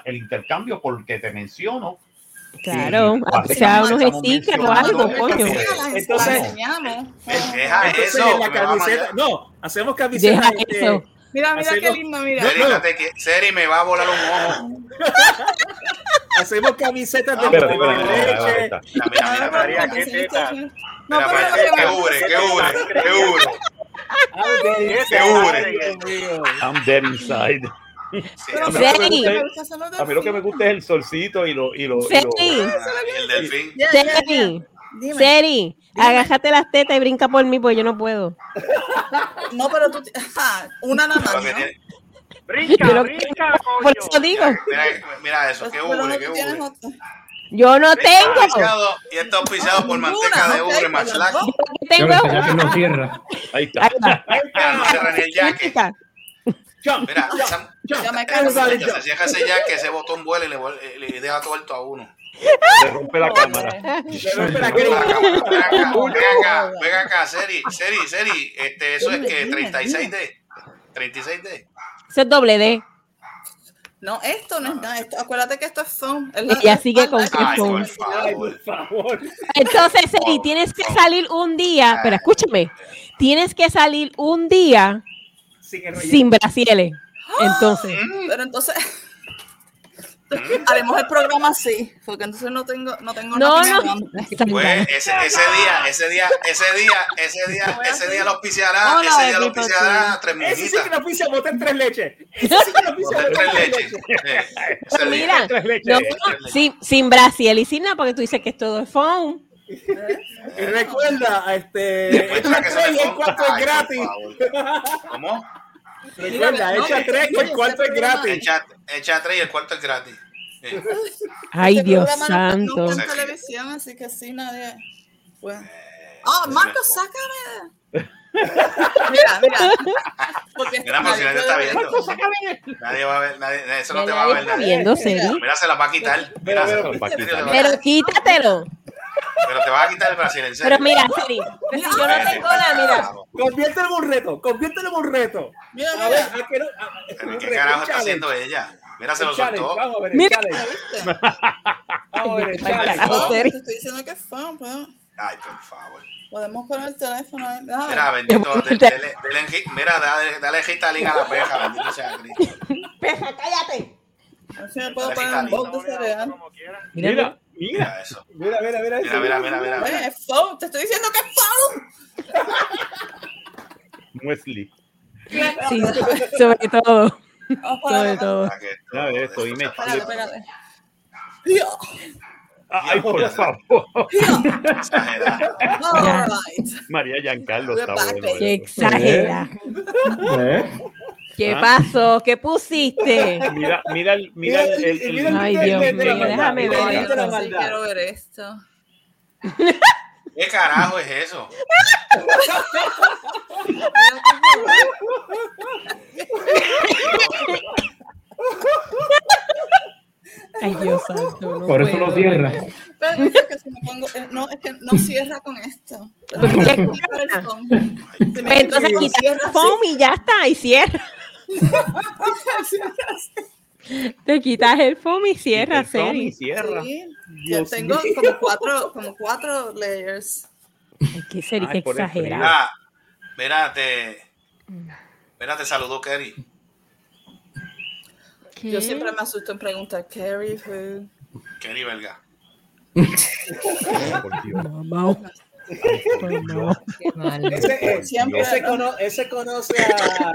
el intercambio porque te menciono Claro, Sí, aunque sea unos stickers o algo, coño. Entonces-. Deja eso. en la camiseta. No, hacemos camiseta. Deja este, eso. Mira, mira qué Hacemos- lindo, mira. Dedícate que Seri me va a volar un ojo. Hacemos camisetas de Ah, leche. Mira, mira. María, qué teta. No, pero que, que que ubre, que ubre, que ubre. Qué ubre. I'm dead inside. Sí, Pero A mí me lo que me Seri. gusta a mí lo que me gusta es el solcito y lo y lo, y lo- Seri, y el delfín. Seri. Seri, agájate las tetas y brinca por mí, porque yo no puedo. No, pero tú. ajá, una nada más. ¿no? Brinca, Yo no- brinca, (laughs) Por coño. eso digo, Mira, mira eso, qué Pero ubre, qué ubre. yo no tengo. Auspiciado- Y está auspiciado por manteca de ubre más Claro, tengo. no cierra. Ahí está. Ahí va. Ah, no cierra ni el jaque. Jump, Mira, jump, esa- jump. Ya me se cierra ese botón vuela y le, vuel- eh, le deja tuerto a uno. Se rompe la cámara. Espera, Ven que- acá, ven acá, ven acá, Seri, Seri, Seri, este, eso es que 36D, 36D. Eso es doble D. No, esto no es nada. Esto, acuérdate que esto es la- Ella sigue con Ay, que favor. por favor. Entonces, Seri, tienes que salir un día, pero escúchame, tienes que salir un día Sin sin brasieles. Entonces, Pero entonces. (laughs) Haremos el programa así, porque entonces no tengo, no tengo no, nada no. Pues ese, ese día, ese día, ese día, ese día, ese día lo auspiciará, ese día lo auspiciará tres Ese sí que nos pisa botar tres leches. Ese sí que Botar botar tres leches. Eh, ese día. Mira, Tres leches. no, sin, sin brasiel y sin nada, porque tú dices que es todo es phone. Y recuerda, (laughs) este, echa tres y el cuarto es gratis. ¿Cómo? Recuerda, echa tres y el cuarto es gratis. Echa, tres y el cuarto es gratis. Eh, Ay, Este Dios santo. En televisión, así que sí, nadie. Pues. Ah, Marco, sácame. Mira, mira. Porque Mira, pero si nadie está viendo. va a ver, nadie, eso no te va a ver está nadie. viendo, Seri. Mira, se la va a quitar. Mira, se la va a quitar. Pero quítatelo. Pero te vas a quitar el Brasil, en serio. Pero mira, Seri, si yo no tengo la, mira, Conviértelo en un reto, conviértelo en un reto. Mira, A ver, mira. ¿a qué no- a- Pero un ¿Qué reto, carajo está challenge. haciendo ella? Mira, se lo soltó. Vamos a ver el Mira. Vamos a ver el challenge. No, te estoy diciendo que es fun, pero Ay, por favor. podemos poner el teléfono ahí. Mira, bendito. dele- dele Mira, dale, dale Ritalin a la peja, bendito sea Cristo. Peja, cállate. Si me puedo Dale, poner un bol de cereal. Mira, Mira, mira. Eso. Mira, mira, mira. Mira, mira, mira, mira. Mira. es fun. Te estoy diciendo que es fun. (laughs) Muesli. sí, sobre todo, sobre todo. Para que esto- Mira esto, y me- Espérate, espérate. Ya. Ay, por favor. Exagerado. All right. María Giancarlo está bueno. exagera. ¿Eh? ¿Qué Ah. pasó? ¿Qué pusiste? (laughs) Mira, mira el, mira el, el- el- Mira el Ay, Dios mío, déjame ver. Sí, quiero ver esto. ¿Qué carajo es eso? Ay, Dios santo. No Por eso no puedo. cierra. Pero es que si me pongo, eh, no, es que no cierra con esto. Pues entonces quita cierra el foam y ya está, y cierra. Te quitas el foam y cierra, el Tommy Seri. cierra. Sí, Dios tengo mío. como cuatro, como cuatro layers. Ay, qué Seri, Ay, el exagerado. Mira, mira, te, mira, te saludó Kerry. ¿Qué? Yo siempre me asusto en preguntar, Carrie, who? Kerry Belga. Por Ese, eh, Siempre, ese, ¿no? cono- ese conoce a.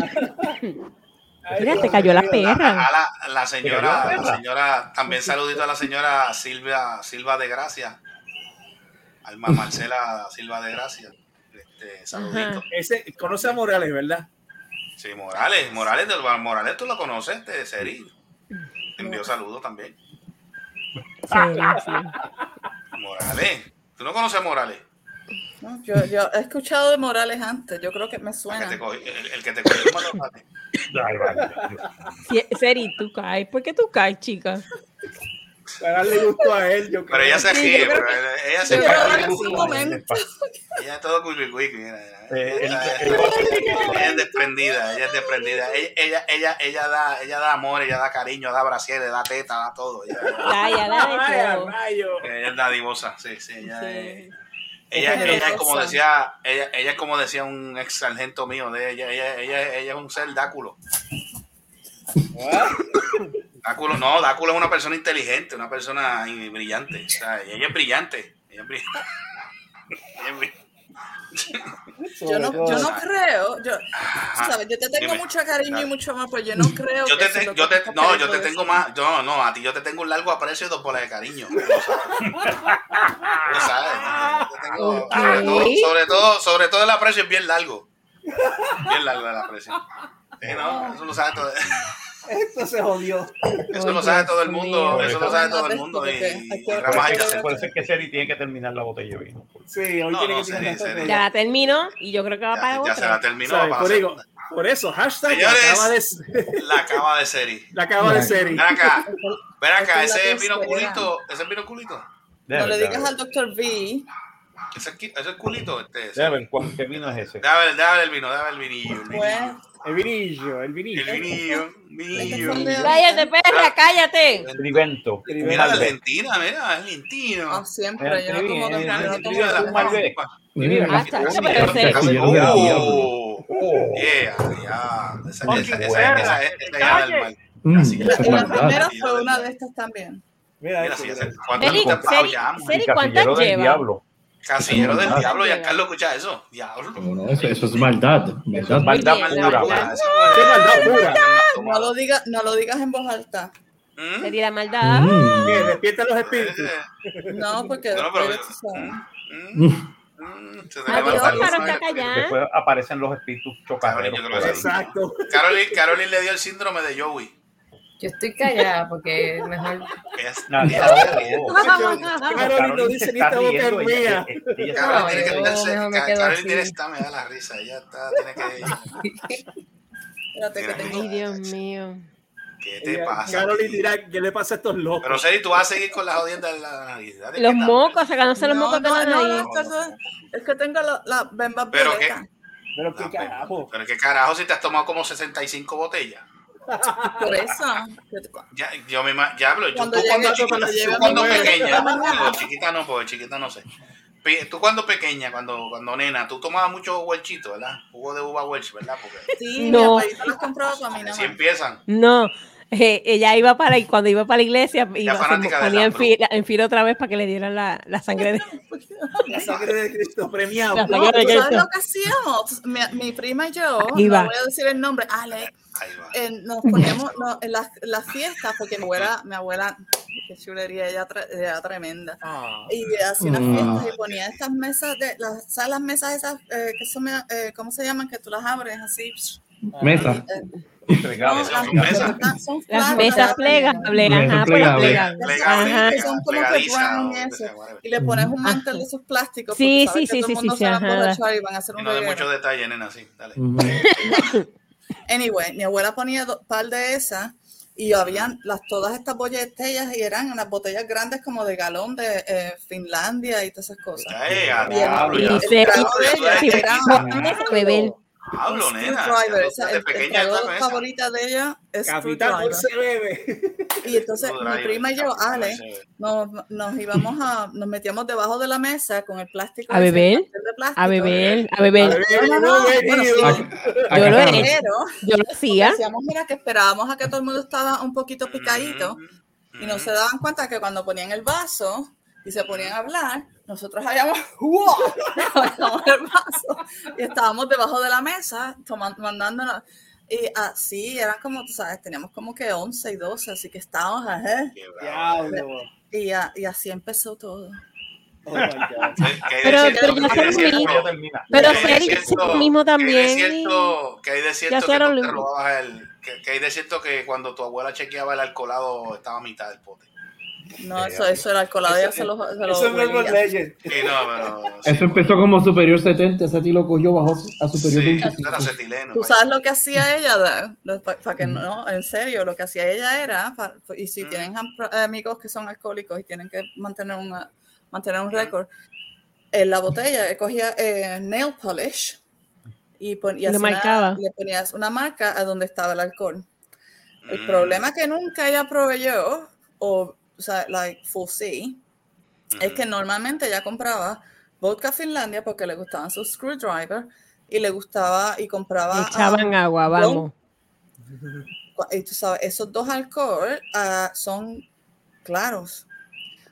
Ay, Mira, te cayó la perra. A la, la señora, la señora, también saludito a la señora Silvia, Silva de Gracia. Alma (laughs) Marcela Silva de Gracia. Este, saludito. Ajá. Ese conoce a Morales, ¿verdad? Sí, Morales, Morales, del- Morales, tú lo conoces, este, Seri. Te envío saludos también. Sí. Morales. ¿Tú no conoces a Morales? No, yo, yo he escuchado de Morales antes, yo creo que me El que suena. te cogió- el, el que te cogió el Seri, (laughs) tú caes. ¿Por qué tú caes, chica? Para darle gusto a él, yo creo. Pero ella se ríe, pero ella se ríe. que Ella, ella es todo cuicuicuiqui, mira. Eh, el- Ella, el- ella es desprendida, ella es desprendida. Ella, ella, ella, ella da, ella da amor, ella da cariño, da brasieres, da teta, da todo. Ella, da (laughs) Ay, de a todo. rayo. ella es dadivosa, sí, sí, ella Sí. es. Ella, Es ella como decía, ella, ella es como decía un ex sargento mío de ella, ella, ella, ella es un ser dáculo. Dáculo, no, Dáculo es una persona inteligente, una persona brillante. O sea, ella es brillante. Ella es brillante. (laughs) Ella es brillante. Yo no, yo no creo, yo, sabes, yo te tengo Dime, mucho cariño dale. y mucho amor, pues yo no creo Yo que te, yo no, yo te tengo eso. más, yo no, a ti yo te tengo un largo aprecio y dos bolas de cariño. Sabes. Sabes. Tengo- sobre, todo, sobre todo, sobre todo el aprecio es bien largo. Bien largo el aprecio. Sí, no, eso lo sabe todo. Esto se jodió. Eso lo sabe todo el mundo, eso lo sabe todo el mundo y. Por eso es que Seri tiene que terminar la botella de vino. Sí, hoy No, tiene no, que tirar sería. Ya la terminó y yo creo que va para Ya, ya se la otra. terminó. ¿Sabes? para Por, por eso, hashtag la Señores. acaba de, La acaba de serie. la acaba de ser. Ven acá, ven acá, ese vino culito, ese vino culito. No le digas al doctor V. Ese, es es culito. Este, ese. Déjame ver, ¿cuál- ¿qué vino es ese? Ver el vino, ver el vinillo. El vinillo. El vinillo, el vinillo. El vinillo, vinillo. Cállate, perra, cállate. Trivento. Mira, Argentina, mira, argentino. ah, siempre, yo no Mira, yo no Ah, Así que- la primera fue una de estas también. Mira, ¿cuántas lleva? Casillero del diablo, ya. Carlos escucha eso. Diablo. No, no, eso, eso es maldad. Eso maldad. es maldad bien, pura. Maldad, eso Qué es- maldad pura. No lo digas, no lo digas en voz alta. ¿Mm? Sería la maldad. Mm. Bien, despierta los espíritus. Eh, (laughs) No, porque No, después pero- mm, mm, Adiós. Después aparecen los espíritus. Exacto. Caroline, Caroline le dio el síndrome de Joey. Yo estoy callada porque mejor. Riendo. Carolyn no (laughs) dice ni está esta boca es mía. No, tiene me esta, da la risa. Ella está, tiene que. Espérate que tengo. Ay, Dios mío. ¿Qué te pasa? Carol y a ti? dirá, ¿qué le pasa a estos locos? Pero Seri, tú vas a seguir con las jodiendas de la nariz. Los mocos, sacándose los No, mocos de no, la no, nariz. no, es que- es que tengo la, la bemba Pero qué, Pero qué carajo. pero qué carajo si te has tomado como 65 botellas. Por eso. Ya, yo me ya hablo. Yo, Cuando tú cuando, chiquita, tú cuando pequeña, chiquita no, porque chiquita no sé. Tú cuando pequeña, cuando, cuando nena, tú tomabas mucho huelchito, ¿verdad? Jugo de uva welch, ¿verdad? Porque Sí, No. las compraba para mí nada así empiezan. No, eh, ella iba para y cuando iba para la iglesia iba, se ponía en fila, en fila otra vez para que le dieran la, la sangre de La sangre de Cristo premiado. La No, sangre de ¿tú ¿sabes lo que hacíamos? Mi, mi prima y yo, Ahí va. no voy a decir el nombre, Ale, Ahí va. eh, nos poníamos no, en las, las fiestas, porque mi abuela, mi abuela, qué chulería, ella, era tremenda. Ah. Y hacía unas Mm. fiestas y ponía estas mesas, de, las, ¿sabes las mesas esas, eh, que son, eh, ¿cómo se llaman? Que tú las abres así. Mesa. No, las, son mesas. plegables, ajá, pues plegables. son como que y eso. Y le pones un mantel de esos plásticos. Sí, sí, sí, sí, sí, y van a hacer Y un no de reguero. mucho detalle, nena, sí. Dale. Anyway, mi abuela ponía un par de esas y habían las, todas estas botellas y eran unas botellas grandes como de galón de eh, Finlandia y todas esas cosas. Ya, eh, a Y Y se beber. Hablo, nena. screwdriver, o sea, el, el pequeña esa. favorita de ella es Capitán, bebe. Y entonces mi prima y yo, Ale, nos, nos íbamos a, nos metíamos debajo de la mesa con el plástico. ¿A beber? el papel de plástico. A beber, a A beber. Yo lo he Yo lo hacía. decíamos, mira, que esperábamos a que todo el mundo estaba un poquito picadito Mm, y no se daban cuenta que cuando ponían el vaso y se ponían a hablar, nosotros habíamos (laughs) ¡wow! El vaso y estábamos debajo de la mesa tomando, mandándonos. Y así, eran como, tú sabes, teníamos como que 11 y 12, así que estábamos, ajá. Qué bravo. Diablo. Y, y así empezó todo. Oh Pero- pero ya son amigos. Pero lo mismo que hay de también. cierto- Que hay de cierto mismo. el. Que, que hay de cierto que cuando tu abuela chequeaba el alcoholado estaba a mitad del pote. No, eso, eso era alcoholado, ya se lo, se lo Eso es Urban huelía. Legend. Sí, no, pero. sí, Eso empezó como superior 70, ese ti lo cogió bajo a superior Sí, 25. eso era acetileno. ¿Tú sabes lo que hacía ella? Para que no, en serio, lo que hacía ella era, pa- y si Mm. tienen am- amigos que son alcohólicos y tienen que mantener, una, mantener un récord, en la botella eh, cogía eh, nail polish y, pon- y Lo marcaba. le ponías una marca a donde estaba el alcohol. El Mm, problema que nunca ella proveyó, o, o sea, like full C, es que normalmente ella compraba vodka Finlandia porque le gustaban sus screwdriver y le gustaba y compraba Le ah, echaban agua, vamos. y tú sabes, esos dos alcohol ah, son claros.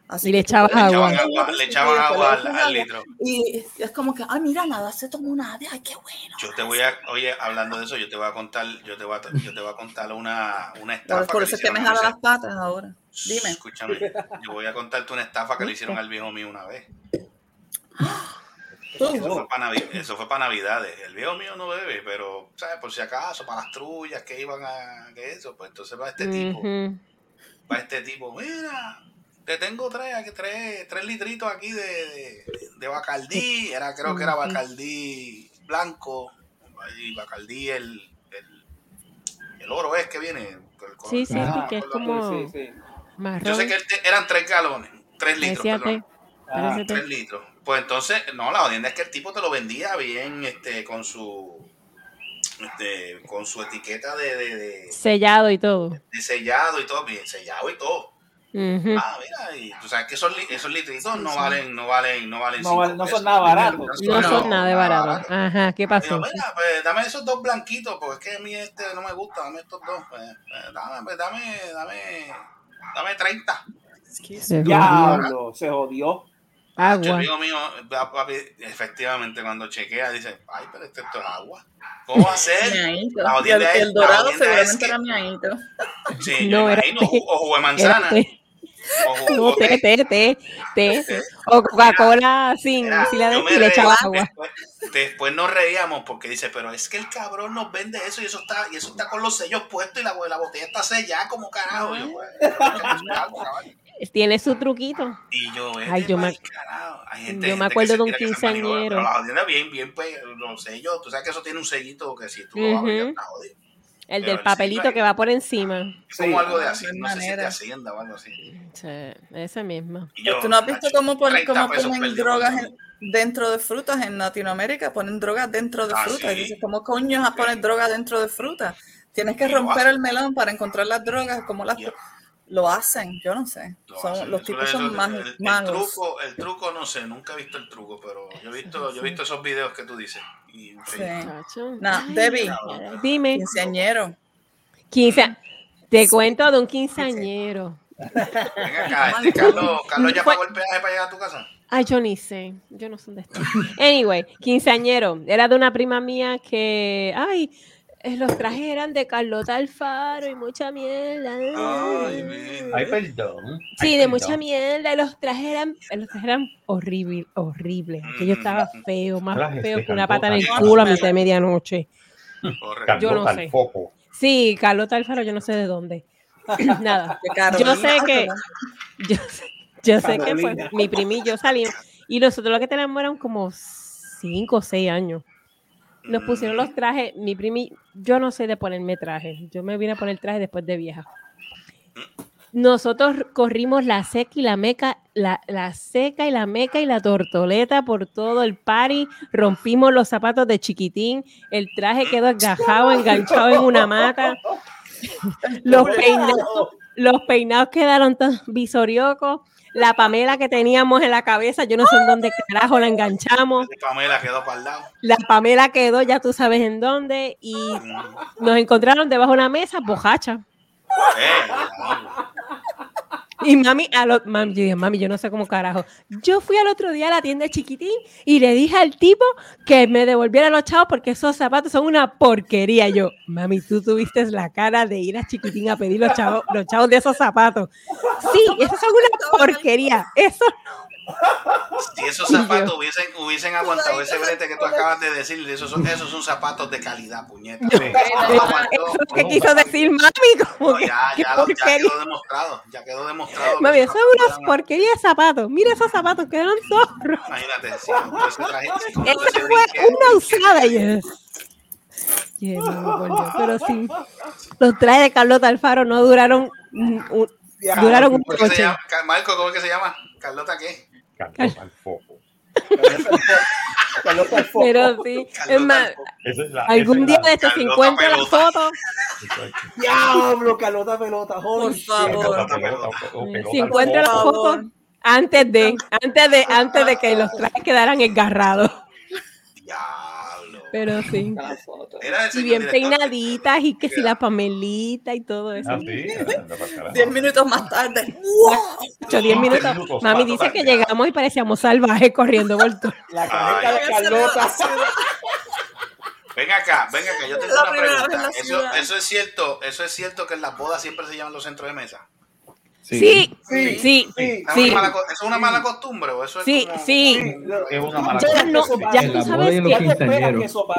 Así Y le echabas echaban agua. le echaban agua al, litro. Y es como que, ay, mira, nada, se tomó una de, ay, qué bueno. Yo te voy a, oye, hablando de eso, yo te voy a contar, yo te voy a, yo te voy a contar una, una Por, estafa por que eso es que me jala las patas ahora. Dime. Escúchame, yo voy a contarte una estafa que le hicieron al viejo mío una vez. Eso fue para Navi- eso fue para Navidades. El viejo mío no bebe, pero, ¿sabes? Por si acaso, para las trullas que iban a, que eso, pues entonces va este tipo, Ujú. va este tipo, mira, te tengo tres, aquí, tres, tres litritos aquí de, de, de Bacardí, era, creo que era. Bacardí blanco, y Bacardí el, el, el oro es que viene. el Sí, sí, que es como Sí, sí. Marrón. Yo sé que eran tres galones, tres litros, perdón, Ah, tres litros. Pues entonces, no, la jodienda es que el tipo te lo vendía bien, este, con su, este, con su etiqueta de, de, de- sellado y todo. de sellado y todo, bien sellado y todo. Ah, mira, y tú sabes que esos, esos litritos no valen, no valen, no valen No no son nada baratos. No son nada de barato. Ajá, ¿qué Digo, pasó? mira, pues dame esos dos blanquitos, porque es que a mí este no me gusta, dame estos dos. Pues, pues, dame, pues, dame, dame, dame 30. Se. Diablo, se jodió. Yo Agua. digo mío, va, papi, efectivamente, cuando chequea, dice, ay, pero esto, esto es agua. ¿Cómo va a ser? El, el dorado jodienda es seguramente que- era miaíto. Sí, yo (laughs) No, era imagino, ju- o jugo de Era manzana. té. Té, té, té, té. O Coca-Cola sin, Mira, sin la de le echaba agua. Después, después nos reíamos porque dice, pero es que el cabrón nos vende eso y eso está, y eso está con los sellos puestos y la, la botella está sellada como carajo. Yo, "Pues, pero es que eso es agua, caballo". Tiene su truquito. Y yo, Ay, yo me-. Hay gente- yo me acuerdo de un quinceañero. Pero la bien, bien, pues, los sellos, tú sabes que eso tiene un sellito que si tú lo abres ya está jodido. El del el papelito que va por encima. Es como algo de de no sé si es de. Hacienda o algo así. Sí, ese mismo. Yo, ¿Tú no has visto cómo ponen, 30 cómo ponen drogas en- dentro de frutas en Latinoamérica? Ponen drogas dentro de Ah, frutas. Y sí. dices, ¿cómo coño vas a poner droga dentro de frutas? Tienes que romper el melón para encontrar las drogas. ¿Cómo las. Lo hacen? Yo no sé. Lo Son, hacen. los tipos son más el, el malos. truco, el truco no sé, nunca he visto el truco, pero yo he visto, yo he visto esos videos que tú dices. Y, Sí. Nah, Ay, Debbie. Dime. Quinceañero. Quince. Te cuento de un quinceañero. Ven acá, este Carlos, Carlos ya pagó el peaje para llegar a tu casa. Ay, yo ni sé. Yo no sé dónde está. Anyway, quinceañero. Era de una prima mía que. Ay, los trajes eran de Carlota Alfaro y mucha mierda. Ay. Ay, perdón. Sí, Ay, de perdón. mucha mierda. y Los trajes eran, los trajes eran horribles, horribles. Aquello estaba feo, más Trajes feo que una pata en el culo a mitad de medianoche. Correcto. Yo no sé. foco. Sí, Carlota Alfaro, yo no sé de dónde. (clears throat) Nada. De. Yo sé que, yo, sé- yo sé que fue Carolina. mi primillo salimos y nosotros lo que teníamos eran como cinco o seis años. Nos pusieron los trajes, mi primi, yo no sé de ponerme traje, yo me vine a poner traje después de vieja. Nosotros corrimos la seca y la meca, la, la seca y la meca y la tortoleta por todo el party, rompimos los zapatos de chiquitín, el traje quedó agajado, enganchado en una mata, (laughs) los peinados, los peinados quedaron tan visoriocos, la Pamela que teníamos en la cabeza, yo no sé en dónde carajo la enganchamos, Pamela quedó para el lado. la Pamela quedó, ya tú sabes en dónde, y nos encontraron debajo de una mesa, bojacha. Eh. Y mami, a lo- mami, yo dije, mami, yo no sé cómo carajo. Yo fui al otro día a la tienda de chiquitín y le dije al tipo que me devolviera los chavos porque esos zapatos son una porquería. Yo, mami, tú tuviste la cara de ir a chiquitín a pedir los chavos, los chavos de esos zapatos. Sí, esos son una porquería. Eso Si esos zapatos hubiesen, hubiesen aguantado ese brete que tú acabas de decir, esos son, esos son zapatos de calidad, puñeta. eso es que quiso decir mami. Como No, que, ya, ya, lo- ya porquería. quedó demostrado, ya quedó demostrado. Mami, eso es una zapatos eran- porquería de zapatos. Mira esos zapatos, quedaron zorros. Imagínate, Esa ese fue una usada. y yo, "Qué mami, por Dios", Pero sí, los trajes de Carlota Alfaro no duraron, mm, un- duraron un ¿cómo es que se coche. Marco, ¿cómo es que se llama? ¿Carlota qué? Carlota al foco. Carlota al foco. Pero sí, es más, es la- algún día de estos Carlota 50 la pelota. foto, Diablo, Carlota pelota. Por Holy shit. favor. Pelota, pelota si al encuentro la foco. favor. foto antes de, antes de, antes de que los trajes quedaran engarrados. Pero sí. (laughs) Era Y bien peinaditas y que si la Pamelita y todo eso. Ah, sí. (laughs) Diez minutos más tarde. Ocho, diez minutos. minutos, Mami dice que llegamos y parecíamos salvajes corriendo por todo. (laughs) La careta de Carlota. Ven acá, ven acá, yo tengo La una pregunta. Eso, eso es cierto, eso es cierto que en las bodas siempre se llaman los centros de mesa. Sí, sí, Sí, sí, sí. ¿Es sí. una mala co- ¿Eso es una mala costumbre o eso es Sí, como- sí. Es una mala Ya no, ya tú sabes que,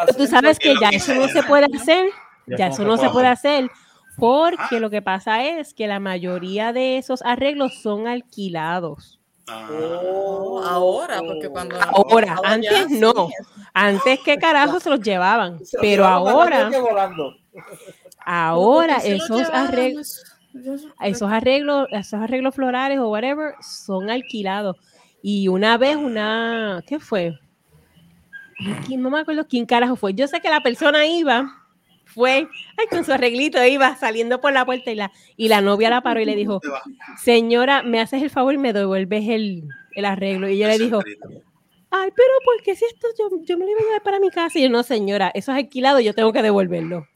¿Qué tú sabes que ya eso no se puede hacer, Ya eso no se puede hacer, porque lo que pasa es que la mayoría de esos arreglos son alquilados. Ah, Oh, ahora, porque cuando. Ahora, ahora ya, antes no. sí. Antes que carajo se los llevaban, Se pero ahora, ahora esos arreglos, esos arreglos, esos arreglos florales o whatever son alquilados. Y una vez una, ¿qué fue? ¿Quién- No me acuerdo quién carajo fue. Yo sé que la persona iba, fue, ay, con su arreglito iba saliendo por la puerta y la, y la novia la paró y le dijo, (laughs) señora, me haces el favor y me devuelves el, el arreglo. Y ella le dijo. Ay, pero ¿por qué si esto yo, yo me lo iba a llevar para mi casa? Y yo, no, señora, eso es alquilado, yo tengo que devolverlo.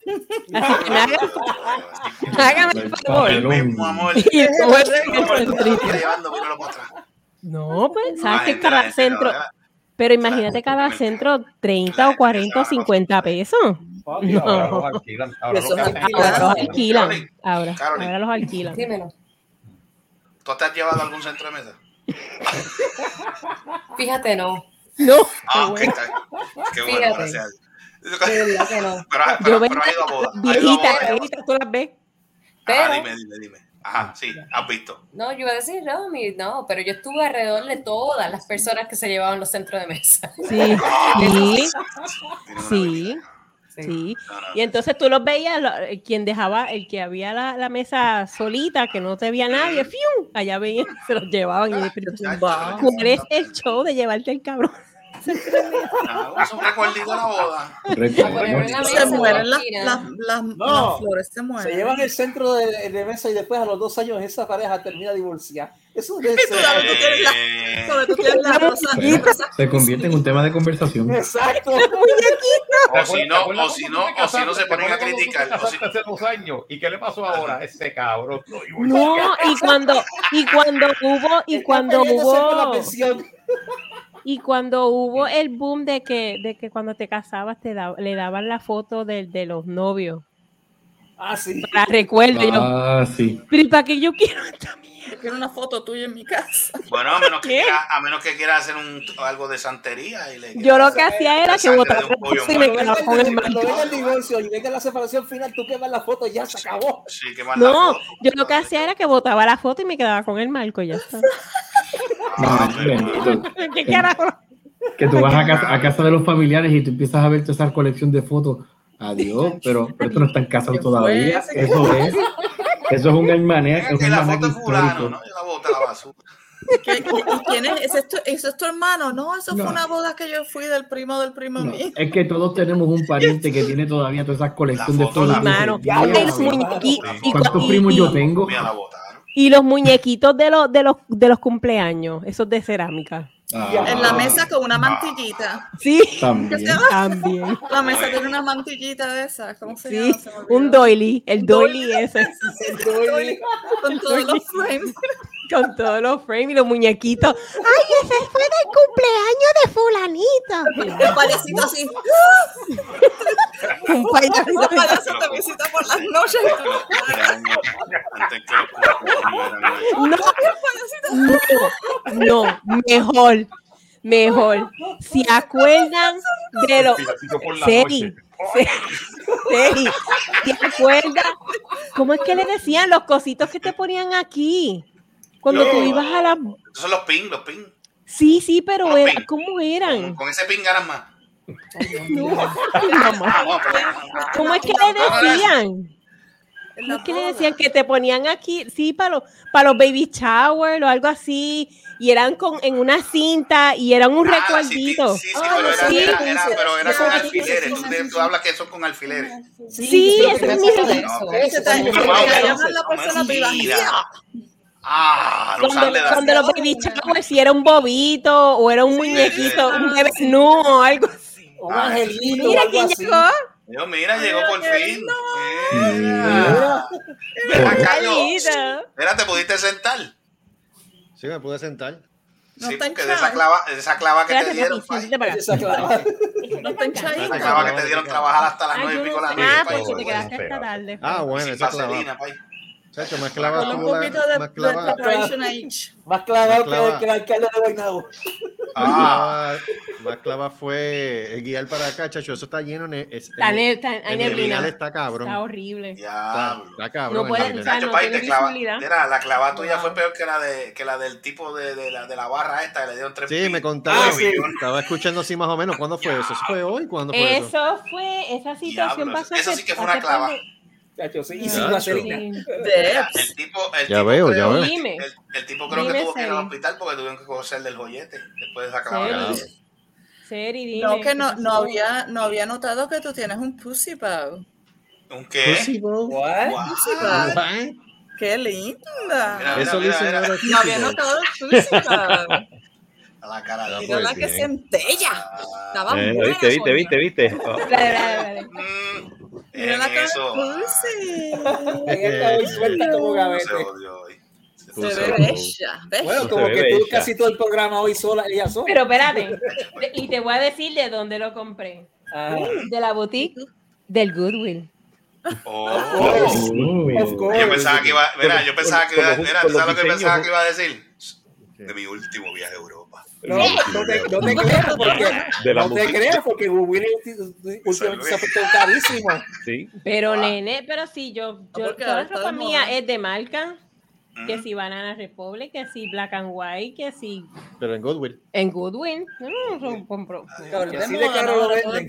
Así que me haga, hágame el favor. Papelón. Mismo amor. Y el. No, pues, sabes que entera, cada centro, pero imagínate cada centro 30 o 40 o 50 pesos. Papi, ahora No. los alquilan. Ahora los alquilan. Ahora, ahora los alquilan. Dímelo. ¿Tú te has llevado a algún centro de mesa? (laughs) Fíjate, no. No, Ah, ok, está bien. Qué bueno, Fíjate. gracias. Verdad que no. Pero, pero, pero ha ido a boda. Ha ido a viejitas, boda. viejitas, tú las ves. Ah, Pero- dime, dime, dime. Ajá, sí, has visto. No, yo iba a decir, no, mi- no, pero yo estuve alrededor de todas las personas que se llevaban los centros de mesa. Sí, (laughs) sí, una sí. Sí. Y entonces tú los veías, lo- eh, quien dejaba, el que había la, la mesa solita, que no te veía nadie, ¡fium! allá veían, (laughs) se los llevaban. Y yo, ¿Cuál es el show de llevarte el cabrón? (laughs) Ah, es un recuerdito de la boda. Se mueren las, Mira. las, las, No. las flores, se mueren. Se llevan el centro de, de mesa y después a los dos años esa pareja termina divorciada. Eso es tienes la, Eh, sabes, tú tienes la rosa, la rosa Se convierte en un tema de conversación. Exacto. O si no, ¿Te acuerdas o si no, o si no se ponen a ¿Te acuerdas cuando tú te criticar. o si- casaste hace dos años. ¿Y qué le pasó ahora? Ese cabrón. no, y cuando, y cuando hubo, y cuando hubo, y cuando hubo el boom de que, de que cuando te casabas te da- le daban la foto de, de los novios. Ah, sí. Para recuerdo. Ah, sí. pero ¿y para qué yo quiero esta mierda? (laughs) Quiero una foto tuya en mi casa. Bueno, a menos que quiera, a menos que quiera hacer un, algo de santería. Y le Yo lo que hacía era que el Cuando venga el divorcio y venga la separación final, tú quemas la foto y ya se acabó. Sí, la No, foto. yo lo que hacía era que botaba la foto y me quedaba con el marco y ya está. Ah, No, bendito. (laughs) ¿Qué carajo? Que tú vas a casa, a casa de los familiares y tú empiezas a ver toda esa colección de fotos. Adiós, pero, (laughs) pero esto no están casados todavía. Eso es. Eso es un (laughs) almanaque, es la foto es fulano. ¿no? Yo la boté a la basura. ¿Qué- quién es? ¿Ese es tu, ese es tu hermano? No, eso No. fue una boda que yo fui del primo del primo No, mío. es que todos tenemos un pariente que tiene todavía todas esas colecciones de La foto, fotos. la- Mano, Ya, y los sí, muñequi- y- ¿Cuántos y- primos y- yo tengo? Y los muñequitos de los, de los, de los cumpleaños, esos de cerámica. Ah, En la mesa con una mantillita. Sí, También. también. La mesa tiene una mantillita de esas. ¿Cómo se Sí, llama? Se un doily, el doily ese, (laughs) Doily, Con todos los frames. Con todos los frames y los muñequitos. ¡Ay, ese fue del cumpleaños de fulanito! Un payasito así. Un payasito. Un te visita por las noches. No, no, no, mejor, mejor. Si acuerdan de los... Seri. Se- Seri, ¿te acuerdas? ¿Cómo es que le decían los cositos que te ponían aquí? Cuando tú ibas a la... Esos son los pin, los pin. Sí, sí, pero era-. ¿cómo eran? con ese pin ganas más. No, (laughs) mamá. Ah, no, pero- ¿Cómo es que le decían? ¿Cómo es que le decían que te ponían aquí, sí, para los, para los baby shower o algo así, y eran con, en una cinta y eran un Ah, sí, recuerdito? Sí, sí, Ah, pero era, sí. era, era- pero era Eso con es alfileres. Tú, sí, te- sí, tú hablas que son con alfileres. Sí, pero ese es que mi eso- recuerdo. Te- te. Ah, no Cuando, cuando los baby shower, si era un bobito o era un muñequito, un bebé nu o algo así. Un Ah, angelito Mira algo quién así. llegó. Yo, mira, llegó por fin. Mira. Yo. Maldita. Mira, te pudiste sentar. Sí, me pude sentar. No sí, está porque de esa clava, de esa clava que te dieron. Esa clava. No está. Esa clava que te dieron trabajar hasta las nueve y pico de no la noche, Ah, porque te Bueno, quedaste hasta tarde. Ah, bueno, esa clava. Chacho, más clava Con un tuvo la- poquito de, más de clava, preparation age. Más clavado Más clava. que, que el alcalde de Guaynabo. Ah, más clava fue el guiar para acá, chacho. Eso está lleno de. es- Está el- ne- está- neblina. cabrón. Está horrible. Está, está cabrón. No usar- Nacho, no tiene visibilidad. Mira, la clava tuya fue peor que la de que la del tipo de, de, la, de la barra esta que le dieron tres Sí, pin. me contaron. Ah, sí. Estaba escuchando así más o menos. ¿Cuándo fue eso? ¿Eso fue hoy? ¿Cuándo fue eso? Eso fue, esa situación Diablo, pasó. eso sí que fue una clava. Y Chacho. sin vaselina. Sí. El (laughs) tipo, el Ya tipo veo, ya creo- veo. El, el tipo creo que tuvo que ir al hospital porque tuvieron que coser del joyete después de clava. Seri. dime. No, que ¿qué no, no, había, no había notado que tú tienes un pussy bow. ¿Un qué? Pussy bowl. What? Guau. Pussy bow. ¡Qué linda! Mira, Eso mira, dice mira, mira, No había notado el pussy bow. a (laughs) la cara de la Pues que bien. centella. Estaba Eh, ¿Viste, viste, viste, viste? Oh. Mm, en la cara eso. (laughs) como gavete. Se ve bella. Bueno, como que tú bella. casi todo el programa hoy sola, ella sola. Pero espérate. Y te voy a decir de dónde lo compré. Ajá. De la boutique del Goodwill. Oh. Oh. Of course. Yo pensaba que iba, mira, yo pensaba que iba, mira, ¿tú sabes lo que pensaba que iba a decir? De mi último viaje a Europa. No, no te, no te creas porque, De la no te creas porque últimamente se ha puesto carísimo. Sí. Pero Ah. nene, pero sí, yo, yo toda la ropa mía es de marca. que si Banana Republic, que si Black and White, que si Pero en Goodwill. en Goodwin. No, no, no, compro. De caro lo venden.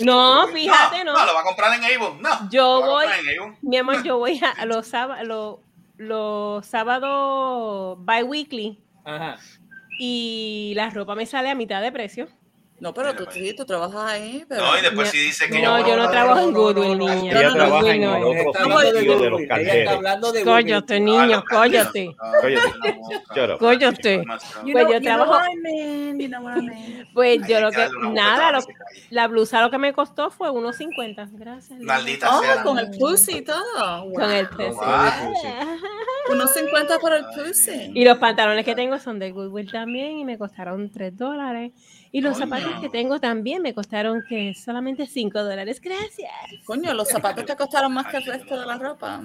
No, fíjate, no. No, lo va a comprar en Avon. No. Yo lo va a voy, comprar en Avon. mi amor, yo voy a, a (laughs) los sábados, los, los sábados bi-weekly Ajá. Y la ropa me sale a mitad de precio. No, pero tú sí, tú trabajas ahí. Pero... No, y después si dice que No, yo no trabajo en Goodwill, niña. Ella No, trabaja en no otro Está hablando de sitio de los de Goodwill. Cóllate, niño, cóllate. Cóllate. Pues yo trabajo-. Pues yo lo que nada, la blusa lo que me costó fue 1.50. Gracias. Lina. Maldita sea. Oh, con el pussy y todo. Con el precio. (laughs) Unos 50 por el pussy. Y los pantalones que tengo son de Goodwill también y me costaron 3 dólares. Y los Coño. zapatos que tengo también me costaron que solamente 5 dólares. Gracias. Coño, los zapatos te costaron más que el resto de la ropa.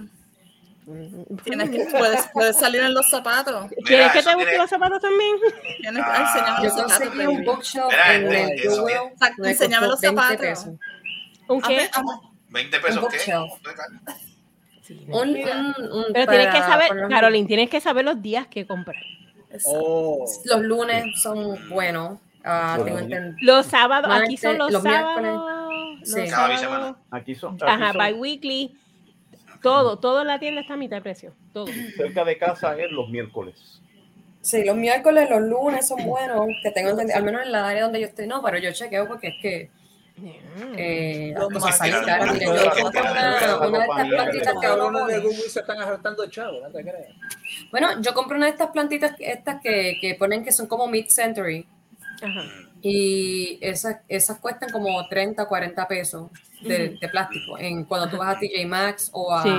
Tienes que, puedes, puedes salir en los zapatos. ¿Quieres que te busque tiene- los zapatos también? Tienes que Ah. enseñarme Yo los zapatos. conseguí un bookshelf Mira, en el eso Goodwill. Exacto, me enséñame costó los 20 zapatos. pesos. ¿Un A qué? ver, a ver. 20 pesos, Un ¿qué? bookshelf. Sí, Un, un- un- Pero tienes que saber, Caroline, tienes que saber los días que comprar. Oh. Los lunes son buenos. Ah, Los tengo entendido. Los sábados, aquí Martes, son los, los sábados. Sí. los Cada sábados- semana. Aquí son, aquí Ajá, son- bi-weekly. Todo, todo en la tienda está a mitad de precio. Todo. cerca de casa es los miércoles. Sí, los miércoles, los lunes son buenos. Que tengo entendido, al menos en la área donde yo estoy. No, pero yo chequeo porque es que eh, las Los cosas salen martes. caras. Mira, yo compro una, una de estas plantitas Los que uno cabrones de pone. Goodwill se están hartando chavos, no te creas. Bueno, yo compré una de estas plantitas estas que, que ponen que son como mid-century. Ajá. Y esas, esas cuestan como 30, 40 pesos de, de plástico en, cuando tú vas a TJ Maxx o a, Sí.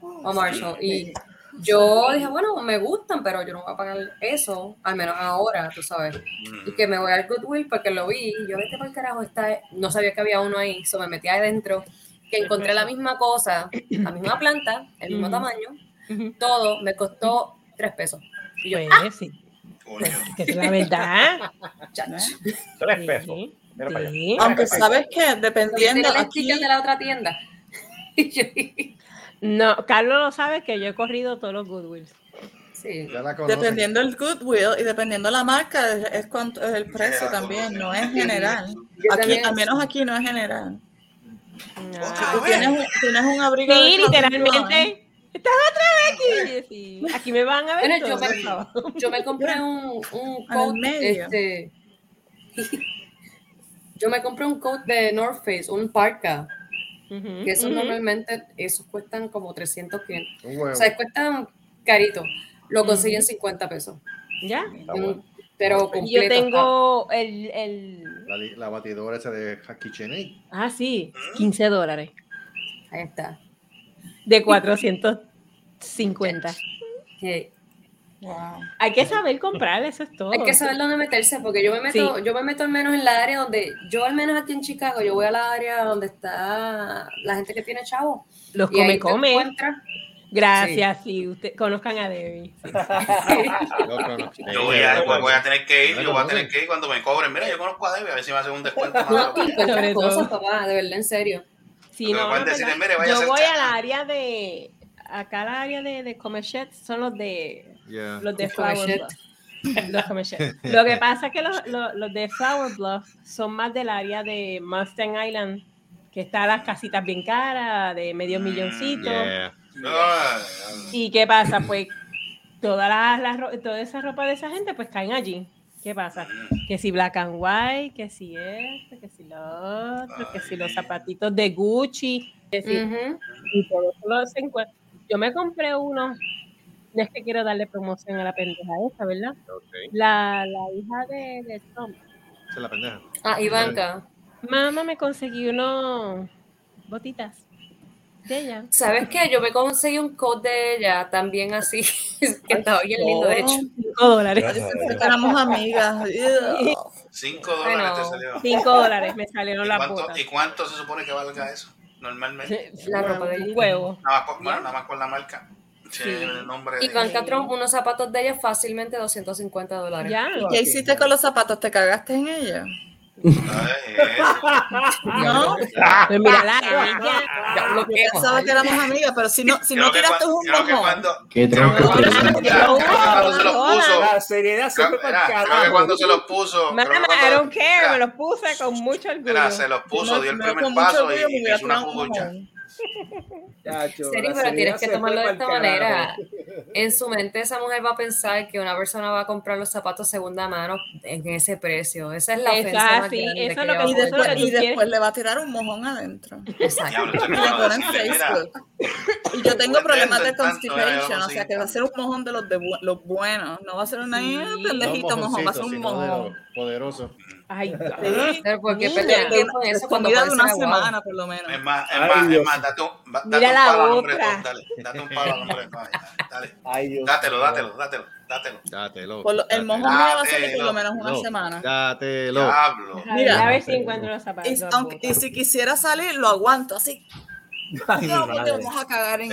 o a Marshall. Y yo dije, bueno, me gustan, pero yo no voy a pagar eso, al menos ahora, tú sabes. Y que me voy al Goodwill porque lo vi. Y yo, vete por el carajo, está, no sabía que había uno ahí, so me metí ahí adentro. Que encontré la misma cosa, la misma planta, el mismo tamaño, todo me costó 3 pesos. Y yo, Pues sí, Coño. (laughs) que es la verdad. Tres pesos. Sí, Mira para allá. sí. Aunque sabes que dependiendo ¿Viste el aquí, sticker de la otra tienda? (laughs) No, Carlos lo sabe que yo he corrido todos los Goodwills. sí. Dependiendo el Goodwill y dependiendo la marca es, cuánto es el precio también, no es general. Aquí, también- al menos aquí no es general. Ah. Tú tienes, un- tienes un abrigo. Sí, literalmente. Estás otra vez aquí. Sí. Aquí me van a ver. Bueno, yo me, sábados. (laughs) yo me compré un, un coat, este, yo me compré un coat de North Face, un parka, que esos ujú. normalmente, esos cuestan como 300, 500. Un huevo. O sea, cuestan carito. Lo conseguí en 50 pesos. ¿Ya? Bueno. pero completo. yo tengo el, el. La, batidora esa de KitchenAid. Ah, sí, 15 dólares. Ahí está. De 450. Sí. Wow. Hay que saber comprar, eso es todo. Hay que saber dónde meterse, porque yo me meto, Sí. yo me meto al menos en la área donde, yo al menos aquí en Chicago, yo voy a la área donde está la gente que tiene chavo. Los Y come, come. Gracias, sí. usted, conozcan a Debbie. (laughs) sí. Yo. Yo voy a, voy- voy a tener que ir, yo voy a tener que ir cuando me cobren. Mira, yo conozco a Debbie, a ver si me hacen un descuento. No, cosas, papá, de verdad, en serio. Que no, no, Yo voy chat. a la área de. Acá la área de, de Comerchet son los de. Yeah. Los de Flower. Bluff. (laughs) Los. (laughs) Lo que pasa es que los, los, los de Flower Bluff son más del área de Mustang Island, que está las casitas bien caras, de medio milloncito. Yeah. ¿Y qué pasa? Pues toda, la, la ro- toda esa ropa de esa gente pues caen allí. ¿Qué pasa? Que si Black and White, que si esto, que si lo otro, que si los zapatitos de Gucci, que si Ujú. y todo eso lo se encuentra. Yo me compré uno, no es que quiero darle promoción a la pendeja esa, ¿verdad? La, la hija de, de Trump. Esa es la pendeja. Ah, Ivanka, Mamá me conseguí unos botitas de ella. ¿sabes qué? Yo me conseguí un coat de ella también así, (laughs) que estaba bien lindo, de hecho. Cinco dólares. (laughs) Éramos amigas. Ew. Cinco dólares Bueno. te salió. Cinco dólares me salieron ¿Y las cuánto, botas. ¿Y cuánto se supone que valga eso? Normalmente. La ropa de Un ella. huevo. Nada más por, bueno, nada más por la marca. Sí, el nombre de- unos zapatos de ella fácilmente 250 dólares. Ya. ¿Y qué hiciste con los zapatos? ¿Te cagaste en ellos? (laughs) No, Pues mira, la ella. lo que pensaba que éramos amigas, pero si no, si no Creo tiraste un mojón. cuando Qué tronco creo que cuando- se los puso, La seriedad mira, para creo que cuando se los puso, I don't care, me los puse con mucho orgullo. se los puso, dio el No, primer paso y, hizo una mojón. Chacho, Seri, pero tienes que tomarlo de esta carajo. manera. En su mente esa mujer va a pensar que una persona va a comprar los zapatos segunda mano en ese precio. Esa es la ofensa más eso es lo que- Y después, que y tú quieres. después le va a tirar un mojón adentro. Exacto. Y le. Facebook. Y yo tengo problemas de tanto, constipation, o sea que va a ser un mojón de los de bu- los buenos. No va a ser una Sí. "Eh, No pendejito mojón, va a ser un mojón. poderoso. Ay. Sí. Pero ¿por qué Niña, perder el tiempo en eso cuando de una semana, por lo menos. Es más, es más, es más, date un, va- Mira date un la palo al hombre dale, date un palo al hombre (laughs) dale, Ay, Dios dátelo, dátelo, dátelo, dátelo. Dátelo. Por lo- el mojón mío va a ser por lo menos una no, semana. Dátelo. Diablo. Mira. a ver si encuentro los zapatos. Y, aunque- si quisiera salir, lo aguanto así. (laughs) Ay, No, porque madre. vamos a cagar en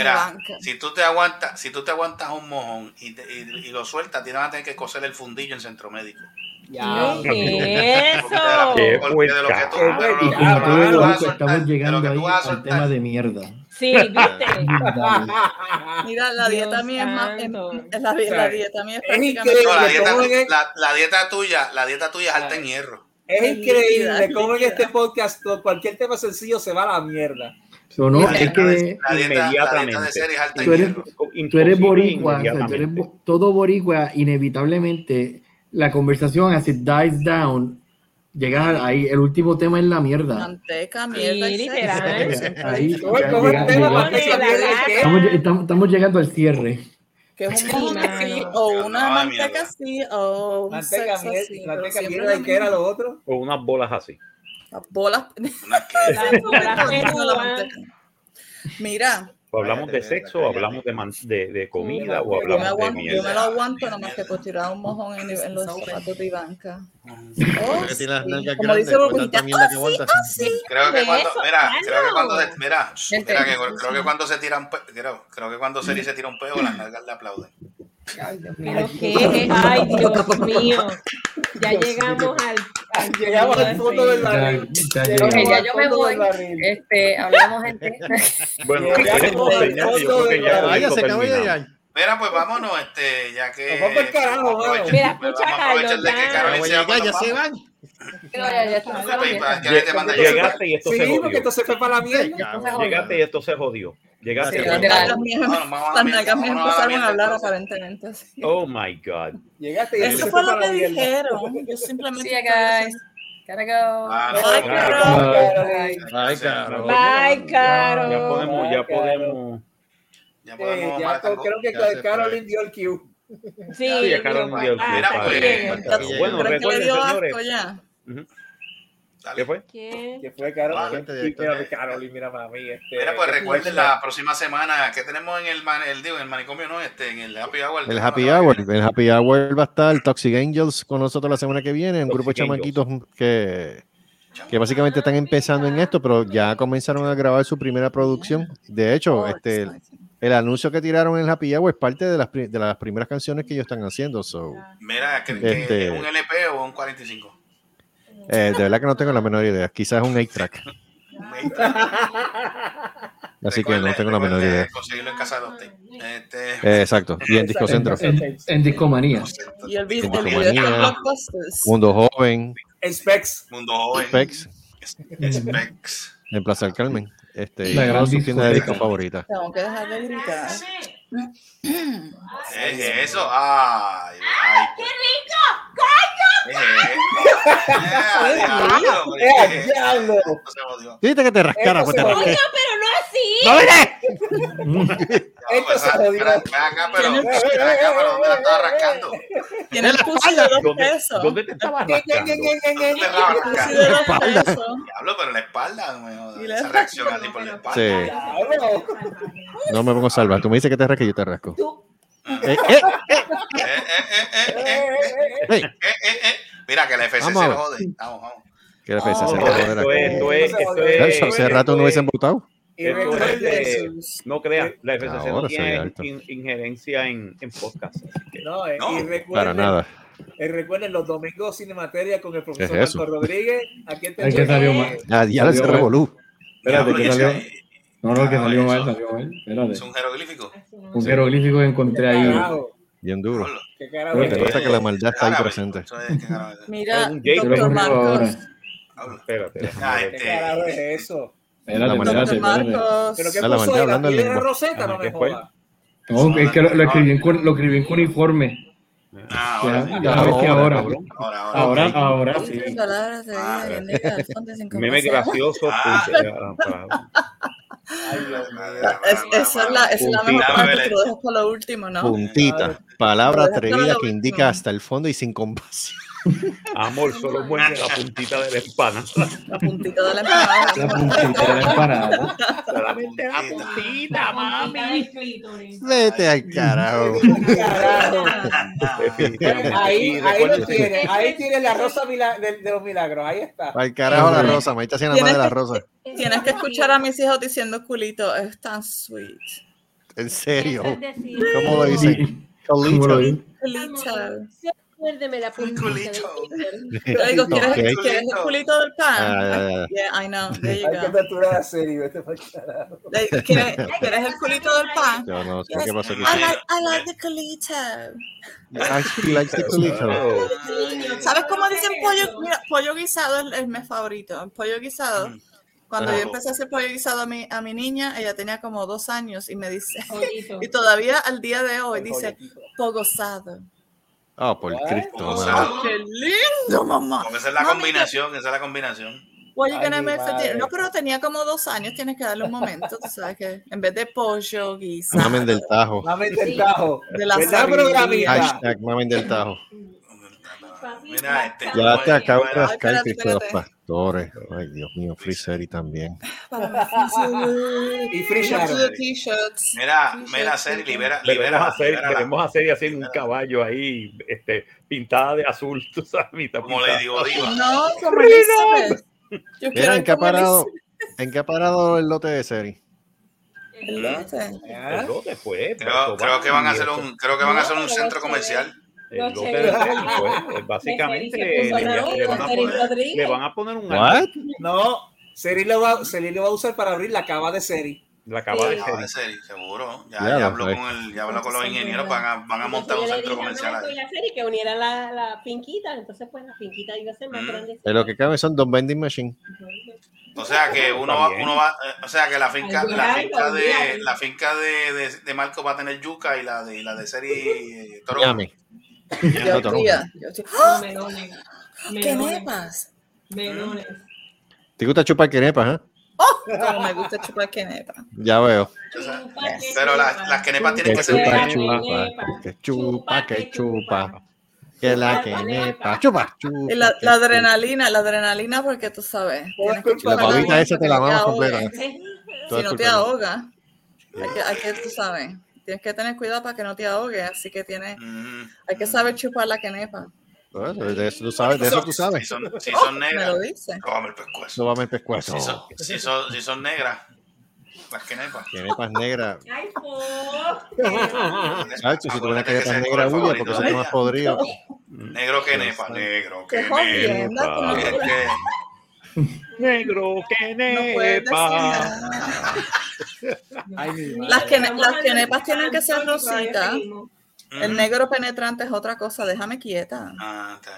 si tú te aguantas, si tú te aguantas un mojón y, te- y, y lo sueltas, tienes que tener que coser el fundillo en centro médico. Ya. ¿Qué es eso? Qué porque de lo que tú, Y como tú grupo soltar, estamos de lo llegando que ahí al tema de mierda. Sí, ¿viste? (laughs) Mira, la dieta mía es más. es la, la dieta mía es prácticamente. No, la dieta, comen en- la, la dieta tuya, la dieta tuya es alta en hierro. Es increíble cómo en este podcast cualquier tema sencillo se va a la mierda. So, no, La es que dieta, la dieta, la dieta de Inmediatamente. serie es alta en tú eres, hierro. tú eres boricua, o sea, tú eres todo boricua, inevitablemente la conversación así dies down, llegas ahí, el último tema es la mierda. Manteca, mierda (laughs) estamos, estamos- estamos llegando al cierre. Que es un Sí, así, o una No, manteca así, o un Manteca, sexo miel- así. manteca, mierda, lo ¿y qué era lo otro? O unas bolas así. Las bolas. Una. (laughs) Mira, O hablamos de sexo, o hablamos de, man- de, de comida, o hablamos de aguanto, yo me mierda. lo aguanto nada más que por tirar un mojón en, en los zapatos de Ivanka. Oh, sí. Como dice mierda que "Oh, aguantas". sí, oh, sí. Creo que cuando, mira, creo que cuando se, mira, creo sí. que cuando se tira un pe- creo, creo que cuando Seri se tira un peo, las nalgas le aplauden. Pero qué, ay, Dios mío. Ya llegamos al, al Llegamos al fondo del Ya, barril. ya Ok, llegamos. ya yo me voy. Este, hablamos, gente. (laughs) Bueno, Ya, ya, ya, ya, ya ya, se acabó de terminamos. llegar. Mira, pues vámonos, este, ya que. Nos vamos carajo, vamos Mira, vamos escucha, a aprovechar de que Carlos, se ya se van. No, ya, ya está. Te mande- Llegaste y esto se Sí, porque jodió. esto se fue para la mierda. Cabrón. Llegaste y esto se jodió. Llegaste. Sí, Las mías- empezaron a hablar aparentemente. así. Oh my God. Llegaste y Eso fue lo que dijeron. (laughs) Yo simplemente. Ya, guys. Gotta go. Bye. Carolyn. Ay, Sí, cabrón. Bye, Caro. Ya podemos, ya Bye, Caro. podemos. Ya Eh, podemos ya, creo que Carolyn dio el cue. Sí, Sí, ya Carol mira, dio el que Bueno, ¿Crees que le recuerden, señores. Dale. ¿Qué fue? ¿Qué? Que fue. Valiente Y director. mira, Carolyn, mira para mí. Este, Mira, pues que recuerden la próxima semana que tenemos en el, man- el, digo, en el manicomio, ¿no? Este, en el Happy Hour. El Happy Hour, el Happy Hour va a estar Toxic Angels con nosotros la semana que viene, un grupo de Toxic chamaquitos que, que básicamente están empezando en esto, pero ya comenzaron a grabar su primera producción. De hecho, Oh, este, exciting. el anuncio que tiraron en el Happy Hour es parte de las, de las primeras canciones que ellos están haciendo. So, Mira, que, que Este- es un LP o un 45. Eh, de verdad que no tengo la menor idea. Quizás es un 8-track. (laughs) Así que no tengo la menor idea. Conseguirlo en casa de usted. Este, Eh, exacto. Y en Disco Centro. En, en Discomanía. Y el video. Mundo Joven, Specs. Mundo Joven. Specs, Specs. en Plaza del Carmen. Este, La gran todas sus tiendas de discoteca. discos favoritas. Tengo que dejar de gritar. ¿Qué es eso? Ay, ay. ¡Qué rico! ¡Coño! ¡Eh, diablo! Dijiste que te rascara, pues te se rasqué. pero no así. ¡No, oye! Esto se jodió. Ven acá, pero, ven acá, pero ¿dónde la estaba rascando? Tiene el de dos ¿Dónde, pesos. ¿Dónde te. Diablo, pero en la espalda, Esa reacción así por la espalda. No me pongo a salvar. Tú me dices que te rasque, yo te rasco. Hey. Mira, que la Vamos lo ver. jode. Vamos, vamos. que la Oh. se esto es, esto Hace es- hace rato no hubiesen votado. No creas, la FCC no tiene in- injerencia en, en podcast. que- No, eh, No, y Para nada. Eh, recuerden los domingos Cinemateria con el profesor Rodríguez. Aquí está El que salió mal. Ah, ya se revolú. Espérate, Diablo, que y salió. No, no, que Ah, salió mal, salió mal. Espérate. ¿Es un jeroglífico? Un jeroglífico que encontré ahí. Bien duro. ¿Qué carajo Pasa que la maldad está ahí Árabe. presente. Mira, doctor. Marcos. Espérate. Ah, ¿Qué carajo es eso? Espérate, La espérate. Marcos. ¿Pero qué Ah, puso? ¿La piel de. Rosetta? Ah, No. No, es que lo, lo escribí en, lo escribí en cuniforme. Ah, Ya, ahora sí. ya sabes que ahora. Ahora, ahora. Ahora, ahora sí. Ah, Meme gracioso. Punto. Para- Ay, Dios mío. Es- Esa es la, esa es la mejor Puntita. parte, tú lo dejas para lo último, ¿no? Puntita. Palabra atrevida que indica hasta el fondo y sin compasión. Amor, solo muerde la puntita de la empana. La puntita de la empanada. La puntita de la empanada. Solamente la puntita, mami. Vete al carajo. Ahí, ahí lo tienes. Ahí tienes la rosa mila- de, de los milagros. Ahí está. Al carajo la rosa. Maíta hacía nada más de la rosa. Tienes que escuchar a mis hijos diciendo culito, es tan sweet. En serio. ¿Cómo lo dicen? ¿Cómo lo Colito. dice? Culito. Muérdeme la puntita del culito. (laughs) Yo digo, ¿quieres, Ok. ¿quieres el culito del pan? Ya. Yeah, I know. There you Hay que go. torturar a serio. Vete carajo. Like, ¿Quieres, ¿Quieres el culito del pan? Yo no sé Yes. qué pasó aquí. I like, I like the culito. She likes the colito. Oh, ¿Sabes cómo dicen pollo? Mira, pollo guisado es, es mi favorito. El pollo guisado. Cuando yo Ah. empecé a hacer pollo guisado a mi, a mi niña, ella tenía como dos años y me dice, Pollito. (laughs) y todavía al día de hoy El dice, pollito. pogosado. Ah, por What? Cristo. O madre. sea, ¡Qué lindo, mamá! Porque esa es la Mami, combinación, esa es la combinación. You Ay? No, pero tenía como dos años, tienes que darle un momento, tú sabes que en vez de pollo guisado. Mamen del Tajo. Mamen del tajo. De la. Hashtag mamen del Tajo. Mira, este. Ya te acabo de rascar espérate, Cristo pastores. Ay, Dios mío, Free Series también. (laughs) Y Free t-shirts. Mira, mira, Seri, libera, libera, debemos hacer y hacer un caballo ahí, este, pintada de azul, (laughs) tú sabes, como pintada. Lady Godiva. No, como Elizabeth. Mira, ¿en qué ha parado? ¿En qué ha parado el lote de serie? El lote. El lote fue, Creo, creo que van a hacer un, creo que van a hacer un centro comercial. El lote básicamente le, van a poner, Rodríguez. le van a poner un ¿What? No, Seri lo, va, Seri lo va a usar para abrir la cava de Seri. la acaba de Sí. Ah, serie. de Seri, seguro. Ya, Ya, ya habló pues. con el, ya habló con los ingenieros, van a, van a montar un centro comercial ahí. que unieran la, la finquita, entonces pues la finquita iba a ser más Mm. grande. En lo que cabe son dos vending machines. O sea que uno va, uno va, eh, o sea que la finca, la de, la finca de, de, de Marco va a tener yuca y la de, la de Seri eh, Toronto. Yo tía, yo tía. No, melones. ¿Te gusta chupar quenepas, eh? Como me gusta chupar que nepa. Ya veo. Chupa, que pero las, las quenepas Que tienen que ser chupa, que chupa. chupa. Que chupa, que que chupa. Que la quenepa. Chupa, chupa. La, que la adrenalina, la adrenalina porque tú sabes. que La agua esa te la vamos completa. (laughs) Todo Si no te ahoga, hay que, hay que, tú sabes, tienes que tener cuidado para que no te ahogues, así que tienes, Mm, hay que saber chupar la quenepa. Bueno, De eso tú sabes, de eso tú Si sabes. son, si son Me negras, lo dice. róbame el pescuezo. Vamos a pescuezo. Si son, si son, si son negras, las quenepas. Quenepas negras. Ay, po. ¿Sabes? Si tú Acuérdate una que quenepa ese es el negra color huye porque está más podrido. Negro quenepa, negro Qué quenepa. Negro que nepa. Ay. Las, las quenepas tienen que ser rositas. El negro penetrante es otra cosa, déjame quieta. Ah, está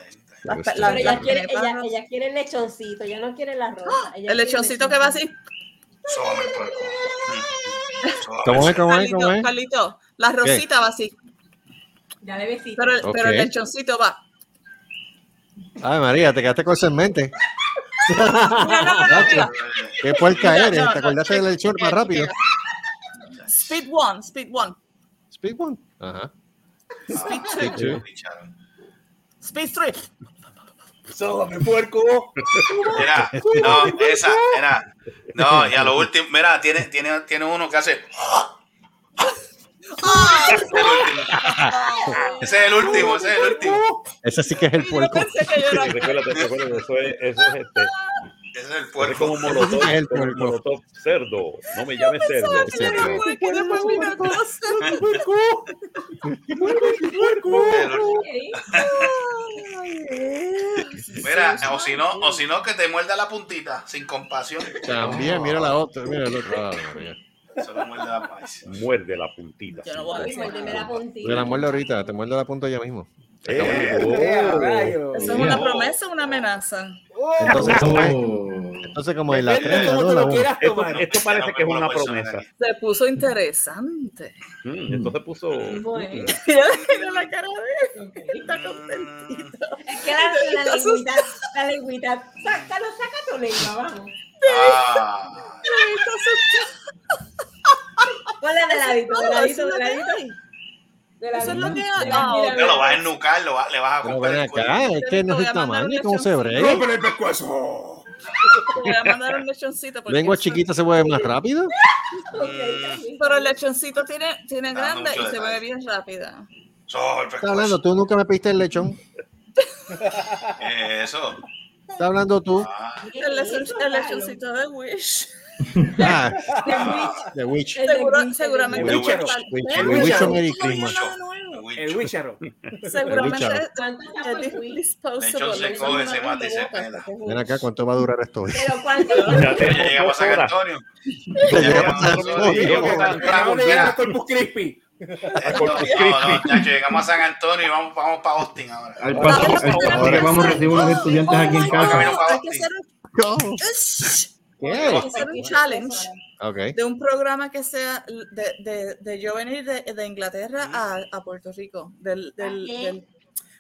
bien, ella quiere, quenepas ella, ros- ella quiere el lechoncito, ella no quiere la rosa. ella el lechoncito que va así. Puerco. Mm. ¿Cómo es? ¿Cómo es? ¿Cómo es? Carlito, la rosita va así, besito. pero el, pero el lechoncito va. Ay, María, te quedaste con eso en mente. No, no, no. Qué puerca eres. no, ¿Te no, acordaste del check, más rápido? Speed one, speed one, Speed one. Ajá. speed two, Speed two. Speed three. Sóbame, puerco. Mira, no, esa, era. No, y a lo último, mira, tiene, tiene, tiene uno que hace. Ese es el último, ese es el último. Ese sí que es el puerco. recuérdate, recuérdate, eso es, eso es este. Ese es el Es puerco. como molotov, Es el puerco. molotov cerdo. No me llames cerdo. Mira, o si no, o si no que te muerda la puntita, sin compasión. También, mira la otra, mira el otro. Ah, no muerde la paz. Muerde la puntita. Yo no voy a decir Muérdeme la puntita. Me la muerde ahorita, te muerde la punta ya mismo. Eh, Eh, ¿Eso es una promesa o una amenaza? Entonces, como, Oh. entonces como en la Depende 3, la cómo 2, te la lo 1. quieras Esto, esto parece que es una promesa. Se puso interesante. Mm, esto se puso. Bueno. La cara de él. Está contentito. Es que la, la lengüita, la lengüita, sácalo, saca tu lengua, vamos. Ah. Ponla de ladito, de No, ladito, eso es de lo que ladito. De Eso es lo que la- mira, no lo vas a ennucar, lo vas- le vas a Pero comprar ven el acá, es que no es tamaño, ¿cómo se brega? Rómpele el pescuezo. Te voy a mandar un lechoncito. porque Lengua chiquita se mueve más rápido. Mm, Pero el lechoncito tiene, tiene grande y se detalle. ve bien rápida. Eso, el Está hablando, tú nunca me pediste el lechón. Eso. Está hablando tú. El, lechoncito de Wish. (laughs) Ah, The Witch. Seguramente. el de Witch. Tal- Witch, ¿Ves? el. El. Seguramente Witcher. Ven acá, ¿cuánto va a durar esto hoy? Pero cuánto Ya llegamos a San. (laughs) Antonio. Ya llegamos a San a Antonio. Corpus Christi. No, no, chacho, llegamos a San Antonio y vamos, vamos para Austin ahora. Al paso, al paso que vamos a recibir unos estudiantes aquí en casa. Hay que hacer un, Shh. ¿Qué? hay que hacer un challenge de un programa que sea de, de, de yo venir de, de Inglaterra a, a Puerto Rico. Del, del, del,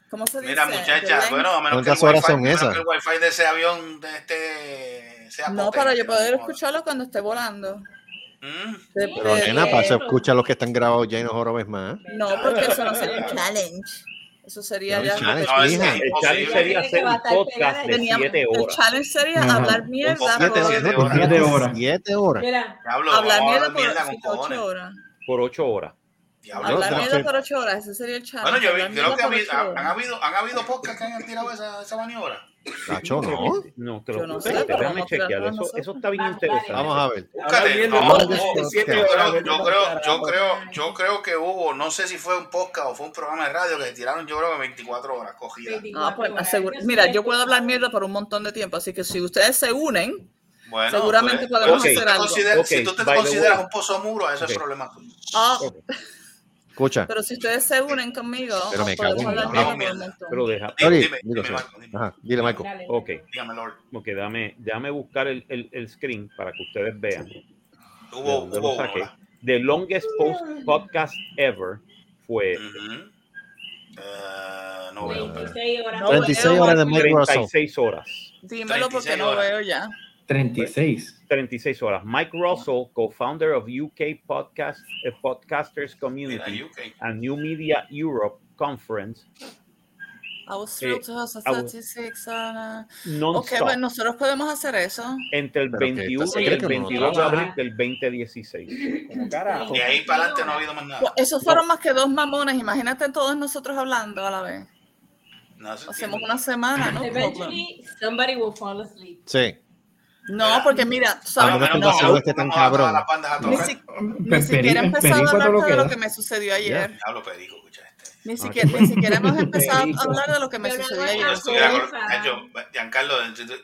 ¿Cómo se dice? Mira, Del muchacha, length. bueno, a menos que, el ¿Cuántas horas wifi, son menos esas? que el wifi de ese avión de este sea No, potente, para yo poder escucharlo cuando esté volando. Pero nena, para eso escucha los que están grabados ya y no jorobes más. No, porque eso no sería un challenge. Eso sería No, ya. el challenge, No, es mija. que- El challenge sería hacer un podcast de 7 el horas. challenge sería Ajá. hablar mierda Siete por, horas. no, Siete horas. Siete horas. Mira, Diablo, hablar mierda por con cojones. ocho horas. Por 8 horas. Diablo, Hablar que- por ocho horas, ese sería el challenge. Bueno, yo vi- creo que ha habido- han, habido, han habido podcasts que han tirado esa, esa maniobra. Nacho, no. No, te lo no sé, déjame. Eso, está bien Vale, interesante. Vamos a ver. Búscate. No, yo, creo, vete yo, pa'l creo, carajo. yo, creo, yo creo que hubo, no sé si fue un podcast o fue un programa de radio que se tiraron, yo creo que 24 horas cogidas. Ah, pues, asegura- Mira, yo puedo hablar mierda por un montón de tiempo, así que si ustedes se unen, Bueno, Seguramente pues, podemos hacer algo. Si tú te consideras un pozo muro, eso Ok. es problema tuyo. ah, Escucha. pero si ustedes se unen conmigo, Pero me cago en la- deja. Dime, dime, dime. Marco, dime. Ajá, dile, Michael. dale. Ok, Dígame, Lord. ok, dame, déjame buscar el, el, el screen para que ustedes vean. de Hubo, dónde hubo. The longest post podcast ever fue. Eh, no veo. pero- 26 horas. No, 36 horas de Mike Russell. 36 horas. Dímelo porque 36 no veo ya. 36. 36 horas. Mike Russell, co-founder of UK Podcast, eh, Podcasters Community UK. and New Media Europe Conference, I was thrilled Eh, to host a I was- 36 horas. Ok, non-stop, pues nosotros podemos hacer eso. entre el Pero que 21 esto se y el que no 22 de abril del 2016. Como carajo. De ahí para adelante no ha habido más nada. Pues esos fueron más que dos mamones. Imagínate todos nosotros hablando a la vez. No Hacemos una semana, ¿no? Eventually, somebody will fall asleep. Sí. No, porque mira, sabes no, vacío esté tan cabrón. ni, si- ni siquiera he (laughs) empezado a hablar de lo que me sucedió ayer. Diablo perico, escucha este. Ni siquiera, ni siquiera hemos empezado Perico. a hablar de lo que me Pero sucedió no ayer. Giancarlo,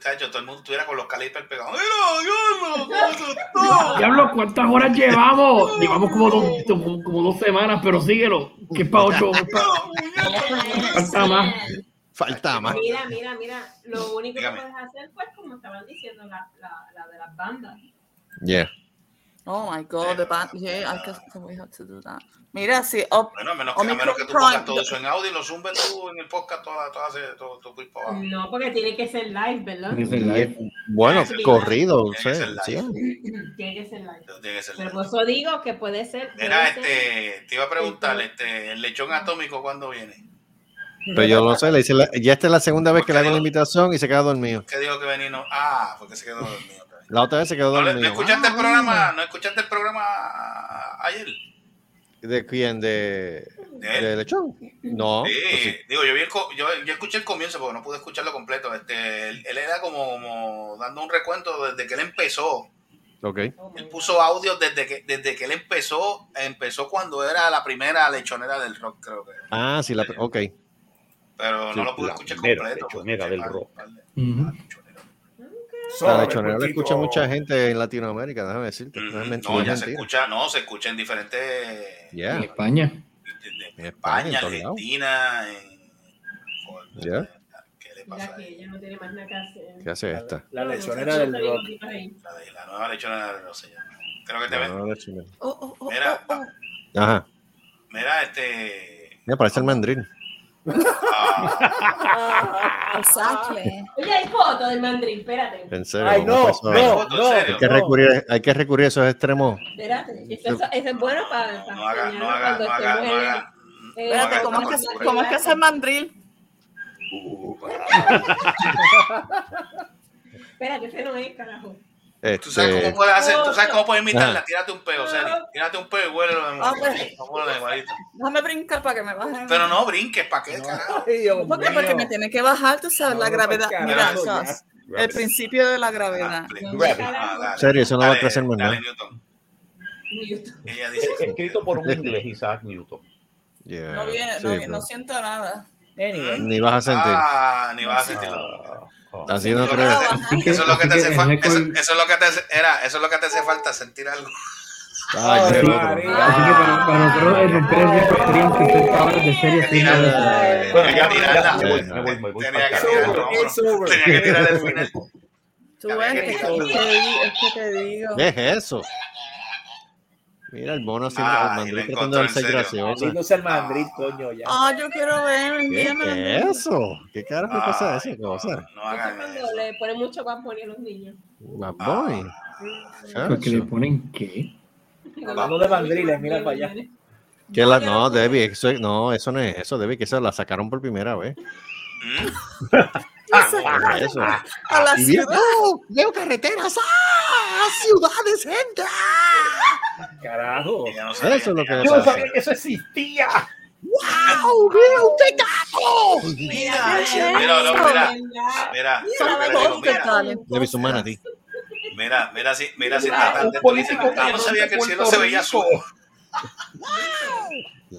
Tacho, todo el mundo estuviera con los calipers pegados. ¡Mira, diablo! ¿cuántas horas llevamos? Llevamos como dos, como, como dos semanas, pero síguelo. Que es para ocho. Falta más. Falta más. Mira, mira, mira. Lo único Dígame. que puedes hacer, pues, como estaban diciendo, la, la, la de las bandas. Yeah. Oh my god, the band, yeah, I guess we have to do that. Mira, sí, oh, Bueno, a menos que, a menos que tú Prime. pongas todo eso en audio y lo zumbes tú en el podcast, toda, toda, todo, todo. No, porque tiene que ser live, ¿verdad? Live. Bueno, Sí. corrido, Tiene que ser live. sí. Tiene que ser live. Eso Tiene que ser Pero por eso digo que puede ser. Mira, puede ser- este, te iba a preguntar, este, el lechón atómico, ¿cuándo viene? Pero yo no sé, le hice la- ya esta es la segunda vez que le hago la invitación y se queda dormido. ¿Qué dijo que? Ah, porque se quedó dormido. La otra vez se quedó ¿No, le- dormido. ¿no escuchaste el programa? ¿No escuchaste el programa ayer? ¿De quién? ¿De, ¿De él? de lechón? No. Sí, pues sí. digo, yo, vi el yo, yo escuché el comienzo porque no pude escucharlo completo. Este, él, él era como, como dando un recuento desde que él empezó. Ok. Él puso audio desde que, desde que él empezó, empezó cuando era la primera lechonera del rock, creo que. Ah, sí, la, ok. Pero Sí, no lo pude escuchar completo. lechonera del rock. La lechonera la escucha mucha gente en Latinoamérica, déjame decirte. No ya se escucha, no, se escucha en diferentes Yeah. En España. En España. Argentina, en Yeah. Ya que ella no tiene más nada que hacer. ¿Qué hace esta? La lechonera del rock. la, de- la nueva lechonera del rock se llama. Creo que te ven. no, lechonera. Oh, Mira, Ajá. mira, este. Me parece el mandril. Exactly. Oye, hay fotos del mandril, espérate. En serio. Ay, ¿cómo no, no, no. Hay que, recurrir, hay que recurrir a esos extremos. Espérate. Eso, es bueno para. No haga, no haga, no haga, no haga. Espérate, ¿cómo es que, cómo es que hace mandril? (laughs) Espérate, ese no es, carajo. Tú sabes Este, cómo puedes hacer, tú sabes cómo puedes imitarla. Tírate un peo, Seri. Tírate un peo y huélelo de Ah, pues. Déjame brincar para que me bajen. Pero no brinques, ¿para qué, carajo? ¿Por qué? Porque me tiene que bajar, tú sabes, la gravedad. Mira, el principio de la gravedad. Ah, dale. serio, eso no va a crecer más nada. Newton. Ella dice. Escrito por un inglés, Isaac Newton. Yeah, No viene, sí, no, no siento nada. Ni vas a sentir. Ah, ni vas a sentirlo. Así no Eso es lo que te hace falta. Eso, es lo que te hace, era, eso es lo que te hace falta, sentir algo. Ay, Así, que para, para nosotros romper el récord teníamos que ser cabras de serie Tenía que. Tenía tirar el final. Tú ves, es que te di- es que te digo. ¿Qué es eso? Mira el mono haciendo Ay, el lo mandril encontró, tratando de ser gracioso. Maldito sea el mandril, coño, ya. Ah, yo quiero ver, ¿Qué es eso? ¿Qué carajo pasa esa cosa? No hagan Cuando le ponen mucho guapo a los niños. Bad Boy. Porque le ponen qué? Hablando de mandriles, mira para allá. Que la, no, Debbie, eso, es- no, eso no es eso, Debbie, que esa la sacaron por primera vez. Ah, eso. A la Y mira, ciudad. ¡no! ¡Veo carreteras! ¡Ah! ¡Ciudades, gente! Carajo. Eso es lo que Yo no sabía que eso existía. ¡Wow! ¡Mira un tecato! Mira, mira, mira, mira, mira, su manatí. mira, mira, si, mira, si Mira, está tan dentro, político no sabía que el cielo se veía azul.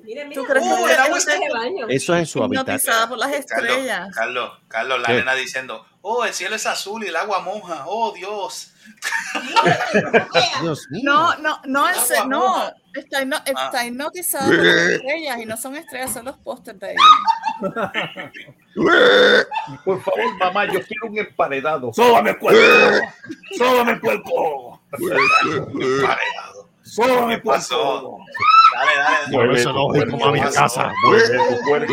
Mira, mira. ¿Tú crees que Uy, el agua un está traje de baño. Eso es en su hábitat. hipnotizada por las Carlos, estrellas? Carlos, Carlos, la ¿Qué? nena diciendo, oh, el cielo es azul y el agua moja, oh, Dios. Dios mío. No, no, no, ese, Agua no. Está, hipno- Ah. está hipnotizada por las estrellas y no son estrellas, son los pósters de ahí. (laughs) Por favor, mamá, yo quiero un emparedado. ¡Sóbame el cuerpo! ¡Sóbame el cuerpo! (laughs) Emparejado. ¡Sóbame el ¿Qué pasó? cuerpo! Dale, dale. Mueve eso, no, cuerpo, como a mi ¿qué pasó? casa. Mueve tu cuerpo.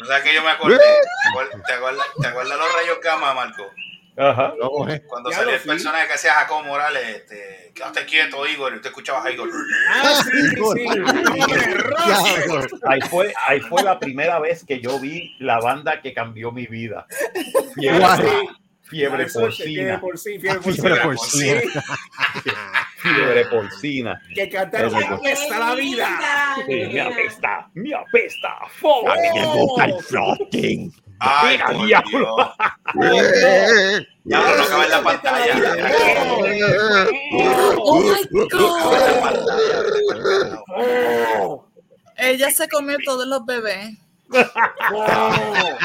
O sea que yo me acordé. ¿Te acuerdas, te acuerdas, te los rayos gamma, Marco? Ajá. ¿Cómo es? Cuando Ya salía el sí. personaje que hacía Jacobo Morales, este, quédate quieto, Igor, y usted escuchaba a Igor. Ah, sí, sí. Ahí fue, ahí fue la primera vez que yo vi la banda que cambió mi vida. Fiebre, Guay. Fiebre Fiebre porcina. Fiebre porcina. Fiebre porcina. Que cantaron que apesta la vida. Sí, me apesta, me apesta. ¡Fo! A mí me gusta el floating. Ay, por diablo. (laughs) Ya no acaba en la pantalla. Oh my Acaba en la God. pantalla. (laughs) Oh, Ella se comió todos los bebés. oh.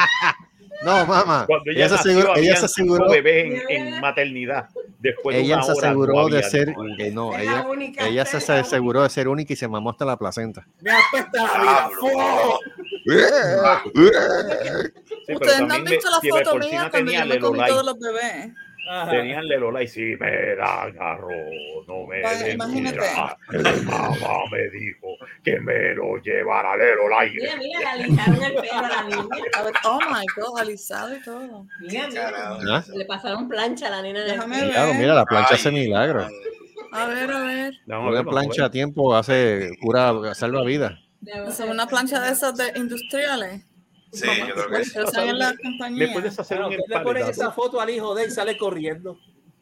No, mamá. Cuando Ella ella, se nació, aseguró, ella habían se aseguró, bebés en, en maternidad. Después de ella una se hora aseguró no de ser, eh, no, Es ella, la única ella se aseguró de ser única y se mamó hasta la placenta. Me apesta la vida. Ustedes no han visto la foto mía cuando yo me comí todos los bebés. Ajá. Tenían Lelola y si me dan arroz, no me mira. Mi mamá me dijo que me lo llevara Lelola. Mira, mira, le alisaron el pelo a la niña. A ver, oh my God, alisado y todo. Mira, mira. ¿Ah? Le pasaron plancha a la el Déjame pelo. Claro, ver. mira, la plancha Ay, hace milagro. ay. A ver, a ver. Una ver, plancha ver. a tiempo hace cura, salva vida. Son una plancha de esas de industriales. Sí, yo creo que sí. Que usan en la ¿Le compañía. puedes hacer un le ponen esa foto al hijo de él y sale corriendo.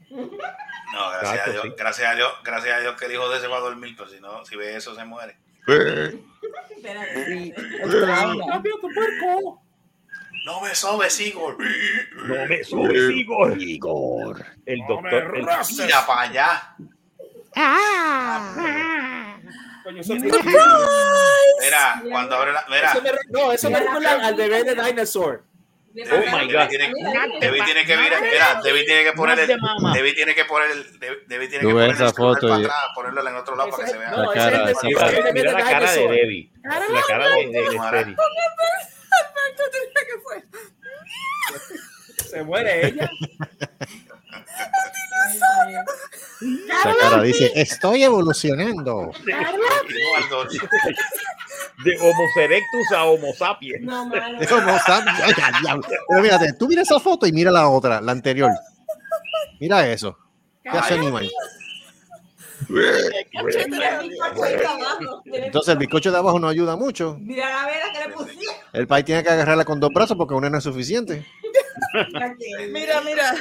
No, gracias Exacto, a Dios, sí. gracias a Dios, gracias a Dios que el hijo de ese va a dormir, pero si no, si ve eso se muere. Cambio tu puerco. No me sobes, Igor. No me subes, Igor. Igor. El No me doctor. el- roces. Mira para allá. Coño, eso Mira, cuando abre la. Mira. Eso me re- no, eso me recuerda al bebé de Dinosaur. Oh my God. tiene- Debbie tiene que mirar, mira, Debbie tiene que poner el. Debbie tiene que poner el, Debbie tiene que poner el esa celular foto para y- atrás, ponerlo en otro lado para que se vea. No, cara, Mira la cara de. Debbie. La cara de, de, de Debbie. Se muere ella. (laughs) Esa cara dice, estoy evolucionando. De Homo erectus a Homo sapiens. No, sapiens. Ay. Pero mírate, tú mira esa foto y mira la otra, la anterior. Mira eso. ¿Qué hace animal? Entonces el bizcocho de abajo no ayuda mucho. Mira la vela que le pusieron. El país tiene que agarrarla con dos brazos porque una no es suficiente. (laughs) Mira, mira.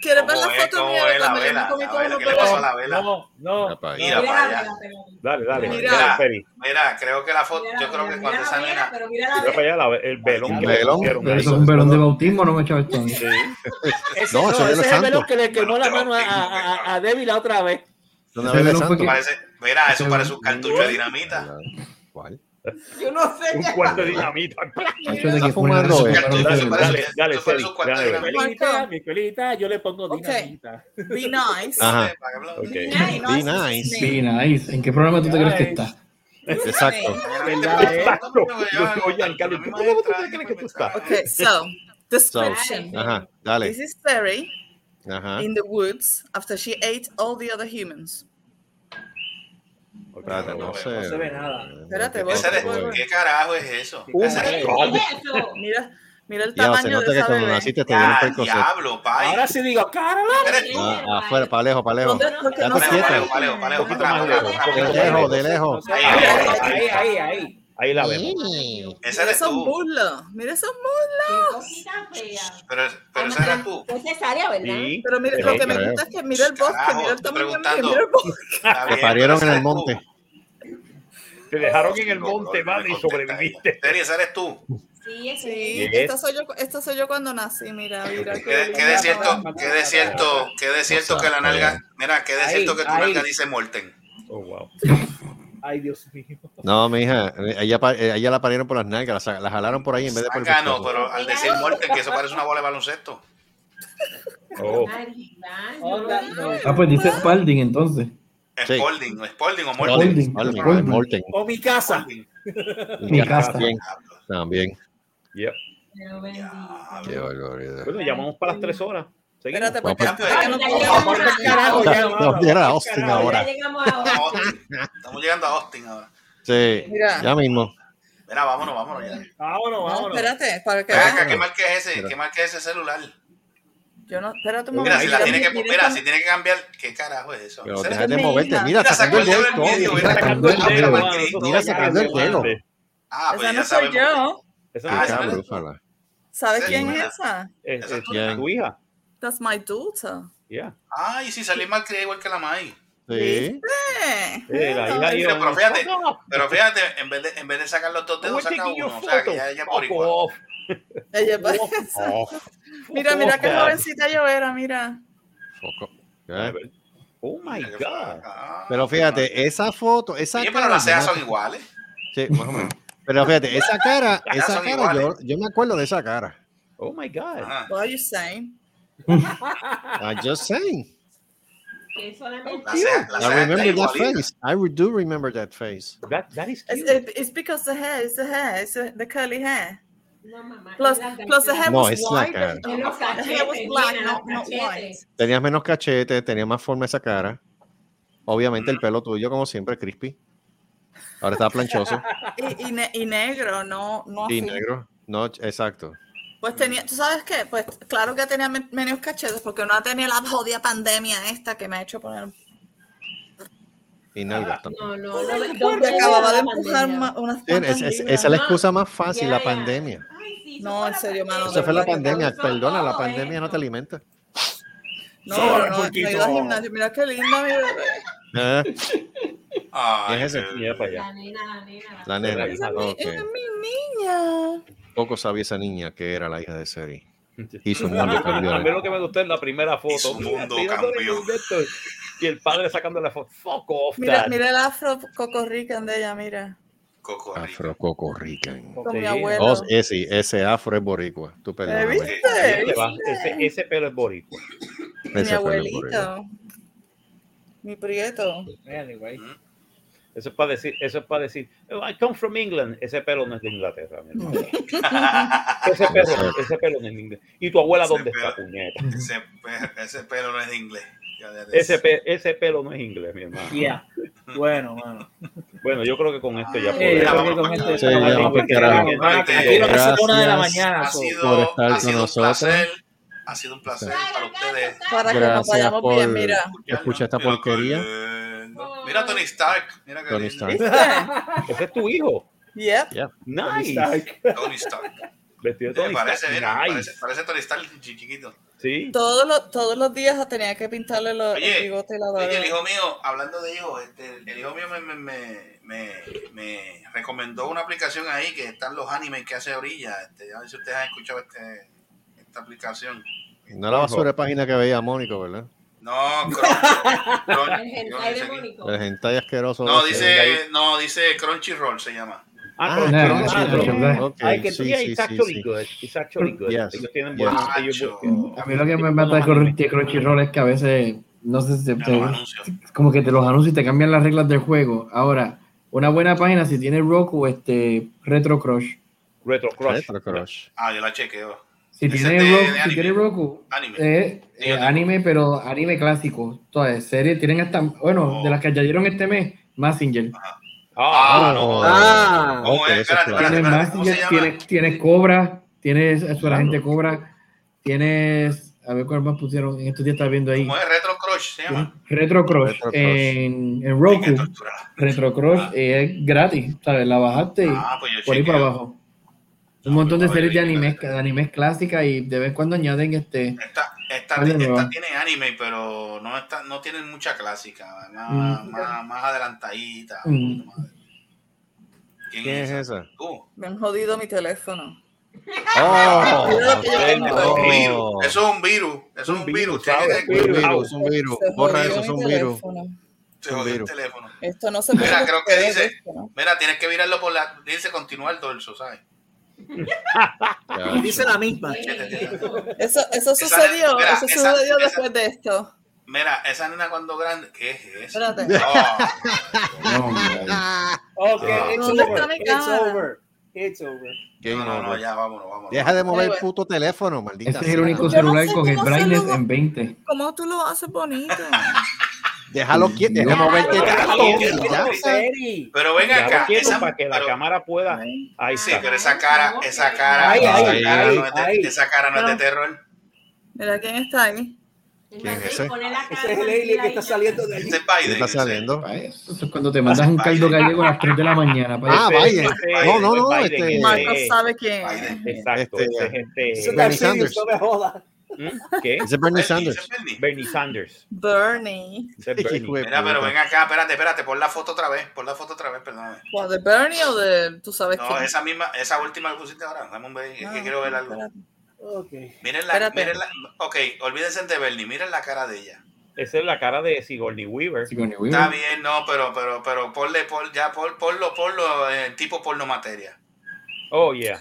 ¿Quieres ver la foto ¿Cómo mía de la cuando yo vela? me comí La con vela, unos ¿qué le pasó a pelos? la vela? No, no. Mira para allá. Dale, dale. Mira. Mira, Peri. Mira, creo que la foto, yo creo que cuando esa nena, Pero mira para allá la- el velón El que le eso es un velón de bautismo, no me echaba esto. No, ese es el santo. velón que le quemó la mano a, a, a- a Debbie la otra vez. Mira, eso parece un cartucho de dinamita. ¿Cuál? Yo no sé Un cuarto de dinamita. (laughs) Dale, dale, yo le pongo dinamita. Be nice. Ajá. Be Be nice. Sí, nice. ¿En qué programa tú te crees que está? Exacto. Exacto. Yo- Oye, Giancarlo, ¿tú cómo tú te crees que tú estás? Okay, so description. Ajá, dale. This is Terry in the woods after she ate all the other humans. Espérate, no sé. No se ve nada. Espérate, voy, Ese de- voy, voy. ¿Qué carajo es eso? God. Mira, mira el Ya, se tamaño nota de que esa cuando naciste te dieron diablo, pai. Ahora sí digo, tú. Ah, afuera, para lejos, para lejos. ¿Dónde- porque Ya no te se Paleo, quietas. paleo, paleo, paleo. Un poquito Acá, más acá, lejos, acá, un De lejos, de lejos. Ahí, ahí, ahí, ahí. Ahí la vemos. Ese Mira eres esos tú. muslos. Mira esos Qué fea. Pero, pero ese eres tú. Es cesárea, ¿verdad? Sí. Pero mira, Sí, lo que me gusta es que mira el bosque, Carajo, mira el tamaño mira el bosque. Te parieron en el monte. Te dejaron en el monte, me y sobreviviste. Teri, ese eres tú. Sí, Sí, esta soy yo, esta soy yo cuando nací, mira, mira ¿Qué, qué qué de cierto, qué de cierto, qué de cierto que la nalga, mira, qué de Ahí, cierto que tu nalga dice Morten. Oh, wow. Ay, Dios mío. No, mi hija, ella, ella la parieron por las nalgas, la, jalaron por ahí en vez de por el Acá no, pero al decir Morten, que eso parece una bola de baloncesto. Oh. Ah, pues dice Spalding entonces. Sí. Spalding, Spalding o Morten. Spalding, Spalding, Spalding. Morten. O mi casa. Mi casa. También. También. Yep. Qué barbaridad. Bueno, llamamos para las tres horas. Seguimos. Espérate, porque no Vamos. No, era Austin ahora. A Estamos a llegando a Austin ahora. Sí, Mira. ya mismo. Mira, vámonos, vámonos ya. Vámonos, No, vámonos. espérate, para que Ven veas. acá, ¿qué marca es ese? ¿Qué marca es ese celular? Yo no, espérate un Mira, momento. si la tiene que, mira, mira, si tiene que cambiar, ¿qué carajo es eso? Pero eres de moverte. Mira, Mira, sacando el el dedo. Mira, mira, sacando el dedo. Mira, sacando el dedo. Ah, pues Esa no soy yo. Esa Ah, no tú. brújula. ¿Sabes quién mira. es esa? es, tu hija. That's my daughter. Yeah. Ay, si salí mal, creía igual que la Mai. Sí. La hija Mira, iba- pero fíjate, pero fíjate, en vez de, en vez de sacar los dos dedos, saca uno. O sea, que ya ella es off. ella va- Oh, Mira, mira qué jovencita yo era, mira. Oh my God. Pero fíjate, esa foto, esa Oye, pero cara, las cejas yo son me- iguales. Sí, más o menos. Pero fíjate, esa cara, esa cara, yo, yo me acuerdo de esa cara. Oh my God. What are you saying? I'm just saying. Que solamente Las cejas, las I remember that face. I do remember that face. That, that is It's, cute. it- it's because the hair, it's the hair, it's the, the curly hair. No, mamá. Plus, es la plus the hair No, was it's la white. Es los The hair was cachetes, black, not, not white. Tenías menos cachete, tenía más forma esa cara. Obviamente el pelo tuyo, como siempre, crispy. Ahora está planchoso. (laughs) Y, y, ne- y negro, no, no y así. negro. No, exacto. Pues tenía, ¿tú sabes qué? Pues claro que tenía men- menos cachetes porque no tenía la jodida pandemia esta que me ha hecho poner. Y nalgas también. No, no, no. Me no, acababa de no, empujar unas Sí, es- es- esa es la excusa más fácil, la pandemia. Ay, sí, No, en serio, mano. Esa fue la pandemia. Perdona, la todo pandemia no te alimenta. No, no, no, he ido al gimnasio. Mira qué linda mi bebé. ¿Eh? Ay, ¿Quién es ese? Mira para allá. La nena, la nena. La nena. Esa. Es mi niña. Poco sabía esa niña que era la hija de Seri. Y su mundo (laughs) cambió. A mí lo que me gustó es la primera foto. su mundo cambió. Y el padre sacando la foto. Fuck off, Mira, dad. mira el afro cocorrican de ella, mira. Coco. Afro Coco Rican. Con mi abuelo. Oh, ese, ese afro es boricua. Tú ¿Eh, perdóname. ¿Viste? ¿Viste? ese, ese pelo es boricua. Mi abuelito. Mi prieto. Anyway. Eso es para decir, eso es para decir, "Oh, I come from England. Ese pelo no es de Inglaterra. mi hermano. (laughs) ese, pelo, ese pelo no es de Inglaterra. ¿Y tu abuela Ese dónde pelo. está, puñeta? Ese, ese pelo no es de inglés. Ese, pe- ese pelo no es inglés, mi hermano. Yeah. Bueno, mano. Bueno, yo creo que con esto ya podemos. Aquí lo que son una de la mañana. ha sido, por estar ha con sido un nosotros. placer. Ha sido un placer para ustedes. Para que nos Gracias vayamos por bien, mira. escuchar esta porquería. Mira Tony Stark. Mira que Tony lindo. Stark. (laughs) Ese es tu hijo. Yep. Yeah. Nice. Tony Stark. Vestido de Sí, Tony parece, Stark. mira, Nice. parece, parece Tony Stark chi- chiquito. Sí. Todos los, todos los días tenía que pintarle los, Oye, el bigote y la Oye, el barba. hijo mío, hablando de hijos, este, el hijo mío me, me, me, me, me recomendó una aplicación ahí que están los animes que hace Orilla. Este, a ver si ustedes han escuchado este, esta aplicación. No la basura de página que veía Mónico, ¿verdad? No, Crunchy- Crunchy- El hentai asqueroso. No, dice, no, dice Crunchyroll se llama. Ah, Ah, no, ah, Ay, que sí, yeah, sí, it's sí, actually sí. good. It's actually good. Ellos tienen buenos. A mí lo que me mata de Crun- de Crunchyroll es que a veces, no sé si Ya te- anuncios. como que te los anuncian y te cambian las reglas del juego. Ahora, una buena página si tiene Roku, este Retro Crush. Retro Crush. Retro Crush. Ah, yo la chequeo. Si tiene, de- Roku, de si anime. tiene Roku, Anime. eh, eh, anime, pero anime clásico. Todas series tienen hasta, bueno, Oh. de las que añadieron este mes. Ah, Ah, no. Ah, espérate, Tienes espérate. ¿Cómo se Messenger, llama? tienes, tienes Cobra, tienes eso la gente Cobra, tienes, a ver cuál más pusieron, en estos días estaba viendo ahí. ¿Cómo es Retro Crush? Se llama. Retro Crush Retro Crush. en, en Roku. Retro Crush es gratis, ¿sabes? La bajaste y Ah, pues yo por ahí para abajo. Un montón de series de animes, de animes clásicas y de vez en cuando añaden este. Esta, esta, esta tiene anime, pero no, está, no tiene mucha clásica. Más, Mm. más, más adelantadita. Mm. más. ¿Quién, ¿Quién es esa? Tú. Me han jodido mi teléfono. Oh. Eso es un virus. Eso es un virus. Es un virus. Borra eso, es un virus. Se jodió el teléfono. Esto no se puede. Mira, creo que dice-. Mira, tienes que virarlo por la. Dice continuar el dorso, ¿sabes? Ya, Dice la misma. Eso, eso Esa- sucedió, mira, eso esa- sucedió esa- después de esto. Mira, esa nena cuando grande. ¿Qué es eso? Espérate. Oh, No, hombre. Ok, Ah. it's ¿Dónde over. It's over. It's over. Game no, no, no, ya, vámonos, vámonos. Deja de mover el puto teléfono, maldita. Ese es el único no celular sé con el brightness en 20. ¿Cómo tú lo haces bonito? (laughs) Déjalo quieto, tanto. quieto. Seri. Pero ven acá. Esa, para que la pero- cámara pueda. Ahí Sí, está. pero esa cara, esa cara, Ay, esa ay, cara ay, no es de- ay. esa cara no es de terror. Mira quién está ahí. ¿Quién es ese? Es el que está saliendo de. Este es ¿Qué Biden. está saliendo? Ay, Eso es cuando te mandas un caldo gallego a las 3 de la mañana. pa' Ah, Biden. No, no, no, este- Marcos sabe quién es. Exacto, Este, ese es Eso este. Bernie está serio, Sanders. no me jodas. ¿Mm? ¿Qué? Ese es Bernie Sanders. ese Bernie. Bernie Sanders. Bernie. Ese es (laughs) Bernie. Mira, pero ven acá, espérate, espérate, pon la foto otra vez, pon la foto otra vez, perdóname. ¿O de Bernie o de tú sabes No, quién? esa misma, esa última que pusiste ahora, dame un ver, es que Ah, quiero ver algo. espérate. Ok. Miren la, Espérate. miren la, ok, olvídense de Bernie, miren la cara de ella. Esa es la cara de Sigourney Weaver. Sigourney Está Weaver. bien, no, pero, pero, pero ponle, pon, ya, pon, ponlo, ponlo tipo porno materia. Oh, yeah.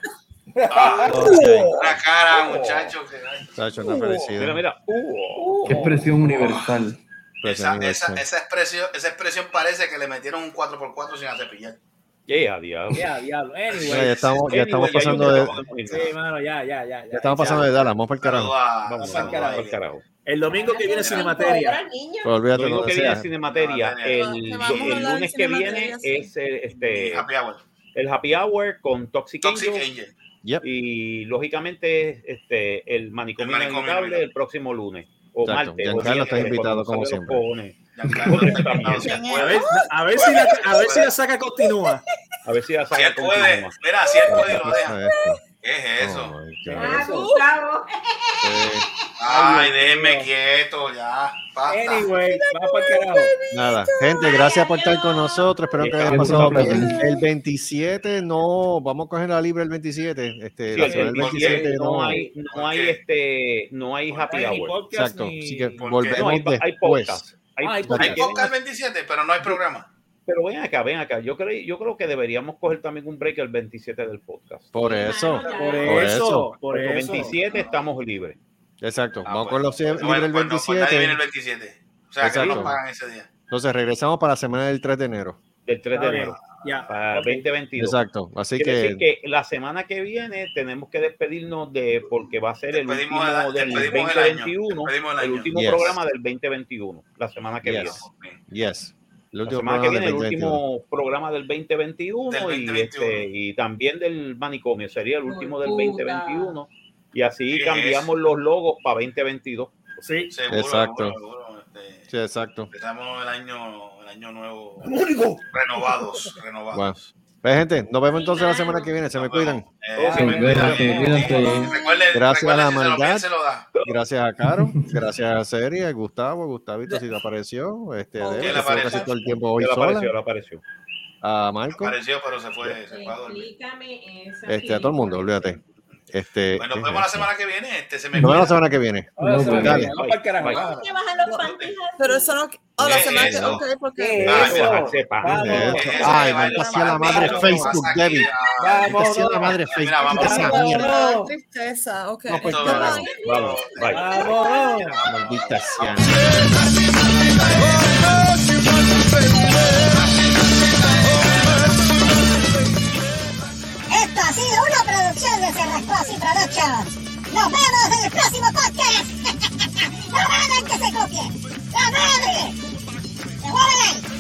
Ah, una cara, muchacho, que ay. Chacho, una felicidad. Mira, mira. Uh, Qué expresión universal. Pues, Esa, esa, expresión, esa expresión parece que le metieron un 4x4 sin hacer pillar. yeah, diablo. Ya, diablo. Ya, Anyway. ya estamos, ya estamos Anyway, ya pasando creo de. Sí, mano, ya, ya, ya. ya estamos pasando de Dallas, vamos para el carajo. Vamos, saludos vamos, a al ella. carajo. El domingo que viene Cinemateria. Pues Lo olvídate, único no que viene Cinemateria, Cinemateria. el, el lunes que viene es eh, este, el Happy Hour con Toxic, Toxic Angel, Angel. Yep. y lógicamente este, el manicomio El manicomio inevitable inevitable. el próximo lunes o Exacto. martes. Giancarlo está invitado como siempre. cojones. Giancarlo está También. invitado, si él ¿Quién A ver, a ver si la, la saca continúa. A ver si sabe él puede, mira, si él puede lo deja. ¿Qué es eso? Oh. Ah, Gustavo. Ay, déjenme quieto, ya. Basta. Anyway, vamos para carajo. Nada, gente, gracias por estar con nosotros. Espero que hayan Gracias pasado bien. El 27 no, vamos a coger la libre el 27. Este, Sí, la el semana del 27 27 no no. hay, no hay este, no hay happy hay hour. podcast Exacto. Así que volvemos No, hay, hay después. podcast. Hay, Ah, hay Hay podcast el 27, pero no hay programa. Pero ven acá, ven acá. Yo creo, yo creo que deberíamos coger también un break el 27 del podcast. Por eso. Por Por eso, eso. por Porque el eso. 27 estamos libres. Exacto. Ah, Vamos pues. con los Bueno, libres el pues no, pues viene el 27. 27. O sea, que no Exacto. nos pagan ese día. Entonces regresamos para la semana del 3 de enero. Del 3 de bien. enero. Ya. Para ok. 2022. Exacto. Así Quiere decir que, que la semana que viene tenemos que despedirnos de porque va a ser el último el- del despedimos el año. 2021, Despedimos el último Yes. programa del 2021, la semana que Yes. viene. Yes. El La último semana que programa viene el del 2021. último programa del 2021, Del y, 2021. este, y también del manicomio, sería el último del puta. 2021 y así ¿Qué cambiamos los logos para 2022. Sí. Seguro, Exacto. seguro, seguro, este, Sí, exacto. empezamos el año, el año nuevo Único. renovados, renovados. Bueno. Pues, gente, nos vemos entonces la semana que viene. Se me cuidan. Eh, cuídate, recuerden- Gracias a la maldad. Gracias a Caro, gracias a Seri, a Gustavo, Gustavito, si te apareció, este, Ok. Adele, ¿Quién que le estuvo apareció? casi todo el tiempo hoy sola, apareció, apareció. a Marco, Apareció, pero se fue, se fue a dormir. Esa este, a todo el mundo, olvídate. Este, Bueno, ¿qué nos vemos la semana que viene. Este se me Nos vemos la semana que viene. Dale. Que Pero eso no. Oh, la ¿Qué semana que. Facebook, Debbie. la madre Facebook, vamos. esa mierda. Tristeza. Ok. Vamos. Maldita sea. Casi Productions. Nos vemos en el próximo podcast. (laughs) no hagan que se copien. ¡La madre! ¡Se mueven ahí!